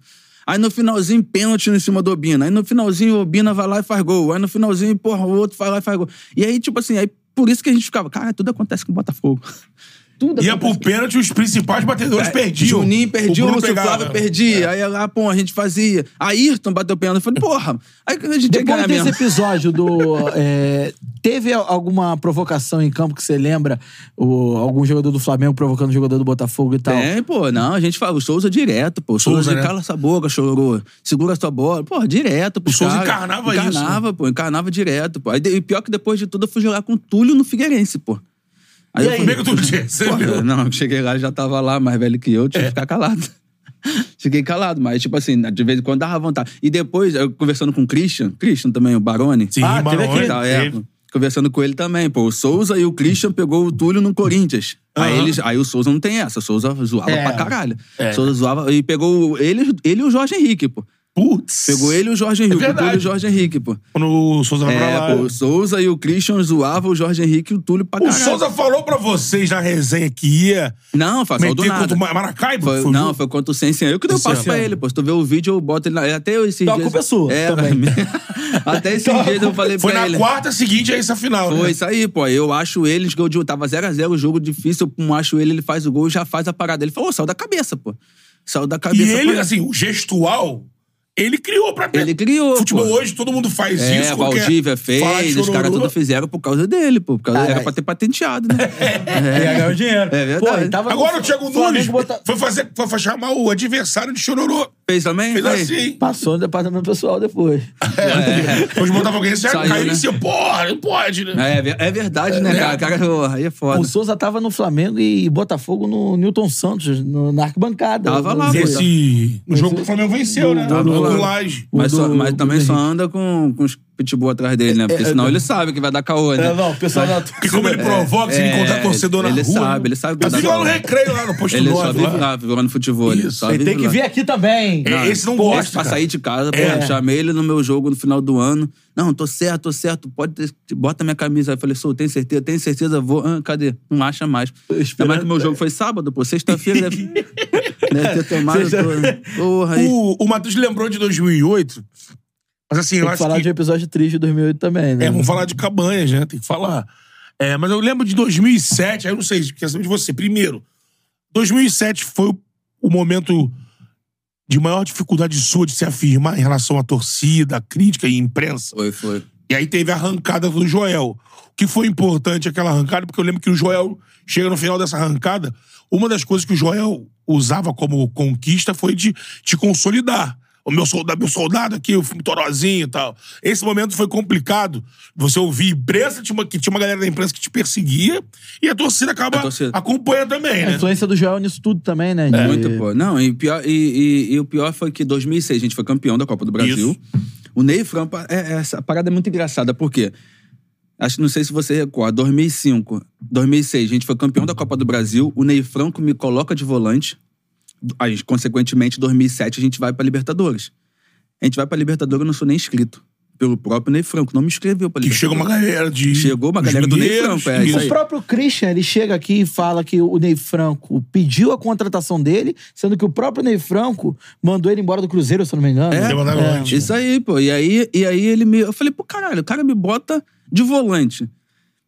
Aí no finalzinho, pênalti em cima do Obina. Aí no finalzinho, o Obina vai lá e faz gol. Aí no finalzinho, porra, o outro vai lá e faz gol. E aí, tipo assim, aí por isso que a gente ficava, cara, tudo acontece com o Botafogo. Tudo ia pro pênalti, os principais batedores perdiam. Juninho perdia, o, Bruno Lúcio pegava. Flávio perdia. Aí lá, pô, a gente fazia. Ayrton bateu pênalti. Eu falei, porra, aí a gente Depois desse episódio do. é, teve alguma provocação em campo que você lembra? O, algum jogador do Flamengo provocando o jogador do Botafogo e tal? Tem, pô, não, a gente fala, o Souza direto, pô. O Souza, Souza, né? cala essa boca, chorou. Segura sua bola. Pô, direto, pô. O Souza encarnava isso, Encarnava, pô, encarnava direto, pô. Aí, e pior que depois de tudo eu fui jogar com o Túlio no Figueirense, pô. Aí E eu aí, fui- como é viu? não, cheguei lá, já tava lá, mais velho que eu, tinha que ficar calado. Fiquei calado, mas, tipo assim, de vez em quando dava vontade. E depois, eu conversando com o Christian, Christian também, o Baroni. Sim, Ah, teve Maroni, aqui. Tá, é, teve. conversando com ele também, pô. O Souza e o Christian pegou o Túlio no Corinthians. Aí, Aham. eles, aí o Souza não tem essa. O Souza zoava É. pra caralho. É. Souza zoava e pegou ele, ele e o Jorge Henrique, pô. Putz. Pegou ele e o Jorge Henrique. o verdade. Túlio e o Jorge Henrique, pô. Quando o Souza vai pra É, lá. pô, o Souza e o Christian zoavam o Jorge Henrique e o Túlio pra O caralho. Souza falou pra vocês na resenha que ia Não, faz só do nada. contra o Ma- Maracaibo. Foi- Foi o não, foi contra o Sensen. Eu que dei o Esse passo pra ele, pô. Se tu vê o vídeo, eu boto ele lá. Até esses Então a dias... culpa é sua É, também. até esses dias eu falei Foi pra na ele. quarta seguinte a essa final, Foi né? isso aí, pô. Eu acho ele, gol de, tava 0x0 o jogo difícil, eu não acho ele, ele faz o gol e já faz a parada. Ele falou, saiu da cabeça, pô. Saiu da E cabeça. ele, pô. assim, o gestual, ele criou pra Ele criou, Futebol pô. hoje, todo mundo faz É, isso. a qualquer- Valdívia fez, os caras tudo fizeram por causa dele, pô. Por causa, Cara, era pra ter patenteado, né? Ia ganhar o dinheiro. É verdade. Pô, tava Agora o Thiago Nunes Flamengo bota- foi, fazer, foi chamar o adversário de chororô. Fez também? Fez Aí. assim. Passou no departamento pessoal depois. É. Os botafoguenses já Saiu, caíram né? em. Porra, não pode, né? É, ver- é verdade, né, cara? cara porra, aí é foda. O Souza tava no Flamengo e Botafogo no Newton Santos, no- na arquibancada. Tava lá, No- pô. Esse, no jogo que o Flamengo venceu, né? do- No do- Laje. Mas, do- só- mas do também só anda com, com os pitbull atrás dele, né? Porque senão ele sabe que vai dar caô, né? É, não, o pessoal da Porque como ele provoca, se ele É, encontrar torcedor na ele rua... sabe, né? ele sabe que fico lá no recreio, lá no posto Ele só 9. vive lá. jogando futebol. Ele Isso. só Ele tem que vir aqui também. É, esse não Pô, gosta, pra sair de casa, pô, É. chamei ele no meu jogo no final do ano. Não, tô certo, tô certo. Pode ter, bota minha camisa. Aí eu falei, sou, tem certeza? Tem certeza? Vou. Ah, cadê? Não acha mais. Ainda mais que meu jogo foi sábado, pô. Sexta-feira deve, deve ter tomado. Sexta- todo. Porra, aí. O, o Matheus lembrou de 2008, mas assim, eu Tem que acho falar que... de um episódio triste de 2008 também, né? É, vamos falar de Cabanhas, né? Tem que falar. É, mas eu lembro de 2007, aí eu não sei, quero saber de você. Primeiro, 2007 foi o, o momento de maior dificuldade sua de se afirmar em relação à torcida, à crítica e imprensa. Foi, foi. E aí teve a arrancada do Joel. O que foi importante aquela arrancada, porque eu lembro que o Joel chega no final dessa arrancada, uma das coisas que o Joel usava como conquista foi de te consolidar. O meu soldado, meu soldado aqui, o filme Torozinho e tal. Esse momento foi complicado. Você ouvir imprensa, tinha uma, que tinha uma galera da imprensa que te perseguia, e a torcida acaba A torcida. acompanha também, A né? influência do Joel nisso tudo também, né? De- Muito, pô. Não, e, pior, e, e- e o pior foi que em 2006 a gente foi campeão da Copa do Brasil. O Ney Franco, é, é- essa parada é muito engraçada, por quê? Acho, não sei se você recorda, 2005, 2006, a gente foi campeão da Copa do Brasil, o Ney Franco me coloca de volante, aí, consequentemente, em 2007 a gente vai pra Libertadores. A gente vai pra Libertadores, eu não sou nem inscrito. Pelo próprio Ney Franco, não me inscreveu pra Que Libertadores. chega uma galera de. Chegou uma galera do Ney Franco, é, isso O aí. próprio Christian, ele chega aqui e fala que o Ney Franco pediu a contratação dele, sendo que o próprio Ney Franco mandou ele embora do Cruzeiro, se eu não me engano. É, uma É. noite. Isso aí, pô. E aí, e aí ele me. Eu falei, pô, caralho, o cara me bota de volante.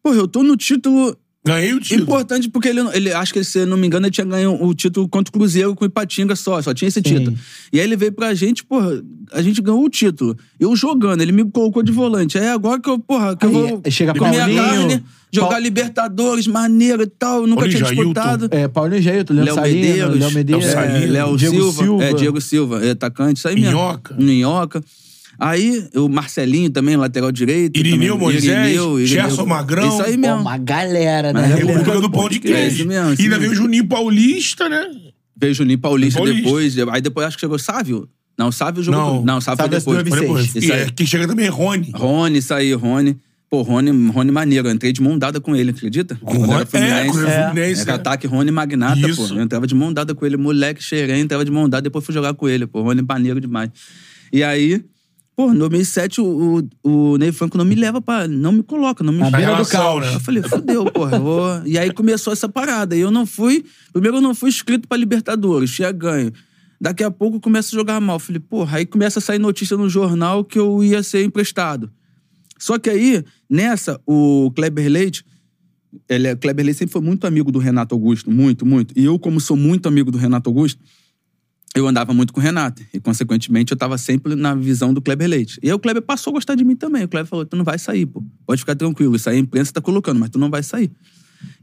Pô, eu tô no título Ganhei o título. importante, porque ele, ele acho que, se eu não me engano, ele tinha ganho o título contra o Cruzeiro com o Ipatinga só, só tinha esse título. E aí ele veio pra gente, porra, a gente ganhou o título. Eu jogando, ele me colocou de volante. Aí agora que eu, porra, que eu Aí, vou chega comer a carne, jogar Paul- Libertadores, maneiro e tal, eu nunca Paulinho tinha Jailton. disputado. É, Paulinho Jailton, Léo Medeiros, Léo Medeiros, Léo é, Salino, Léo Diego Silva, Silva. É, Diego Silva, é atacante, isso aí mesmo. Minhoca. Minhoca. Aí, o Marcelinho também, lateral direito. Irineu também. Moisés, Irineu, Irineu. Gerson Magrão. Isso aí Pô, mesmo. uma galera, né? É República do Pão de É Queijo. isso mesmo, E ainda veio o Juninho Paulista, né? Veio o Juninho Paulista, Paulista. depois. Aí depois acho que chegou Sávio. Não, Sávio jogou. Não. Não, Sávio foi Sávio é depois. e Foi seis. depois. Isso E aí. é, quem chega também é Rony. Rony, isso aí, Rony. Pô, Rony, Rony maneiro. Eu entrei de mão dada com ele, acredita? Com o Rony- é, Fluminense, Era é. ataque Rony Magnata, Isso. pô. Eu entrava de mão dada com ele. Moleque cheirei, entrava de mão dada. Depois fui jogar com ele, pô. Rony maneiro demais. E aí... Pô, em 2007 o, o, o Ney Franco não me leva pra... Não me coloca, não me Na beira do caos. né? Eu falei, fudeu, porra. vou- E aí começou essa parada. E eu não fui... Primeiro eu não fui inscrito pra Libertadores. Tinha ganho. Daqui a pouco eu começo a jogar mal. Eu Falei, porra, aí começa a sair notícia no jornal que eu ia ser emprestado. Só que aí, nessa, o Kleber Leite, ele, é- o Kleber Leite sempre foi muito amigo do Renato Augusto, muito, muito. E eu, como sou muito amigo do Renato Augusto, eu andava muito com o Renato. E, consequentemente, eu tava sempre na visão do Kleber Leite. E aí o Kleber passou a gostar de mim também. O Kleber falou, tu não vai sair, pô. Pode ficar tranquilo, isso aí a imprensa tá colocando, mas tu não vai sair.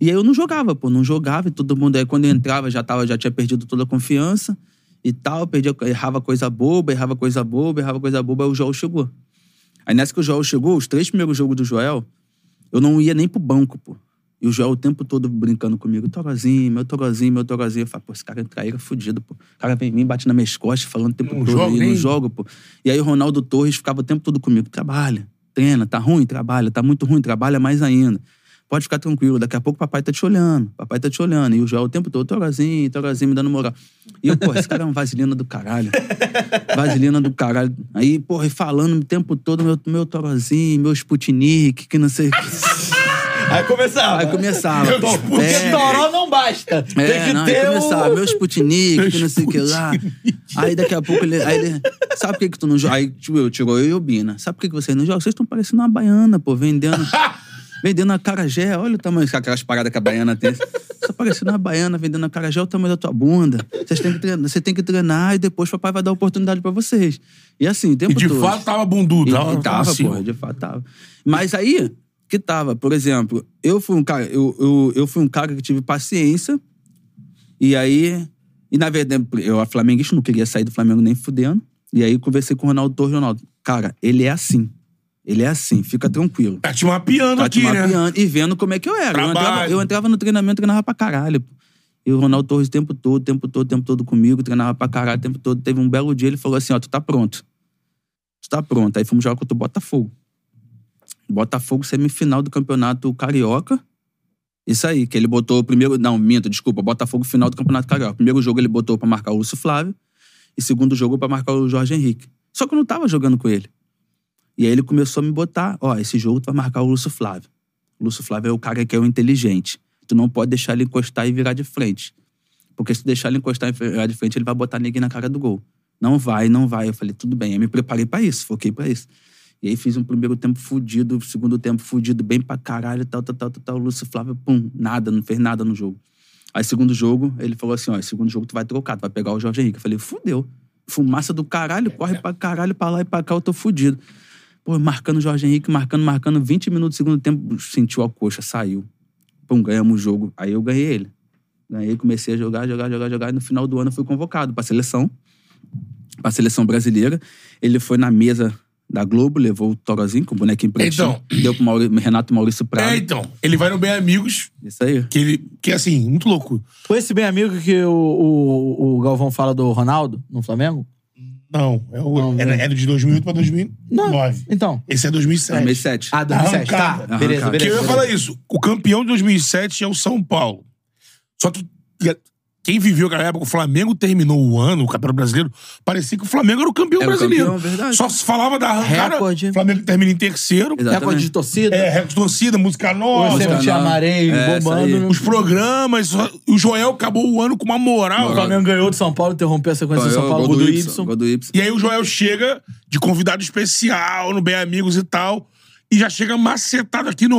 E aí eu não jogava, pô, não jogava e todo mundo. Aí quando eu entrava, já, tava, já tinha perdido toda a confiança e tal. Perdia, errava coisa boba, errava coisa boba, errava coisa boba. Aí o Joel chegou. Aí nessa que o Joel chegou, os três primeiros jogos do Joel, eu não ia nem pro banco, pô. E o Joel o tempo todo brincando comigo, Torozinho, meu Torozinho, meu Torozinho. Eu falo, pô, esse cara é traíra fudido, pô. O cara vem em mim, bate nas minhas costas, falando o tempo Não todo. e nem- não joga, pô. E aí o Ronaldo Torres ficava o tempo todo comigo, trabalha, treina, tá ruim, trabalha, tá muito ruim, trabalha mais ainda. Pode ficar tranquilo, daqui a pouco o papai tá te olhando, papai tá te olhando. E o Joel o tempo todo, Torozinho, Torozinho, me dando moral. E eu, pô, esse cara é um vaselina do caralho. Vaselina do caralho. Aí, porra, e falando o tempo todo, meu, meu Torozinho, meu Sputnik, que não sei o que. Aí começava. Aí começava. Porque Toró não basta. Tem É, que não, ter aí o- começava, meu Sputnik, que não sei o que lá. Aí daqui a pouco ele. Aí ele sabe por que, que tu não joga? Aí tipo, eu, tirou eu e o Bina. Sabe por que, que vocês não jogam? Vocês estão parecendo uma baiana, pô, vendendo. vendendo a carajé. Olha o tamanho, aquelas paradas que a baiana tem. Você tá parecendo uma baiana vendendo a carajé, olha o tamanho da tua bunda. Vocês têm que treinar, você tem que treinar e depois o papai vai dar oportunidade pra vocês. E assim, o tempo E de todo. fato tava bundudo. E, tava- e tava, assim, porra, de fato tava. Mas aí, que tava, por exemplo, eu fui um cara, eu, eu, eu fui um cara que tive paciência, e aí, e na verdade, eu, a flamenguista, não queria sair do Flamengo nem fudendo, e aí conversei com o Ronaldo Torres, Ronaldo, cara, ele é assim. Ele é assim, fica tranquilo. Tá te mapeando Tá aqui, te né? mapeando e vendo como é que eu era. Eu entrava, eu entrava no treinamento, treinava pra caralho. pô. E o Ronaldo Torres o tempo todo, o tempo todo, o tempo todo comigo, treinava pra caralho o tempo todo. Teve um belo dia, ele falou assim, ó, tu tá pronto. Tu tá pronto. Aí fomos jogar contra o Botafogo. Botafogo, semifinal do campeonato carioca. Isso aí, que ele botou o primeiro. Não, minto, desculpa. Botafogo, final do campeonato carioca. Primeiro jogo ele botou pra marcar o Lúcio Flávio. E segundo jogo pra marcar o Jorge Henrique. Só que eu não tava jogando com ele. E aí ele começou a me botar: ó, esse jogo tu vai marcar o Lúcio Flávio. O Lúcio Flávio é o cara que é o inteligente. Tu não pode deixar ele encostar e virar de frente. Porque se tu deixar ele encostar e virar de frente, ele vai botar ninguém na cara do gol. Não vai, não vai. Eu falei, tudo bem. Eu me preparei pra isso, foquei pra isso. E aí fiz um primeiro tempo fudido, segundo tempo fudido, bem pra caralho, tal, tal, tal, tal, tal. O Lúcio Flávio, pum, nada, não fez nada no jogo. Aí, segundo jogo, ele falou assim: ó, segundo jogo tu vai trocar, tu vai pegar o Jorge Henrique. Eu falei, fudeu. Fumaça do caralho, corre pra caralho, pra lá e pra cá, eu tô fudido. Pô, marcando o Jorge Henrique, marcando, marcando, 20 minutos do segundo tempo, sentiu a coxa, saiu. Pum, ganhamos o jogo. Aí eu ganhei ele. Ganhei, comecei a jogar, jogar, jogar, jogar. E no final do ano eu fui convocado pra seleção, pra seleção brasileira. Ele foi na mesa da Globo, levou o Torozinho com o bonequinho pretinho. Então. Deu pro Mauri- Renato Maurício Prado. É, então. Ele vai no Bem Amigos, Isso aí. que ele. Que é assim, muito louco. Foi esse bem amigo que o, o, o Galvão fala do Ronaldo no Flamengo? Não, é, o, Não, é, não. é de 2008 pra 2009. Então. Esse é 2007. 2007. Ah, 2007. Tá, Arrancado. beleza, Arrancado. Que beleza. eu ia beleza. falar isso. O campeão de 2007 é o São Paulo. Só que quem viveu aquela época, o Flamengo terminou o ano, o Campeonato Brasileiro, parecia que o Flamengo era o campeão Era o brasileiro. campeão, verdade. Só se falava da arrancada. Recorde. O Flamengo termina em terceiro. Exato. Recorde de torcida. É, recorde de torcida, música nova. O sempre tinha nova. Marei É, bombando. no- Os programas. O Joel acabou o ano com uma moral. O Flamengo ganhou de São Paulo, interrompeu a sequência do São Paulo, gol do Y. Gol do Y. E aí o Joel chega de convidado especial no Bem Amigos e tal, e já chega macetado aqui no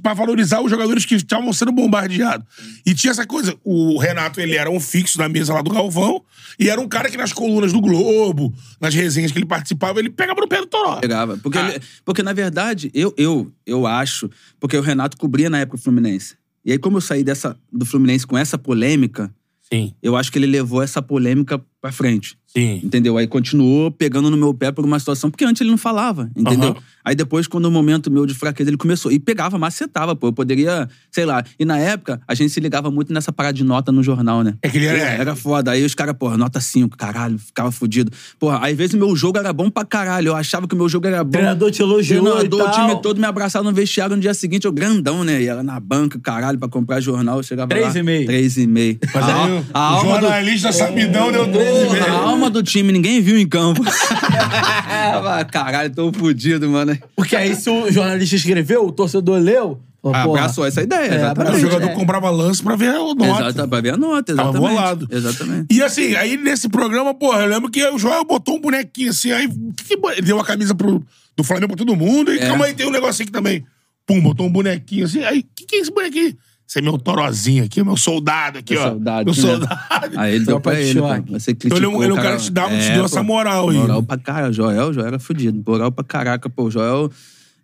pra valorizar os jogadores que estavam sendo bombardeados. E tinha essa coisa, o Renato, ele era um fixo na mesa lá do Galvão, e era um cara que nas colunas do Globo, nas resenhas que ele participava, ele pegava no pé do Toró. Pegava. Porque, Ah. ele- porque na verdade, eu, eu, eu acho, porque o Renato cobria na época o Fluminense. E aí, como eu saí dessa, do Fluminense com essa polêmica, Sim. eu acho que ele levou essa polêmica pra frente. Sim. Entendeu? Aí continuou pegando no meu pé por uma situação, porque antes ele não falava, entendeu? Aham. Aí depois, quando o momento meu de fraqueza, ele começou. E pegava, macetava, pô. Eu poderia, sei lá. E na época, a gente se ligava muito nessa parada de nota no jornal, né? É que ele era- Era foda. Aí os caras, porra, nota 5, caralho, ficava fudido. Porra, às vezes meu jogo era bom pra caralho. Eu achava que o meu jogo era bom. O treinador te elogiou Treinador, o time todo me abraçava no vestiário no dia seguinte, eu grandão, né? E ela na banca, caralho, pra comprar jornal. Eu chegava Três lá. e meio. Três e meio. Mas a, aí, a o do, jornalista sabidão deu 13 Porra, a alma do time, ninguém viu em campo. Caralho, tô fudido, mano. Porque aí se o jornalista escreveu, o torcedor leu. Ah, abraçou essa ideia, É, exatamente. O jogador É. comprava lance pra ver a nota. Exato, pra ver a nota, Tava exatamente. bolado. Exatamente. E assim, aí nesse programa, porra, eu lembro que o Joel botou um bonequinho assim, aí ele deu a camisa pro, do Flamengo pra todo mundo, e É. calma aí, tem um negocinho aqui também. Pum, botou um bonequinho assim, aí, o que, que é esse bonequinho? Esse é meu torozinho aqui, meu soldado aqui, Meu ó. soldado, meu né? soldado. Aí ele deu pra ele, pô. Você Então ele é um- criticou, é cara que te dá- te deu essa moral aí. Moral pra caralho. Joel, Joel era fudido. Moral pra caraca, pô. Joel,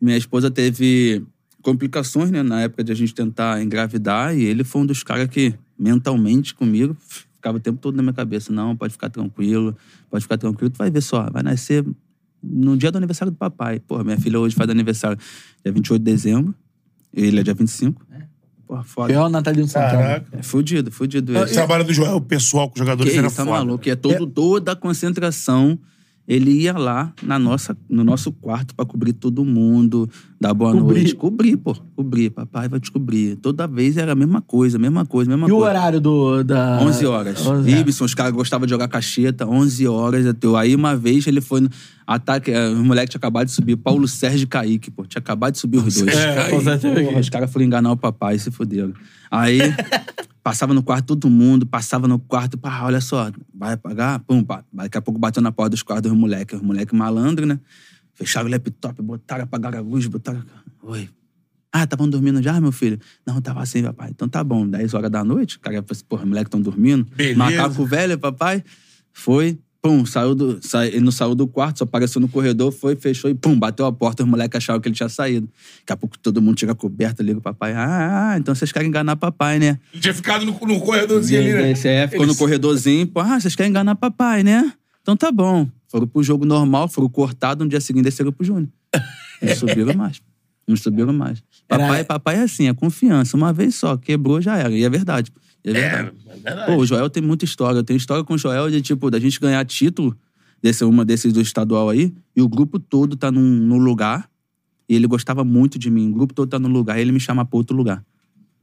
minha esposa teve complicações, né? Na época de a gente tentar engravidar. E ele foi um dos caras que, mentalmente, comigo, ficava o tempo todo na minha cabeça. Não, pode ficar tranquilo. Pode ficar tranquilo. Tu vai ver só. Vai nascer no dia do aniversário do papai. Porra, minha filha hoje faz aniversário dia 28 de dezembro. Ele é dia 25. Porra, foda. Fiel Natalino Santana. Caraca. É fudido, fudido. Esse trabalho do Joel pessoal com os jogadores Que era isso, tá foda. maluco? É todo, toda a concentração. Ele ia lá na nossa, no nosso quarto pra cobrir todo mundo, dar boa Cobrir. noite. Cobrir, pô. Cobrir. Papai vai te cobrir. Toda vez era a mesma coisa, mesma coisa, mesma E o coisa. horário do, da... 11 horas. 11 Ibson, os caras gostavam de jogar cacheta, 11 horas. até eu- Aí uma vez ele foi no ataque, eh, o moleque tinha acabado de subir, Paulo Sérgio e Kaique, pô. Tinha acabado de subir os dois. É, e Kaique. Porra, os caras foram enganar o papai e se fuderam. Aí passava no quarto todo mundo, passava no quarto, pá, olha só, vai pagar? Pum, pá. Daqui a pouco bateu na porta dos quartos dos moleques. Os moleques malandro, né? Fecharam o laptop, botaram, apagaram a luz, botaram. Oi. Ah, estavam dormindo já, meu filho? Não, tava assim, papai. Então tá bom, 10 horas da noite. O cara assim, porra, moleque estão dormindo. Beleza. Macaco velho, papai. Foi, pum, saiu do. Sa... Ele não saiu do quarto, só apareceu no corredor, foi, fechou e pum, bateu a porta. Os moleques acharam que ele tinha saído. Daqui a pouco todo mundo tira a coberta, liga o papai. Ah, ah, então vocês querem enganar papai, né? Tinha ficado no, no corredorzinho ali, né? Esse é, ficou no corredorzinho, pô, ah, vocês querem enganar papai, né? Então tá bom. Foram pro jogo normal, foram cortados, no dia seguinte desceram pro Júnior. Não subiram mais. Não subiram mais. Era- Papai, papai é assim, é confiança. Uma vez só, quebrou, já era. E é verdade. E é verdade. É, é verdade. Pô, o Joel tem muita história. Eu tenho história com o Joel de, tipo, da gente ganhar título, desse, uma desses do estadual aí, e o grupo todo tá num, num lugar, e ele gostava muito de mim. O grupo todo tá num lugar, e ele me chama pra outro lugar.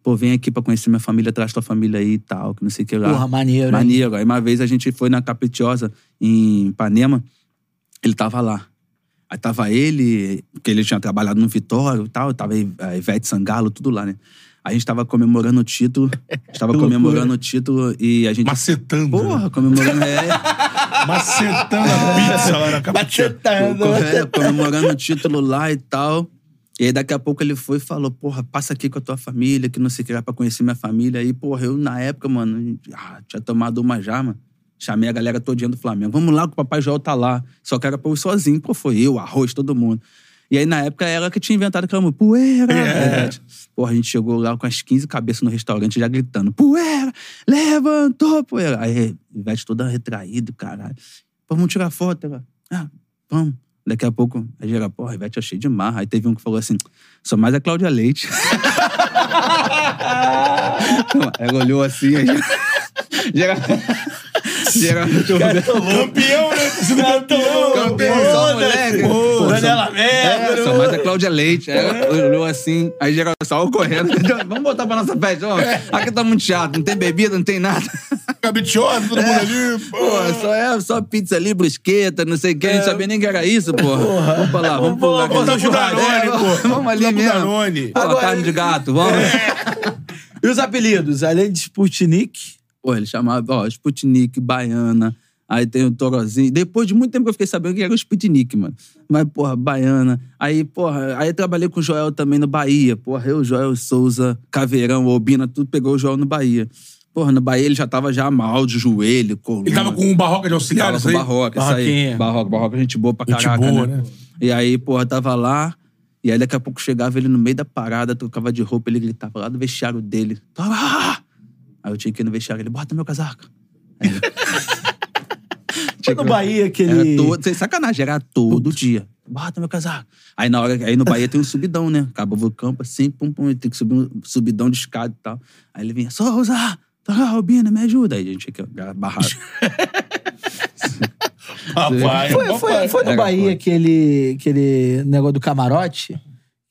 Pô, vem aqui pra conhecer minha família, traz tua família aí e tal, que não sei o que lá. Porra, maneiro, hein? Maneiro. Aí uma vez a gente foi na Caprichosa, em Ipanema, ele tava lá. Aí tava ele, porque ele tinha trabalhado no Vitória e tal, tava a Ivete Sangalo, tudo lá, né? A gente tava comemorando o título, estava Que loucura. comemorando o título e a gente... Macetando. Porra, comemorando... É, Macetando a pizza lá na. Macetando. é, comemorando o título lá e tal. E aí daqui a pouco ele foi e falou, porra, passa aqui com a tua família, que não sei o que lá, pra conhecer minha família. Aí, porra, eu na época, mano, ah, tinha tomado uma já, mano. Chamei a galera todinha do Flamengo. Vamos lá que o Papai Joel tá lá. Só que era pra eu sozinho. Pô, foi eu, arroz, todo mundo. E aí, na época, ela que tinha inventado aquela música, poeira. É. Porra, a gente chegou lá com as 15 cabeças no restaurante, já gritando, poeira, levantou, poeira. Aí, Ivete toda retraída, caralho. Vamos tirar foto. Ela, ah, vamos. Daqui a pouco, a gente era, porra, Ivete, eu cheio de marra. Aí teve um que falou assim, sou mais a Cláudia Leite. ela olhou assim, aí já... Geral... Geral... Campeão, né? Campeão. Campeão, só moleque. Pô, Daniela Mercury. É, só mais a Cláudia Leite. Ela olhou assim, aí geral saiu correndo. Vamos botar pra nossa festa, ó. Aqui tá muito chato, não tem bebida, não tem nada. Caprichosa, todo mundo ali. Pô, só é só pizza ali, brusqueta, não sei o que. A gente sabia nem que era isso, pô. Vamos pra lá, vamos pro lugar. Vamos pro Danone, É, pô. Vamos ali mesmo. Danone. Pô, Agora- carne de gato, vamos. E os apelidos? Além de Sputnik, Pô, ele chamava, ó, Sputnik, Baiana. Aí tem o Torozinho. Depois de muito tempo que eu fiquei sabendo que era o Sputnik, mano. Mas, porra, Baiana. Aí, porra, aí eu trabalhei com o Joel também no Bahia. Porra, eu, Joel Souza, Caveirão, Obina, tudo pegou o Joel no Bahia. Porra, no Bahia ele já tava já mal de joelho, coluna. Ele tava com um barroca de auxiliar, Tava isso com aí? Barroca, isso aí. Barroca, Barroca, gente boa pra Gente caraca, boa, né? né? E aí, porra, tava lá. E aí daqui a pouco chegava ele no meio da parada, trocava de roupa, ele gritava lá do vestiário dele. Tava, "Ah!" Aí eu tinha que ir no vestiário, ele, bota meu casaco. Aí Foi no Bahia que ele... Era todo, sem sacanagem, era todo dia. Bota meu casaco. Aí na hora, aí no Bahia tem um subidão, né? Acabava o campo assim, pum, pum, tem que subir um subidão de escada e tal. Aí ele vinha, Souza, tá, Robina, me ajuda. Aí a gente fica barrado. Papai, Foi, foi, foi no Bahia aquele, aquele negócio do camarote?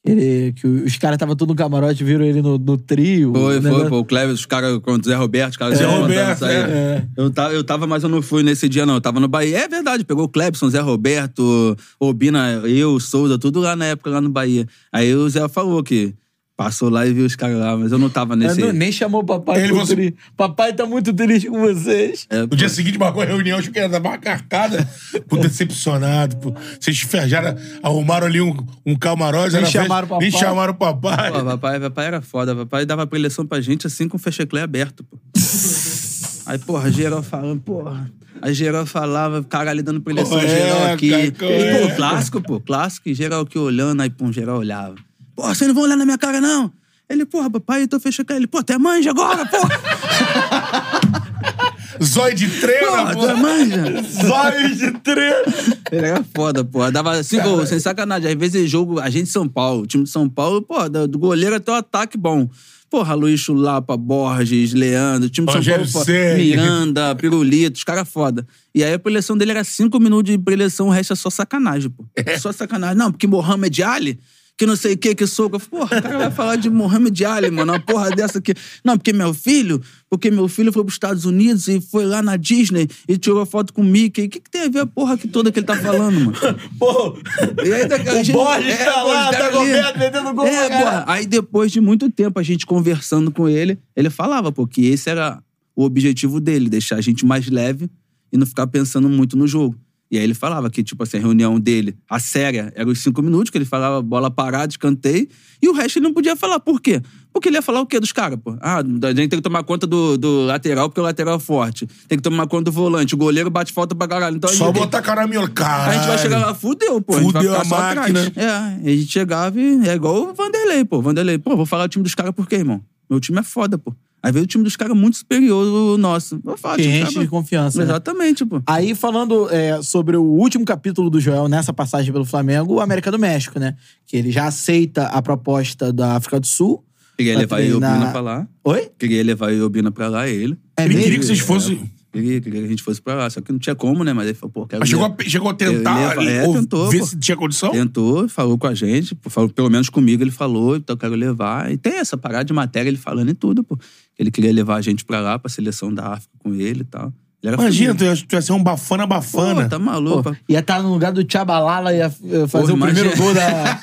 Ele, que os caras estavam tudo no camarote, viram ele no, no trio. Foi, o foi, negócio- pô. O Cleber, os caras com o Zé Roberto, os caras Zé se levantando, Roberto, saíram. é. Eu, tava, eu tava, mas eu não fui nesse dia, não. Eu tava no Bahia. É verdade, pegou o Clebson, Zé Roberto, Obina, eu, Souza, tudo lá na época, lá no Bahia. Aí o Zé falou que passou lá e viu os caras lá, mas eu não tava nesse. não- nem chamou o papai. Ele você- tri. Papai tá muito triste com vocês. É, No dia seguinte, marcou a reunião, acho que era da marcada, por decepcionado. Por... Vocês fejaram, arrumaram ali um, um camarote. Nem chamaram o papai. Nem chamaram o papai. Pô, papai, papai era foda. Papai dava preleção pra gente assim com o fecheclé aberto, pô. Aí, porra, geral falando, porra. Aí geral falava, cara ali dando preleção, Qual é, geral aqui. cara, E, é? pô, clássico, pô, clássico. E geral aqui olhando, aí, pum, geral olhava. Porra, vocês não vão olhar na minha cara, não? Ele, porra, papai, eu tô fecheclé. Ele, pô, até manja agora, porra. Zóio de treino, Porra, pô. até manja. Zóio de treino. Ele era foda, pô. Dava cinco gols, sem sacanagem. Às vezes jogo, a gente de São Paulo, o time de São Paulo, pô, do goleiro até o ataque bom. Porra, Luiz Chulapa, Borges, Leandro, time de São Paulo, pô, Ceni. Miranda, Pirulito, os caras foda. E aí a preleção dele era cinco minutos de preleção, o resto é só sacanagem, pô. Só sacanagem. Não, porque Mohamed Ali, que não sei o que, que soco. Eu falei, Porra, o cara vai falar de Mohamed Ali, mano, uma porra dessa aqui. Não, porque meu filho, porque meu filho foi pros Estados Unidos e foi lá na Disney e tirou foto com o Mickey. O que, que tem a ver a porra que toda que ele tá falando, mano? Pô, E aí, a o gente- Borges é, tá lá, tá tá ali. Roberto metendo gol É, porra. Aí depois de muito tempo a gente conversando com ele, ele falava, pô, que esse era o objetivo dele, deixar a gente mais leve e não ficar pensando muito no jogo. E aí ele falava que, tipo assim, a reunião dele, a séria, era os cinco minutos, que ele falava bola parada, escanteio, e o resto ele não podia falar. Por quê? Porque ele ia falar o quê dos caras, pô? Ah, a gente tem que tomar conta do, do lateral, porque o lateral é forte. Tem que tomar conta do volante. O goleiro bate falta pra caralho. Então, a Só gente- botar cara minha cara. a gente vai chegar lá, fudeu, pô. a Fudeu a só máquina. atrás. É, a gente chegava e é igual o Vanderlei, pô. Vanderlei, pô, vou falar o time dos caras por quê, irmão? Meu time é foda, pô. Aí veio o time dos caras muito superior ao nosso. Que enche caras- de confiança, né? Exatamente, pô. Aí, falando é, sobre o último capítulo do Joel nessa passagem pelo Flamengo, o América do México, né? Que ele já aceita a proposta da África do Sul. Queria levar a treinar- Iobina pra lá. Oi? Queria levar a Iobina pra lá, ele. É Ele mesmo? queria que vocês fossem. Queria, queria que a gente fosse pra lá. Só que não tinha como, né? Mas ele falou, pô, quero Mas chegou levar. a, chegou a tentar Ele leva- é, ou tentou, ver pô. se tinha condição? Tentou, falou com a gente, falou, pelo menos comigo ele falou, então eu quero levar. E tem essa parada de matéria, ele falando e tudo, pô. Ele queria levar a gente pra lá, pra seleção da África com ele e tal. Imagina, tu ia, tu ia ser um bafana bafana. Pô, tá maluco. Pô, ia estar no lugar do Tchabalala, ia fazer Porra, o primeiro gol da,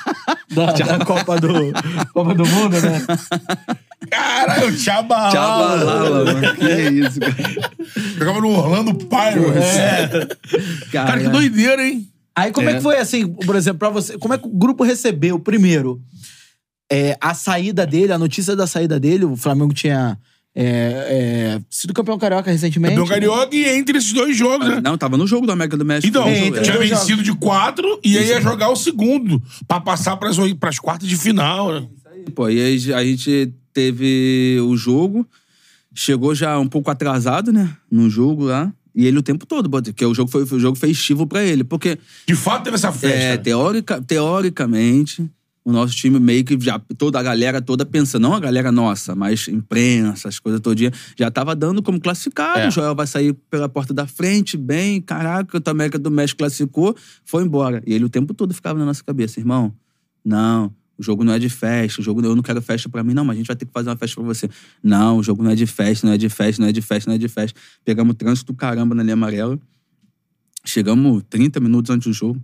da, da Copa, do, Copa do Mundo, né? Caralho, Tchabalala. Tchabalala, mano. Que isso, cara. Jogava no Orlando Pirates. É. Cara, que doideira, hein? Aí como é. É. que foi assim, por exemplo, pra você, como é que o grupo recebeu primeiro é, a saída dele, a notícia da saída dele, o Flamengo tinha é, é, sido campeão carioca recentemente. Campeão Carioca e entre esses dois jogos, né? Não, tava no jogo do América do México. Então, É, entre tinha vencido de quatro e aí ia jogar o segundo pra passar pras, pras quartas de final, né? Pô, e aí a gente teve o jogo, chegou já um pouco atrasado, né? No jogo lá. E ele o tempo todo, porque o jogo foi, um jogo festivo pra ele. Porque, De fato teve essa festa. é, teórica, teoricamente, o nosso time meio que já, toda a galera toda pensa, não a galera nossa, mas imprensa, as coisas todinha, já tava dando como classificado. É. O Joel vai sair pela porta da frente, bem, caraca, o América do México classificou, foi embora. E ele o tempo todo ficava na nossa cabeça, irmão, não, o jogo não é de festa, o jogo eu não quero festa pra mim, não, mas a gente vai ter que fazer uma festa pra você. Não, o jogo não é de festa, não é de festa, não é de festa, não é de festa. Pegamos trânsito do caramba na linha amarela. Chegamos 30 minutos antes do jogo.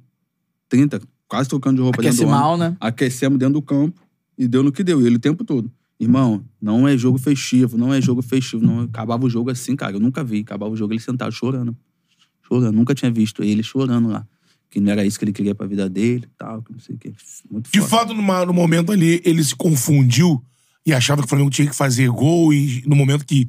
30, quase trocando de roupa Aquece dentro do mal, ônibus. né? Aquecemos dentro do campo e deu no que deu. E ele o tempo todo. Irmão, não é jogo festivo, não é jogo festivo. Não... Acabava o jogo assim, cara. Eu nunca vi. Acabava o jogo ele sentado chorando. Chorando. Nunca tinha visto ele chorando lá. Que não era isso que ele queria pra vida dele e tal, que não sei o quê. Muito De foda. fato, numa- no momento ali, ele se confundiu e achava que o Flamengo tinha que fazer gol e no momento que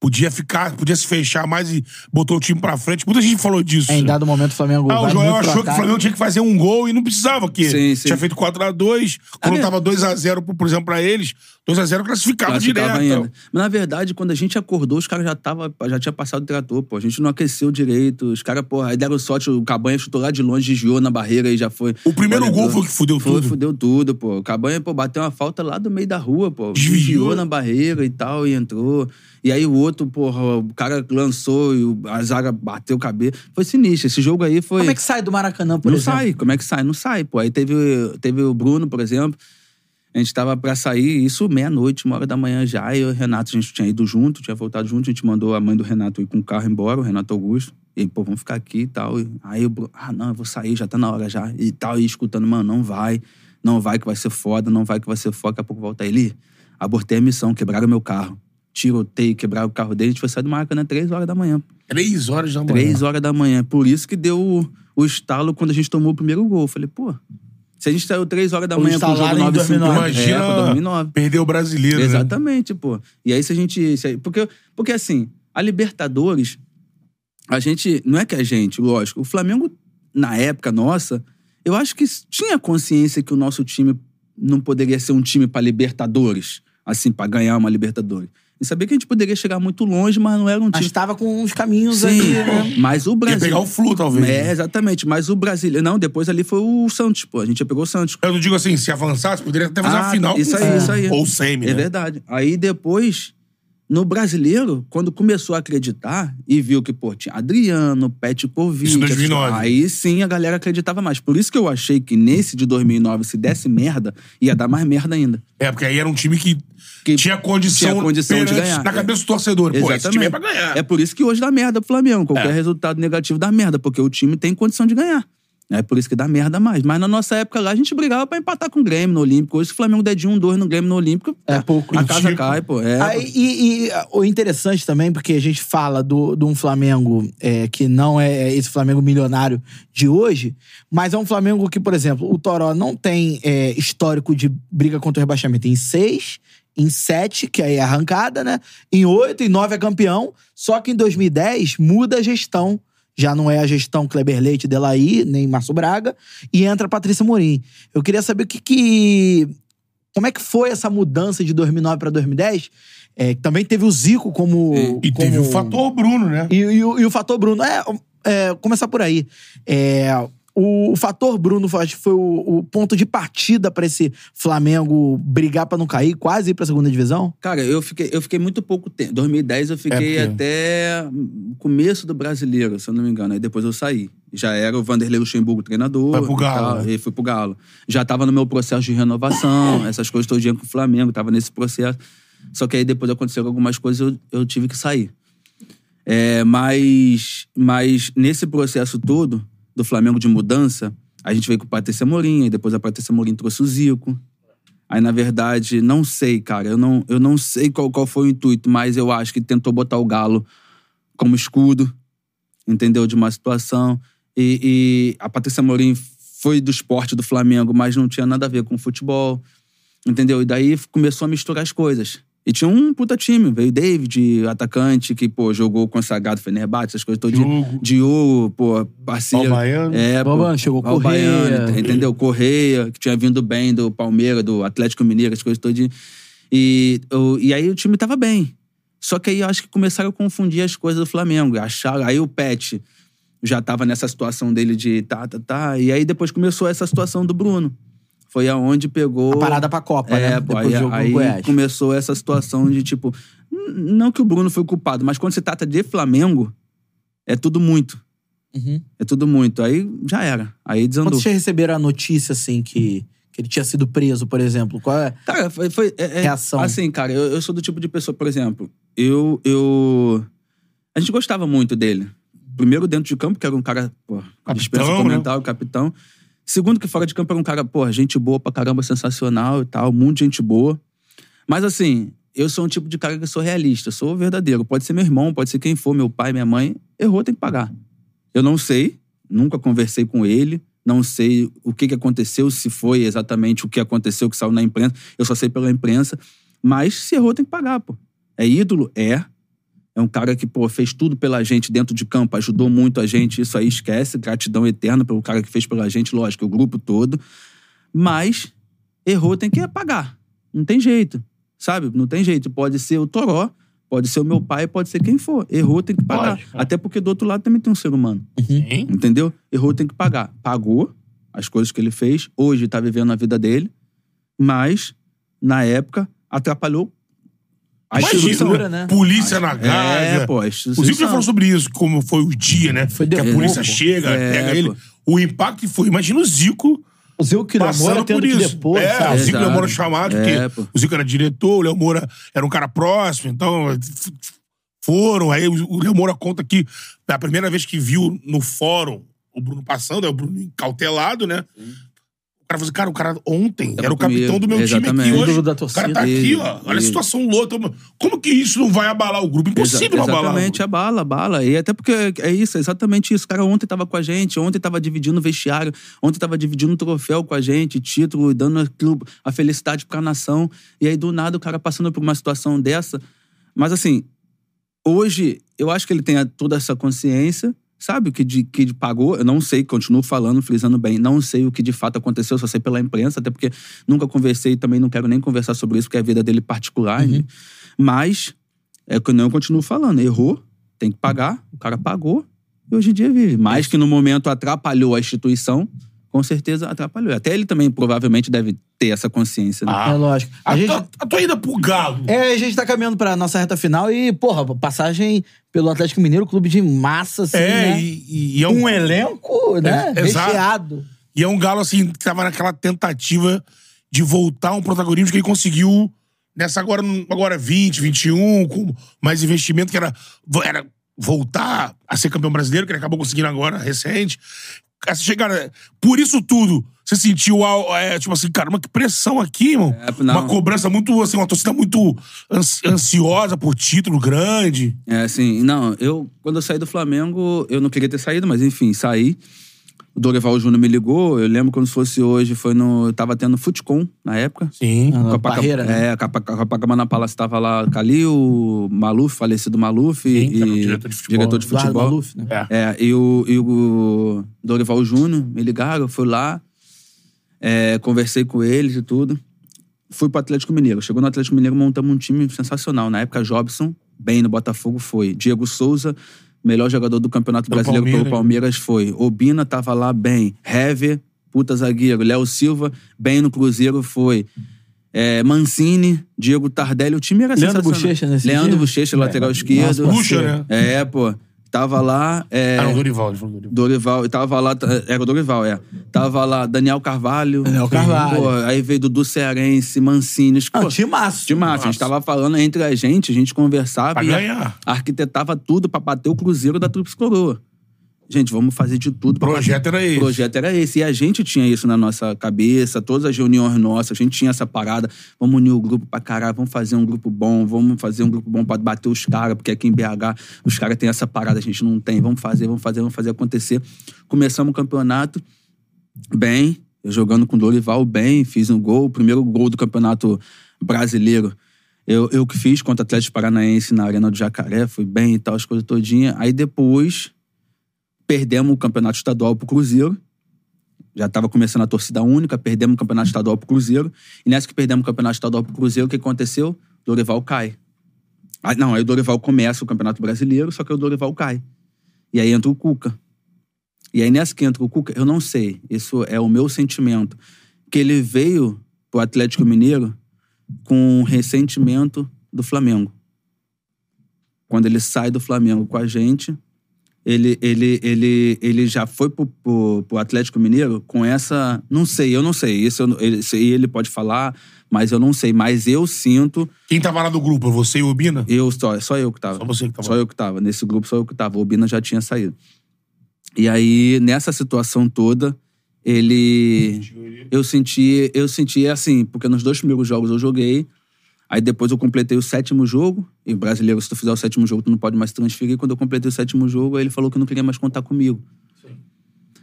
podia ficar, podia se fechar mais e botou o time pra frente. Muita gente falou disso. É, em dado momento o Flamengo. Ah, o Joel achou que o. Flamengo tinha que fazer um gol e não precisava, que Sim, sim. tinha feito 4x2. Quando tava 2x0, por exemplo, pra eles, 2x0 classificava, Classificava direto. ainda. Mas na verdade, quando a gente acordou, os caras já tava, já tinha passado o trator, pô. A gente não aqueceu direito. Os caras, pô, aí deram sorte, o Cabanha chutou lá de longe, desviou na barreira e já foi. O primeiro gol foi o que fudeu foi, tudo. fudeu tudo, pô. O Cabanha, pô, bateu uma falta lá do meio da rua, pô. Desviou. na barreira e tal, e entrou. E aí o outro, porra, o cara lançou e a zaga bateu o cabelo. Foi sinistro. Esse jogo aí foi. Como é que sai do Maracanã, por não exemplo? sai. Como é que sai? Não sai, pô. Aí teve, teve o Bruno, por exemplo. A gente tava pra sair, isso meia-noite, uma hora da manhã já. E o Renato, a gente tinha ido junto, tinha voltado junto. A gente mandou a mãe do Renato ir com o carro embora, o Renato Augusto. E, pô, vamos ficar aqui e tal. E aí o Bruno, ah, não, eu vou sair, já tá na hora já. E tal, e escutando, mano, não vai. Não vai que vai ser foda, não vai que vai ser foda. Daqui a pouco volta ele. Abortei a missão, quebraram meu carro. Tirotei, quebraram o carro dele. A gente foi sair do Maracanã três horas da manhã. Três horas da manhã. Três horas da manhã. Por isso que deu o, o estalo quando a gente tomou o primeiro gol. Eu falei, pô, se a gente saiu três horas da O manhã pro jogo estalado em 9 2009. Imagina É, pô, 2009. perder o brasileiro, né? Exatamente, pô. E aí se a gente... se aí- porque, porque assim, a Libertadores, a gente... Não é que a gente, lógico. O Flamengo, na época nossa, eu acho que tinha consciência que o nosso time não poderia ser um time pra Libertadores. Assim, pra ganhar uma Libertadores. E sabia que a gente poderia chegar muito longe, mas não era um time... estava com uns caminhos Sim, ali, né? mas o Ia Brasil... pegar o Flu, talvez. É, exatamente. Mas o Brasil. Não, depois ali foi o Santos, pô. A gente já pegou o Santos. Eu não digo assim, se avançasse, poderia até fazer Ah, uma final isso aí, isso aí. Ou semi, É né? verdade. Aí depois, no brasileiro, quando começou a acreditar e viu que, pô, tinha Adriano, Petkovic. Isso em 2009. Aí sim a galera acreditava mais. Por isso que eu achei que nesse de 2009, se desse merda, ia dar mais merda ainda. É, porque aí era um time que, Que tinha condição, tinha condição de ganhar. na cabeça do torcedor. Pô, esse time é pra ganhar. É por isso que hoje dá merda pro Flamengo. Qualquer É. resultado negativo dá merda, porque o time tem condição de ganhar. É por isso que dá merda mais. Mas na nossa época lá, a gente brigava pra empatar com o Grêmio no Olímpico. Hoje, se o Flamengo der de 1, 2 no Grêmio no Olímpico, É pouco. a casa cai, pô. É, Aí, e, e, o interessante também, porque a gente fala do, de um Flamengo é, que não é esse Flamengo milionário de hoje, mas é um Flamengo que, por exemplo, o Toró não tem é, histórico de briga contra o rebaixamento em seis, em sete, que aí é arrancada, né? Em oito, em nove é campeão. Só que em 2010 muda a gestão. Já não é a gestão Kleber Leite, Delaí, nem Márcio Braga, e entra a Patrícia Morim. Eu queria saber o que, que como é que foi essa mudança de 2009 para 2010? É, também teve o Zico como. E teve como- o fator Bruno, né? E, e o- e o fator Bruno. É, é, começar por aí. É, o, o fator Bruno foi- acho que foi o, o ponto de partida para esse Flamengo brigar para não cair, quase ir pra segunda divisão? Cara, eu fiquei, eu fiquei muito pouco tempo. 2010 eu fiquei É, porque- até o começo do brasileiro, se eu não me engano. Aí depois eu saí. Já era o Vanderlei Luxemburgo treinador. Foi pro e Galo, tal, né? E fui pro Galo. Já tava no meu processo de renovação, essas coisas todinha com o Flamengo, tava nesse processo. Só que aí depois aconteceram algumas coisas eu, eu tive que sair. É, mas, mas nesse processo todo do Flamengo de mudança, a gente veio com o Patrícia Morim, aí depois a Patrícia Morim trouxe o Zico. Aí, na verdade, não sei, cara. Eu não, eu não sei qual, qual foi o intuito, mas eu acho que tentou botar o Galo como escudo, entendeu? De uma situação. E, e a Patrícia Morim foi do esporte do Flamengo, mas não tinha nada a ver com futebol, entendeu? E daí começou a misturar as coisas. E tinha um puta time. Veio David, atacante, que, pô, jogou consagrado Fenerbahçe, essas coisas todas. Diogo. Diogo, pô, parceiro. Baiano. É, pô. Chegou Ó, o Correia. Entendeu? Correia, que tinha vindo bem do Palmeiras, do Atlético Mineiro, as coisas todas. E, o- e aí o time tava bem. Só que aí eu acho que começaram a confundir as coisas do Flamengo. Acharam, aí o Pet já tava nessa situação dele de tá, tá, tá. E aí depois começou essa situação do Bruno. Foi aonde pegou. A parada pra Copa, é, né? Pô, Depois aí, do jogo com o aí Goiás. começou essa situação de tipo. Não que o Bruno foi o culpado, mas quando se trata de Flamengo, é tudo muito. Uhum. É tudo muito. Aí já era. Aí desandou. Quando vocês receberam a notícia, assim, que, que ele tinha sido preso, por exemplo, qual é? Cara, foi. foi é- é- Reação. Assim, cara, eu, eu sou do tipo de pessoa, por exemplo, eu. eu a gente gostava muito dele. Primeiro, dentro de campo, que era um cara, pô, dispensa né? comentário, capitão. Segundo, que fora de campo era um cara, pô, gente boa pra caramba, sensacional e tal, muito gente boa. Mas assim, eu sou um tipo de cara que sou realista, sou verdadeiro. Pode ser meu irmão, pode ser quem for, meu pai, minha mãe. Errou, tem que pagar. Eu não sei, nunca conversei com ele, não sei o que, que aconteceu, se foi exatamente o que aconteceu que saiu na imprensa. Eu só sei pela imprensa. Mas se errou, tem que pagar, pô. É ídolo? É. É um cara que, pô, fez tudo pela gente dentro de campo, ajudou muito a gente. Isso aí esquece, gratidão eterna pelo cara que fez pela gente, lógico, o grupo todo. Mas errou, tem que pagar. Não tem jeito, sabe? Não tem jeito. Pode ser o Toró, pode ser o meu pai, pode ser quem for. Errou, tem que pagar. Lógico. Até porque do outro lado também tem um ser humano. Sim. Entendeu? Errou, tem que pagar. Pagou as coisas que ele fez. Hoje tá vivendo a vida dele. Mas, na época, atrapalhou a Imagina, estrutura, né? Polícia na Gávea. É, pô, a O Zico já falou sobre isso, como foi o dia, né? Foi que a polícia chega, É, pega ele. pô. O impacto que foi. Imagina o Zico O Zico que passando namora por tendo que isso. depor, é, sabe? o Zico e o Léo Moura Exato. chamado, É, porque pô. o Zico era diretor, o Léo Moura era um cara próximo, então foram. Aí o Léo Moura conta que a primeira vez que viu no fórum o Bruno passando, é o Bruno cautelado, né? Cara falou assim, cara, o cara ontem Tava era o capitão comigo, do meu time exatamente. aqui hoje. Da o cara torcida. tá aqui, ó. Olha a situação louca. Como que isso não vai abalar o grupo? Impossível Exa- não abalar. Exatamente, abala, abala. E até porque é isso, é exatamente isso. O cara ontem tava com a gente, ontem tava dividindo vestiário, ontem tava dividindo troféu com a gente, título, dando aquilo, a felicidade pra nação. E aí, do nada, o cara passando por uma situação dessa. Mas assim, hoje, eu acho que ele tem toda essa consciência, sabe? O que, de, que de pagou, eu não sei, continuo falando, frisando bem, não sei o que de fato aconteceu, só sei pela imprensa, até porque nunca conversei e também não quero nem conversar sobre isso, porque é a vida dele particular. né? Mas, é o que eu continuo falando, errou, tem que pagar, o cara pagou, e hoje em dia vive. Mais que no momento atrapalhou a instituição, com certeza atrapalhou. Até ele também provavelmente deve ter essa consciência. Né? É lógico. A A, gente, tua, a tua ida pro Galo. é, a gente tá caminhando pra nossa reta final e, porra, passagem pelo Atlético Mineiro, clube de massa, assim, É, né? e, e é um, Um elenco, né? É. Recheado. E é um Galo, assim, que tava naquela tentativa de voltar a um protagonismo que ele conseguiu nessa agora, agora 20, 21, com mais investimento, que era, era voltar a ser campeão brasileiro, que ele acabou conseguindo agora, recente. Essa chegada. Por isso tudo, você sentiu, é, tipo assim, cara, uma que pressão aqui, irmão. É, não. Uma cobrança muito, assim, uma torcida muito ansi- ansiosa por título grande. É, assim, não, eu, quando eu saí do Flamengo, eu não queria ter saído, mas enfim, saí. O Dorival Júnior me ligou, eu lembro como se fosse hoje, foi no. Eu tava tendo Futecom na época. Sim. Ah, Copaca- Parreira, né? É, a Capa- a Copacabana Palace tava lá, Calil, Maluf, falecido Maluf. Sim, e, o diretor de futebol. diretor de Eduardo futebol. Maluf, né? É. É, e o, e o Dorival Júnior me ligaram, eu fui lá, é, conversei com eles e tudo. Fui pro Atlético Mineiro. Chegou no Atlético Mineiro, montamos um time sensacional. Na época, Jobson, bem no Botafogo, foi. Diego Souza, melhor jogador do Campeonato Do Brasileiro Palmeiras. pelo Palmeiras, foi. Obina tava lá, bem. Hever, puta zagueiro. Léo Silva, bem no Cruzeiro, foi. É, Mancini, Diego Tardelli, o time era Leandro sensacional. Bochecha nesse Leandro? Bochecha, lateral esquerdo. nossa, Puxa, né? É, pô. Tava lá. É, Ah, não, Dorival, ele falou Dorival. Dorival, tava lá, era o Dorival, é. Tava lá Daniel Carvalho. Daniel Carvalho. Pô, aí veio Dudu Cearense, Mancini. Ah, pô, de massa. A gente tava falando entre a gente, a gente conversava Pra e ganhar. arquitetava tudo pra bater o Cruzeiro da Tríplice Coroa. Gente, vamos fazer de tudo. O pra projeto era o esse. projeto era esse. E a gente tinha isso na nossa cabeça, todas as reuniões nossas, a gente tinha essa parada. Vamos unir o grupo pra caralho, vamos fazer um grupo bom, vamos fazer um grupo bom pra bater os caras, porque aqui em BH os caras têm essa parada, a gente não tem. Vamos fazer, vamos fazer, vamos fazer acontecer. Começamos o campeonato bem, eu jogando com o Dorival bem, fiz um gol, o primeiro gol do campeonato brasileiro. Eu, eu que fiz contra o Atlético Paranaense na Arena do Jacaré, fui bem e tal, as coisas todinhas. Aí depois perdemos o campeonato estadual pro Cruzeiro. Já estava começando a torcida única, perdemos o campeonato estadual pro Cruzeiro. E nessa que perdemos o campeonato estadual pro Cruzeiro, o que aconteceu? Dorival cai. Ah, não, aí o Dorival começa o Campeonato Brasileiro, só que o Dorival cai. E aí entra o Cuca. E aí nessa que entra o Cuca, eu não sei, isso é o meu sentimento, que ele veio pro Atlético Mineiro com ressentimento do Flamengo. Quando ele sai do Flamengo com a gente, ele, ele, ele, ele já foi pro, pro, pro Atlético Mineiro com essa. Não sei, eu não sei. Isso, eu isso aí ele pode falar, mas eu não sei. Mas eu sinto. Quem tava lá do grupo? Você e o Bina? Eu só, só eu que tava. Só você que tava. Só eu que tava. Nesse grupo, só eu que tava. O Bina já tinha saído. E aí, nessa situação toda, ele. Eu senti, eu senti assim, porque nos dois primeiros jogos eu joguei. Aí depois eu completei o sétimo jogo. E o brasileiro, se tu fizer o sétimo jogo, tu não pode mais transferir. Quando eu completei o sétimo jogo, aí ele falou que não queria mais contar comigo.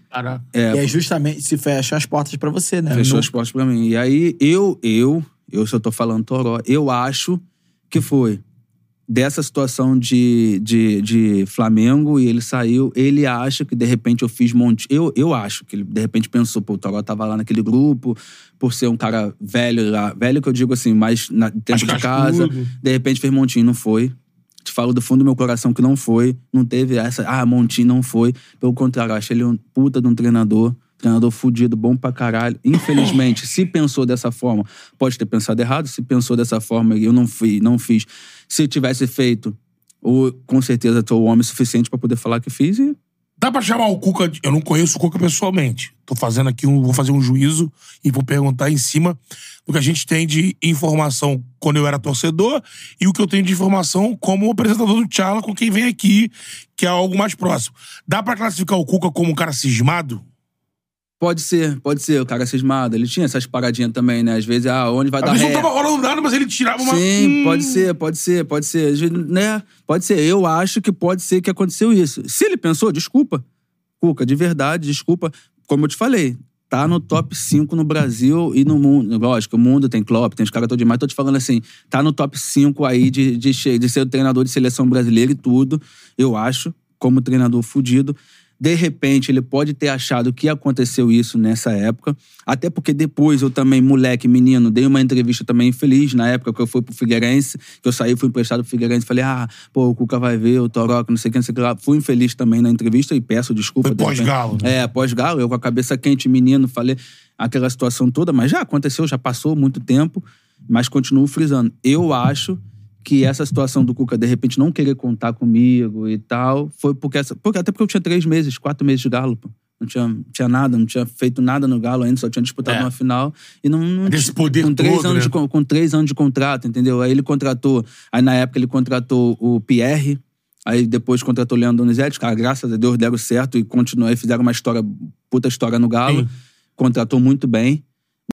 Caraca. É, E aí justamente se fecha as portas pra você, né? Fechou No- as portas pra mim. E aí, eu, eu, eu, se eu tô falando Toró, eu acho que foi dessa situação de, de, de Flamengo e ele saiu, ele acha que de repente eu fiz monte. Eu, eu acho que ele de repente pensou, pô, o Toró tava lá naquele grupo, por ser um cara velho lá, velho que eu digo assim, mais na, dentro de casa, cascudo. de repente fez montinho, não foi. Te falo do fundo do meu coração que não foi, não teve essa, ah, montinho não foi. Pelo contrário, acho ele um puta de um treinador. Treinador fudido, bom pra caralho. Infelizmente, se pensou dessa forma, pode ter pensado errado. Se pensou dessa forma e eu não fui, não fiz. Se tivesse feito, ou, com certeza sou homem suficiente pra poder falar que fiz e Dá pra chamar o Cuca. de- Eu não conheço o Cuca pessoalmente. Tô fazendo aqui um. Vou fazer um juízo e vou perguntar em cima do que a gente tem de informação quando eu era torcedor e o que eu tenho de informação como apresentador do Tchala com quem vem aqui, que é algo mais próximo. Dá pra classificar o Cuca como um cara cismado? Pode ser, pode ser, o cara cismado. Ele tinha essas paradinhas também, né? Às vezes, ah, onde vai Às dar vezes ré? não tava rolando nada, mas ele tirava uma. Sim, Hum. pode ser, pode ser, pode ser. Vezes, Né? Pode ser. Eu acho que pode ser que aconteceu isso. Se ele pensou, desculpa. Cuca, de verdade, desculpa. Como eu te falei, tá no top 5 no Brasil e no mundo. Lógico, o mundo tem Klopp, tem os caras todos demais. Tô te falando assim, tá no top 5 aí de, de, de ser o treinador de seleção brasileira e tudo. Eu acho, como treinador fudido. De repente, ele pode ter achado que aconteceu isso nessa época. Até porque depois eu também, moleque, menino, dei uma entrevista também infeliz na época que eu fui pro Figueirense, que eu saí, fui emprestado pro Figueirense. Falei, ah, pô, o Cuca vai ver, o Toroca, não sei o que, não sei o que lá. Fui infeliz também na entrevista e peço desculpa. Foi pós-galo, né? É, pós-galo, eu com a cabeça quente, menino, falei aquela situação toda, mas já aconteceu, já passou muito tempo, mas continuo frisando. Eu acho que essa situação do Cuca, de repente, não querer contar comigo e tal, foi porque, essa, porque até porque eu tinha três meses, quatro meses de galo, pô. Não tinha, não tinha nada, não tinha feito nada no Galo ainda, só tinha disputado É. uma final. E não, não Desse poder com três todo, anos né? de, com três anos de contrato, entendeu? Aí ele contratou, aí na época ele contratou o Pierre, aí depois contratou o Leandro Donizete, cara, graças a Deus deram certo e continuou, aí fizeram uma história, puta história no Galo, Sim. contratou muito bem,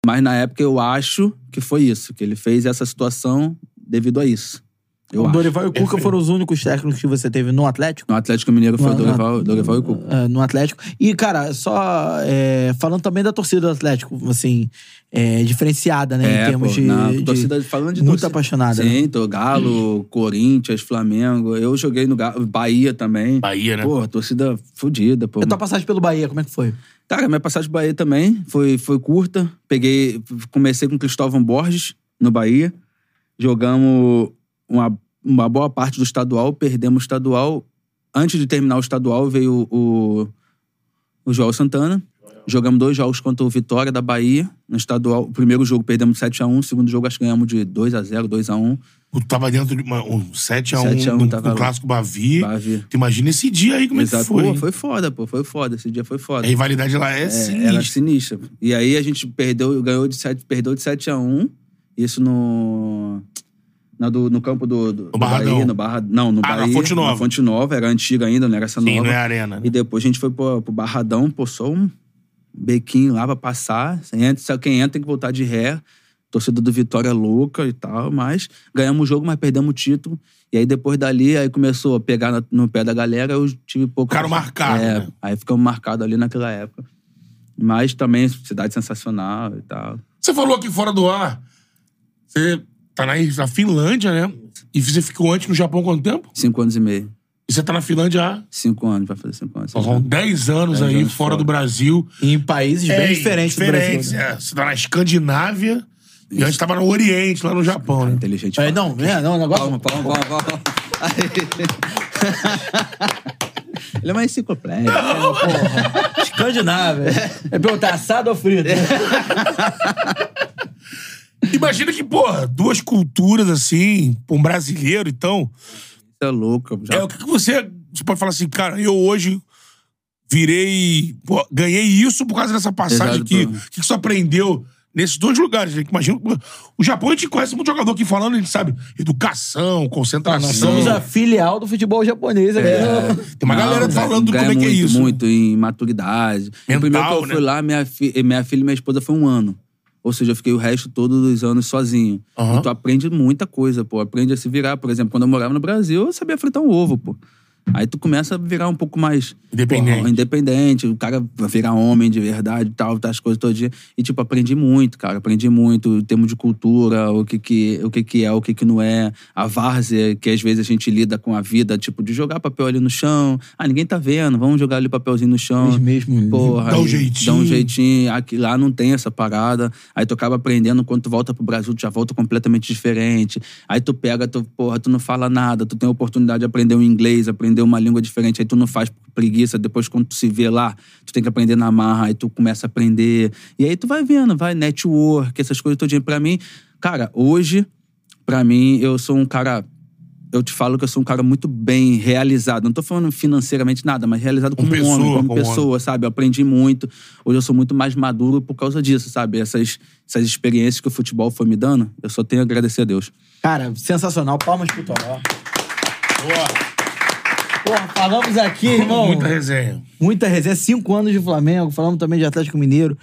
mas na época eu acho que foi isso, que ele fez essa situação devido a isso. Eu o acho. Dorival e o Cuca foram os únicos técnicos que você teve no Atlético? No Atlético Mineiro foi No- o Dorival, Dorival e o Cuca. É, no Atlético. E, cara, só é, falando também da torcida do Atlético, assim, é, diferenciada, né? em É, termos pô, de, na de- torcida, falando de Muito torcida. apaixonada. Sim, né? tô Galo, Corinthians, Flamengo. Eu joguei no Galo, Bahia também. Bahia, né? Pô, torcida fodida, pô. E a tua passagem pelo Bahia, como é que foi? Cara, minha passagem pro Bahia também foi, foi curta. Peguei, comecei com Cristóvão Borges no Bahia. Jogamos uma, uma boa parte do estadual, perdemos o estadual. Antes de terminar o estadual, veio o, o João Santana. Jogamos dois jogos contra o Vitória da Bahia, no estadual. O primeiro jogo perdemos 7x1, o segundo jogo acho que ganhamos de 2x0, 2x1. Tu tava dentro de uma, um 7x1 7 a 1 do, tava clássico Bavi. Bavi. Tu imagina esse dia aí, como é que Exato. foi? Pô, hein? foi foda, pô. Foi foda. Esse dia foi foda. A rivalidade lá é, É, sinistra. Era sinistra. E aí a gente perdeu, ganhou de 7, perdeu de 7 a 1 Isso no. Na do- no campo do, do, do. Bahia, no Barra, não, no Ah, Bahia. Fonte Nova. Na Fonte Nova, era antiga ainda, não era essa Sim, nova. não é arena, né? E depois a gente foi pro, pro Barradão, pô, só um bequinho lá pra passar. Entra, quem entra tem que voltar de ré. Torcida do Vitória é louca e tal, mas ganhamos o jogo, mas perdemos o título. E aí depois dali, aí começou a pegar no pé da galera, eu tive pouco. Ficaram marcados, É, né? aí ficamos marcados ali naquela época. Mas também, cidade sensacional e tal. Você falou aqui fora do ar, você tá na, na Finlândia, né? E você ficou antes no Japão há quanto tempo? Cinco anos e meio. E você tá na Finlândia há Cinco anos, vai fazer cinco anos. são 10 anos Dez aí anos fora fora. do Brasil. Em países bem É, diferentes, do Brasil. diferentes, né? é. Você tá na Escandinávia e antes tava no Oriente, lá no Japão, né? Inteligente. É, não, é, não, o negócio. Palma, palma, palma, palma. Ele é uma enciclopédia. Escandinávia. É perguntar assado ou frito? Imagina que, porra, duas culturas assim, um brasileiro, então. Você é louco. Já... É, o que, que você. Você pode falar assim, cara, eu hoje virei. pô, ganhei isso por causa dessa passagem Exato, aqui. O que, que você aprendeu nesses dois lugares? Né? Que Imagina. O Japão a gente conhece muito jogador aqui falando, a gente sabe, educação, concentração. Nós somos a filial do futebol japonês aqui. É. Tem uma galera Não, falando ganha como é que é isso. Muito, em maturidade. Mental, o primeiro que eu né? fui lá, minha, fi- minha filha e minha esposa foi um ano. Ou seja, eu fiquei o resto todos dos anos sozinho. Aham. E tu aprende muita coisa, pô. Aprende a se virar. Por exemplo, quando eu morava no Brasil, eu sabia fritar um ovo, pô. Aí tu começa a virar um pouco mais... Independente. porra, independente. O cara vai virar homem de verdade e tal, as coisas todo dia. E, tipo, aprendi muito, cara. Aprendi muito em termos de cultura, o que que, o que, que é, o que que não é. A várzea, que às vezes a gente lida com a vida, tipo, de jogar papel ali no chão. Ah, ninguém tá vendo, vamos jogar ali o papelzinho no chão. Eles mesmo Porra, Dá um jeitinho. Dá um jeitinho. Aqui, lá não tem essa parada. Aí tu acaba aprendendo, quando tu volta pro Brasil, tu já volta completamente diferente. Aí tu pega, tu, porra, tu não fala nada, tu tem a oportunidade de aprender um inglês, aprender uma língua diferente, aí tu não faz por preguiça. Depois, quando tu se vê lá, tu tem que aprender na marra, aí tu começa a aprender. E aí tu vai vendo, vai network, essas coisas todinha. Pra mim, cara, hoje, pra mim, eu sou um cara eu te falo que eu sou um cara muito bem realizado. Não tô falando financeiramente nada, mas realizado como, pessoa, homem, como, como pessoa, sabe? Eu aprendi muito. Hoje eu sou muito mais maduro por causa disso, sabe? Essas, essas experiências que o futebol foi me dando, eu só tenho a agradecer a Deus. Cara, sensacional. Palmas pro Toró. Porra, falamos aqui, irmão. Muita resenha. Muita resenha. Cinco anos de Flamengo. Falamos também de Atlético Mineiro.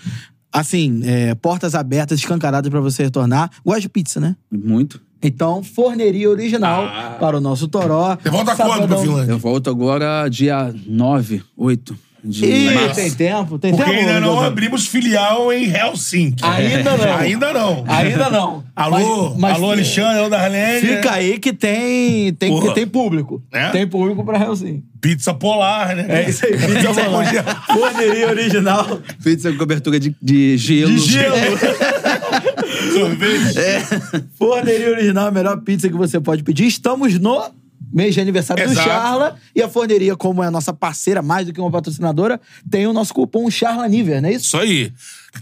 Assim, é, portas abertas, escancaradas pra você retornar. Gosta de pizza, né? Muito. Então, forneria original Ah. para o nosso Toró. Você volta quando pra. Finlândia? Eu volto agora dia 9, 8 de Ih, março. tem tempo, tem Porque tempo. ainda não abrimos filial em Helsinki. Ainda não. Ainda não. Ainda não. Alô, Mas- mas- alô Alexandre, alô Darlene. Fica aí que tem, tem, Porra. tem público. É? Tem público pra Helsinki. Pizza polar, né? É isso aí, pizza polar. Forneria original. Pizza com cobertura de, de gelo. De gelo. Sorvete. É. Forneria original, a melhor pizza que você pode pedir. Estamos no mês de aniversário Exato. do Charla. E a Forneria, como é a nossa parceira, mais do que uma patrocinadora, tem o nosso cupom Charla Niver, não é isso? Isso aí.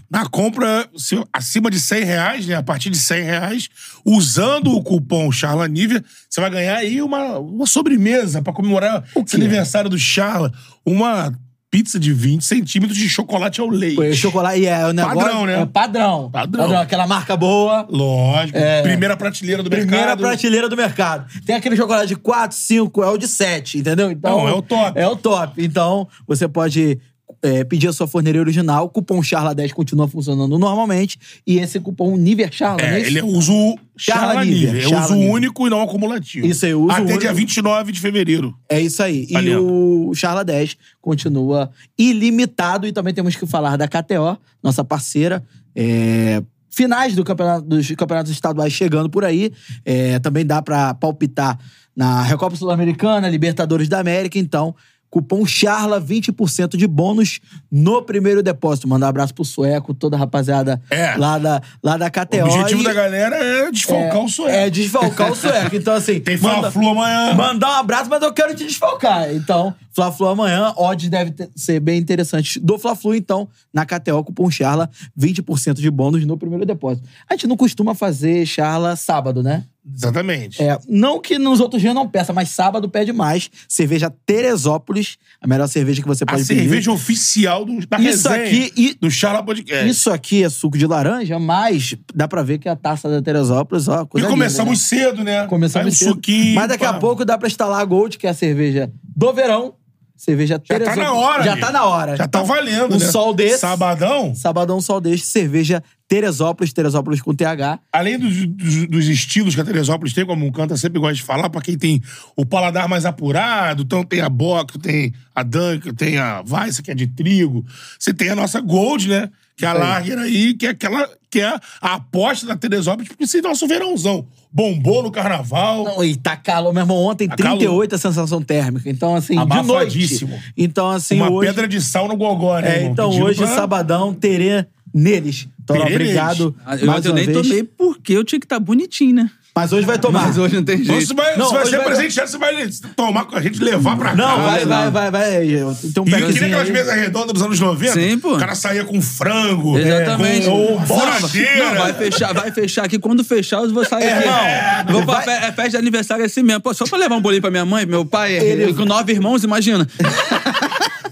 Na compra acima de 100 reais, né? A partir de 100 reais, usando o cupom Charla Nívia, você vai ganhar aí uma, uma sobremesa pra comemorar esse aniversário do Charla. Uma pizza de 20 centímetros de chocolate ao leite. Foi chocolate. E é o negócio. Padrão, né? É padrão. Padrão. Aquela marca boa. Lógico. É. Primeira prateleira do Primeira mercado. prateleira do mercado. Tem aquele chocolate de 4, 5, é o de 7, entendeu? Então, Não, é o top. É o top. Então, você pode é, pedir a sua forneria original. O cupom Charla10 continua funcionando normalmente. E esse cupom Niver Charla, não é É, ele é uso Charla Charla Nívea, Nívea. É Charla uso Nívea. único e não acumulativo. Isso aí, uso Até único. dia 29 de fevereiro. É isso aí. E o Charla 10 continua ilimitado. E também temos que falar da KTO, nossa parceira. É, Finais do campeonato, dos campeonatos estaduais chegando por aí. É, também dá pra palpitar na Recopa Sul-Americana, Libertadores da América. Então, cupom CHARLA, 20% de bônus no primeiro depósito. Mandar um abraço pro Sueco, toda a rapaziada É. lá, da, lá da KTO. O objetivo E- da galera é desfalcar é, o sueco. É, desfalcar o sueco. Então, assim. Tem Fla-Flu amanhã. Mandar um abraço, mas eu quero te desfalcar. Então, Fla-Flu amanhã, odds deve ter- ser bem interessante do Fla-Flu. Então, na KTO, cupom Charla, 20% de bônus no primeiro depósito. A gente não costuma fazer Charla sábado, né? Exatamente. É, não que nos outros dias não peça, mas sábado pede mais. Cerveja Teresópolis, a melhor cerveja que você A pode pedir. cerveja oficial do, da Isso resenha, aqui e- do Charla Podcast. Isso aqui é suco de laranja, mas dá pra ver que a taça da Teresópolis, ó, E coisa linda, começamos né? cedo, né? Começamos um cedo. suquinho, Mas daqui a pá. pouco dá pra instalar a Gold, que é a cerveja do verão. Cerveja Já tá Teresópolis. na hora, Já amigo. tá na hora. Já tá valendo, Um né? sol desse. Sabadão, Sabadão, sol deste. Cerveja Teresópolis. Teresópolis com TH. além dos, dos- dos estilos que a Teresópolis tem, como o Canta sempre gosta de falar, pra quem tem o paladar mais apurado, então tem a Bock, tem a Dunk, tem a Weiss, que é de trigo. Você tem a nossa Gold, né? Que a Isso aí. Que é aquela que é a aposta da Teresópolis pra esse nosso verãozão. Bombou no carnaval. Não, e tá calor, meu irmão. Ontem, Tá 38 a sensação térmica. Então, assim, de noite. Abafadíssimo. Então, assim, Uma hoje... pedra de sal no gogó, né? É, irmão? então Pedindo hoje, pra- sabadão, terê neles. Então, obrigado Ah, Eu, mais eu uma nem vez. tomei porque eu tinha que estar bonitinho, né? Mas hoje vai tomar. Mas hoje não tem Então, jeito. você vai, Não, você vai ser vai- presenteado, você vai tomar com a gente, levar pra Não, casa. vai, vai, vai, vai. Tem um E eu queria aquelas aí. mesas redondas dos anos 90. Sim, pô. O cara saía com frango. Exatamente. Com, com Não, foradeira. Não, vai fechar, vai fechar aqui. Quando fechar, eu vou sair aqui. Irmão, vou pra vai- é festa de aniversário assim mesmo. Pô, só pra levar um bolinho pra minha mãe, meu pai, Ele- com nove irmãos, imagina.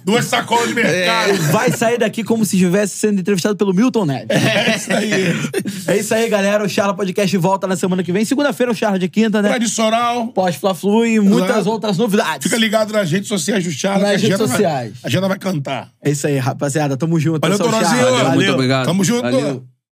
Duas sacolas de mercado. Vai sair daqui como se estivesse sendo entrevistado pelo Milton Neves. É isso aí. É isso aí, galera. O Charla Podcast volta na semana que vem. Segunda-feira, o Charla de quinta, né? Tradicional. Pós-Fla-Flu e muitas Exato. outras novidades. Fica ligado nas redes sociais do Charla. Nas redes sociais. Vai, a agenda vai cantar. É isso aí, rapaziada. Tamo junto. Valeu, Esse é o Torozinho. Charla. Valeu, Muito obrigado. Tamo junto. Valeu.